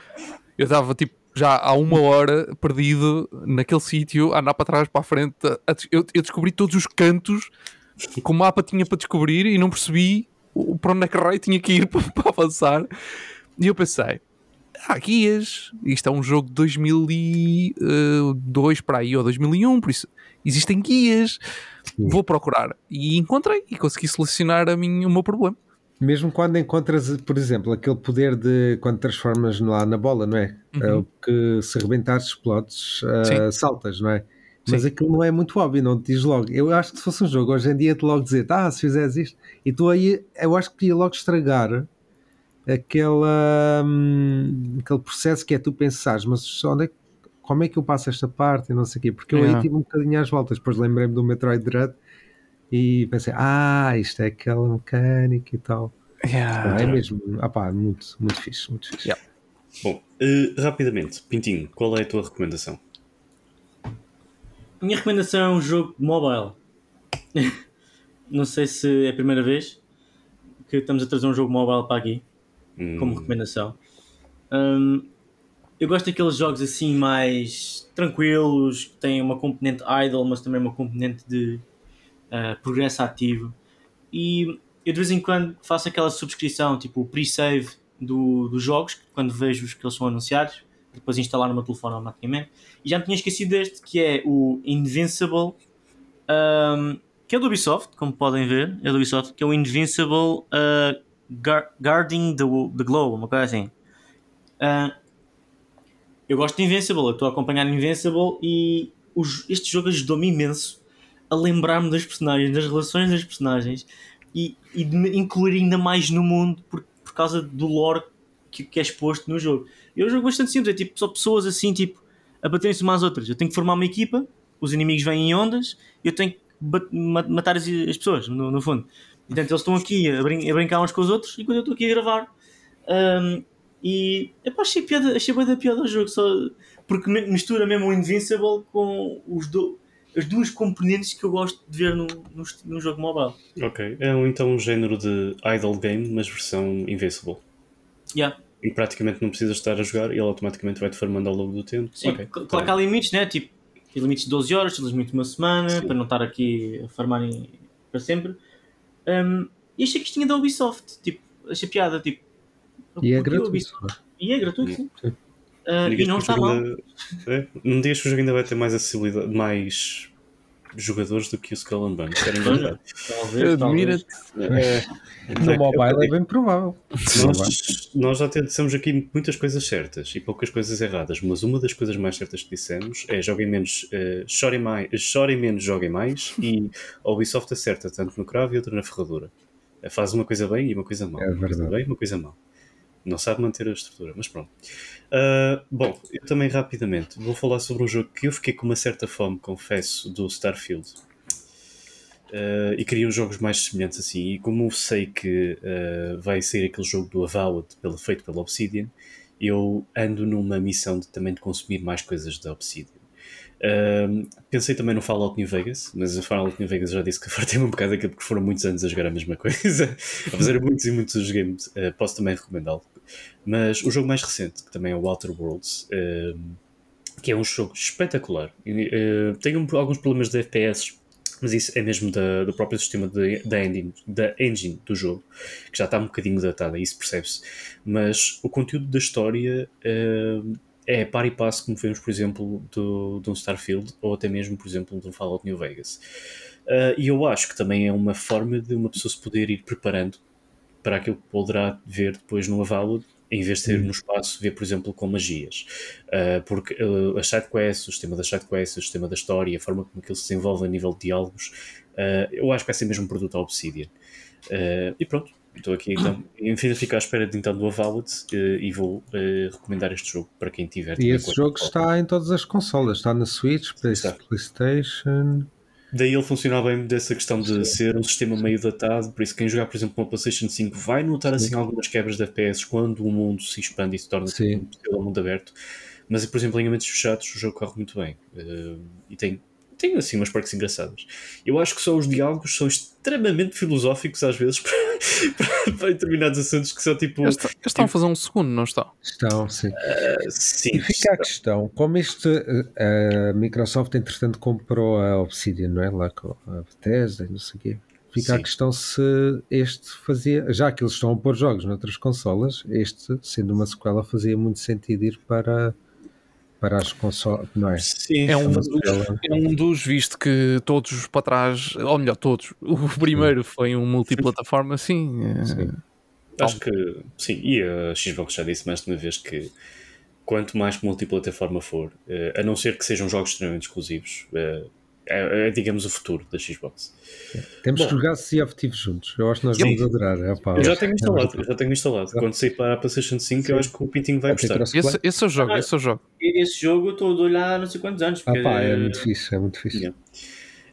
eu estava tipo já há uma hora perdido naquele sítio, a andar para trás, para a frente. a- eu, eu descobri todos os cantos que o mapa tinha para descobrir e não percebi o- para onde é que raio tinha que ir para, para avançar. E eu pensei, há guias, isto é um jogo de 2002 para aí, ou 2001, por isso existem guias, vou procurar. E encontrei, e consegui solucionar a mim, o meu problema. Mesmo quando encontras, por exemplo, aquele poder de quando transformas lá na bola, não é? Uhum. que se rebentares, explodes, uh, saltas, não é? Mas Sim. aquilo não é muito óbvio, não te diz logo. Eu acho que se fosse um jogo hoje em dia, te logo dizer, ah, se fizeres isto, e tu aí, eu acho que ia logo estragar aquela, hum, aquele processo que é tu pensares, mas onde é, que- como é que eu passo esta parte e não sei o quê, porque eu Yeah. aí tive um bocadinho às voltas, depois lembrei-me do Metroid Dread e pensei, ah, isto é aquela mecânica e tal. Yeah. é mesmo, ah pá, muito, muito fixe, muito fixe. Yeah. Bom, eh, rapidamente, Pintinho, qual é a tua recomendação? A minha recomendação é um jogo mobile. Não sei se é a primeira vez que estamos a trazer um jogo mobile para aqui, Hum, como recomendação. Hum, eu gosto daqueles jogos assim mais tranquilos, que têm uma componente idle, mas também uma componente de ah, progresso ativo. E eu de vez em quando faço aquela subscrição, tipo o pre-save do, dos jogos, quando vejo os que eles são anunciados, depois instalar no meu telefone automaticamente. E já me tinha esquecido deste, que é o Invincible, um, que é do Ubisoft, como podem ver, é do Ubisoft, que é o Invincible uh, Guar- Guarding the, the Globe, uma coisa assim. Uh, eu gosto de Invincible, eu estou a acompanhar Invincible e os- este jogo ajudou-me imenso a lembrar-me das personagens, das relações das personagens e, e de me incluir ainda mais no mundo por, por causa do lore que, que é exposto no jogo. E é um jogo bastante simples, é tipo só pessoas assim, tipo, a baterem-se umas às outras. Eu tenho que formar uma equipa, os inimigos vêm em ondas, e eu tenho que matar as, as pessoas, no, no fundo. Portanto, eles estão aqui a, brin- a brincar uns com os outros enquanto eu estou aqui a gravar. Um, e epá, achei, piada, achei bem da piada ao jogo, só porque mi- mistura mesmo o Invincible com os do, as duas componentes que eu gosto de ver num, num, jogo mobile. Ok, é um, então um género de idle game, mas versão Invincible. Yeah. Em que praticamente não precisas estar a jogar e ele automaticamente vai-te formando ao longo do tempo. Sim, Ok, cl- tá claro que há limites, né? Tipo, tem limites de 12 horas, tem limites de uma semana, Sim. para não estar aqui a farmar em- para sempre. Um, e achei que isto tinha da Ubisoft, tipo, achei piada, tipo. E é gratuito. E é gratuito, sim. Sim. Digas e não que o está jogo mal. ainda- é, não digas que o jogo ainda vai ter mais acessibilidade, mais jogadores do que o Skull and Bones. Admira-te. No mobile é bem provável. Nós, nós já dissemos aqui muitas coisas certas e poucas coisas erradas, mas uma das coisas mais certas que dissemos é joguem menos, eh, chorem, mais, chorem menos, joguem mais e a Ubisoft acerta tanto no cravo e outra na ferradura. Faz uma coisa bem e uma coisa mal. É uma coisa verdade. bem e uma coisa mal. Não sabe manter a estrutura, mas pronto. Ah, bom, eu também rapidamente vou falar sobre um jogo que eu fiquei com uma certa fome, confesso, do Starfield. Uh, e queria uns jogos mais semelhantes assim. E como sei que uh, vai sair aquele jogo do Avowed pelo, feito pela Obsidian, eu ando numa missão de, também de consumir mais coisas da Obsidian. Um, pensei também no Fallout New Vegas, mas o Fallout New Vegas já disse que fartei-me um bocado daquilo porque foram muitos anos a jogar a mesma coisa, a fazer muitos e muitos games. Uh, posso também recomendá-lo. Mas o jogo mais recente, que também é o Outer Worlds, um, que é um jogo espetacular. Uh, tem alguns problemas de FPS mas isso é mesmo da, do próprio sistema de, da, engine, da engine do jogo, que já está um bocadinho datada, isso percebe-se. Mas o conteúdo da história uh, é par e passo, como vemos, por exemplo, do, de um Starfield, ou até mesmo, por exemplo, um Fallout New Vegas. Uh, e eu acho que também é uma forma de uma pessoa se poder ir preparando para aquilo que poderá ver depois no Avowed, em vez de ser no espaço, ver, por exemplo, com magias. Uh, porque uh, a sidequest, o sistema da sidequest, o sistema da história, a forma como aquilo se desenvolve a nível de diálogos, uh, eu acho que vai ser mesmo um produto à Obsidian. e pronto, estou aqui então, enfim, fico à espera de, então do Avowed e vou recomendar este jogo para quem tiver. E esse jogo está em todas as consolas, está na Switch, Está. PlayStation. Daí ele funciona bem dessa questão de ser um sistema meio datado, por isso quem jogar, por exemplo, uma PlayStation 5 vai notar assim algumas quebras de FPS quando o mundo se expande e se torna Sim. tipo, um mundo aberto. Mas, por exemplo, em ambientes fechados o jogo corre muito bem. Uh, e tem, tem assim umas partes engraçadas. Eu acho que só os diálogos são extremamente filosóficos às vezes para, para, para determinados assuntos que são tipo. Eles, eles estão a fazer um segundo, não estão? Estão, sim. Uh, sim, E fica a questão, como este, a Microsoft entretanto comprou a Obsidian, não é? Lá com a Bethesda e não sei o quê. Fica Sim. a questão se este fazia, já que eles estão a pôr jogos noutras consolas, este, sendo uma sequela, fazia muito sentido ir para, para as consolas, não é? Sim, É um, dos, é um dos, visto que todos para trás, ou melhor, todos, o primeiro foi um multiplataforma, sim. eh, Sim. acho que sim, e a Xbox já disse mais de uma vez que quanto mais multiplataforma for, uh, a não ser que sejam jogos extremamente exclusivos, uh, é, é, digamos, o futuro da Xbox. Temos Bom, que jogar Sea of Thieves juntos. Eu acho que nós vamos eu, adorar. É, pá, eu já tenho instalado, eu já tenho instalado. Quando sair para a PlayStation 5, Sim. eu acho que o Pintinho vai gostar. Esse, esse é o jogo, esse é o jogo. Esse jogo eu estou a olhar há não sei quantos anos. Porque... Ah, pá, é muito fixe, é muito fixe. Yeah.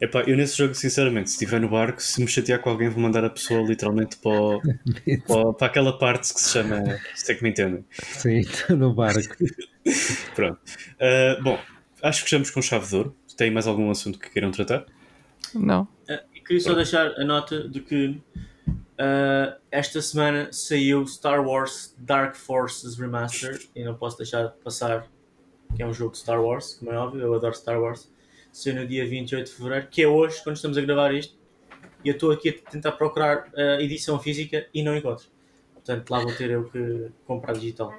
Epá, eu nesse jogo, sinceramente, se estiver no barco, se me chatear com alguém, vou mandar a pessoa literalmente para, o, para, para, aquela parte que se chama. Se é que me entendem. Sim, estou no barco. Pronto. Uh, bom, acho que fechamos com chave de ouro. Tem mais algum assunto que queiram tratar? Não. Uh, queria só deixar a nota de que uh, esta semana saiu Star Wars Dark Forces Remastered e não posso deixar de passar que é um jogo de Star Wars, como é óbvio, eu adoro Star Wars ser no dia 28 de fevereiro, que é hoje, quando estamos a gravar isto, e eu estou aqui a tentar procurar a edição física e não encontro. Portanto, lá vou ter eu que comprar digital.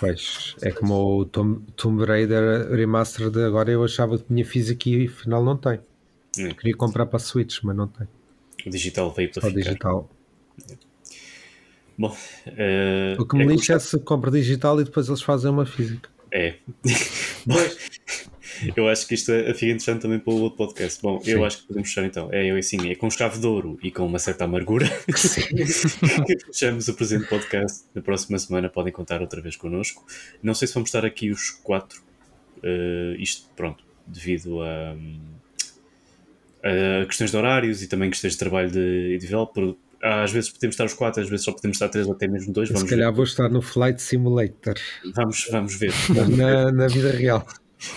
Pois, é como o Tomb, Tomb Raider Remastered agora eu achava que tinha física e afinal não tem. Hum. Queria comprar para a Switch, mas não tem. O digital veio para Só ficar. digital. Bom, uh, o que me é lixa é se compra digital e depois eles fazem uma física. É. Pois. eu acho que isto é, fica interessante também para o outro podcast. Bom, Sim. eu acho que podemos fechar então. É assim, é com chave de ouro e com uma certa amargura que fechamos o presente podcast. Na próxima semana podem contar outra vez connosco. Não sei se vamos estar aqui os quatro. Uh, isto, pronto, devido a, a, questões de horários e também questões de trabalho de, de developer. Às vezes podemos estar os quatro, às vezes só podemos estar três ou até mesmo dois. Vamos se calhar ver. vou estar no Flight Simulator. Vamos, vamos ver. na, na vida real.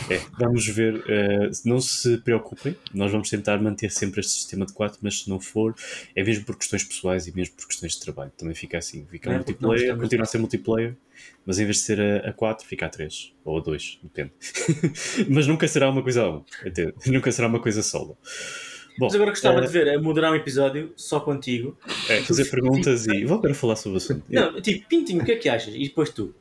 É, vamos ver. Uh, não se preocupem, nós vamos tentar manter sempre este sistema de 4, mas se não for, é mesmo por questões pessoais e mesmo por questões de trabalho. Também fica assim. Fica é, multiplayer, continua a ser multiplayer, mas em vez de ser a, a 4, fica a 3 ou a 2, depende. mas nunca será uma coisa a 1, nunca será uma coisa solo. Bom, mas agora gostava uh, de ver, é moderar um episódio só contigo. É, fazer perguntas e vou agora falar sobre o assunto. Não, tipo, Pintinho, o que é que achas? E depois tu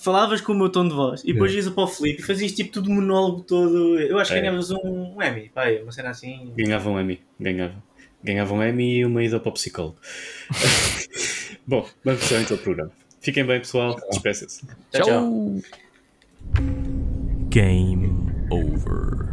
falavas com o meu tom de voz e depois é. ias para o Felipe e fazias tipo tudo monólogo todo. Eu acho que é. ganhavas um, um Emmy, pai, uma cena assim. Ganhava um Emmy, ganhava. Ganhava um Emmy e uma ida para o psicólogo. Bom, vamos fechar então o programa. Fiquem bem, pessoal. Despeçam-se. Tchau. tchau. Game over.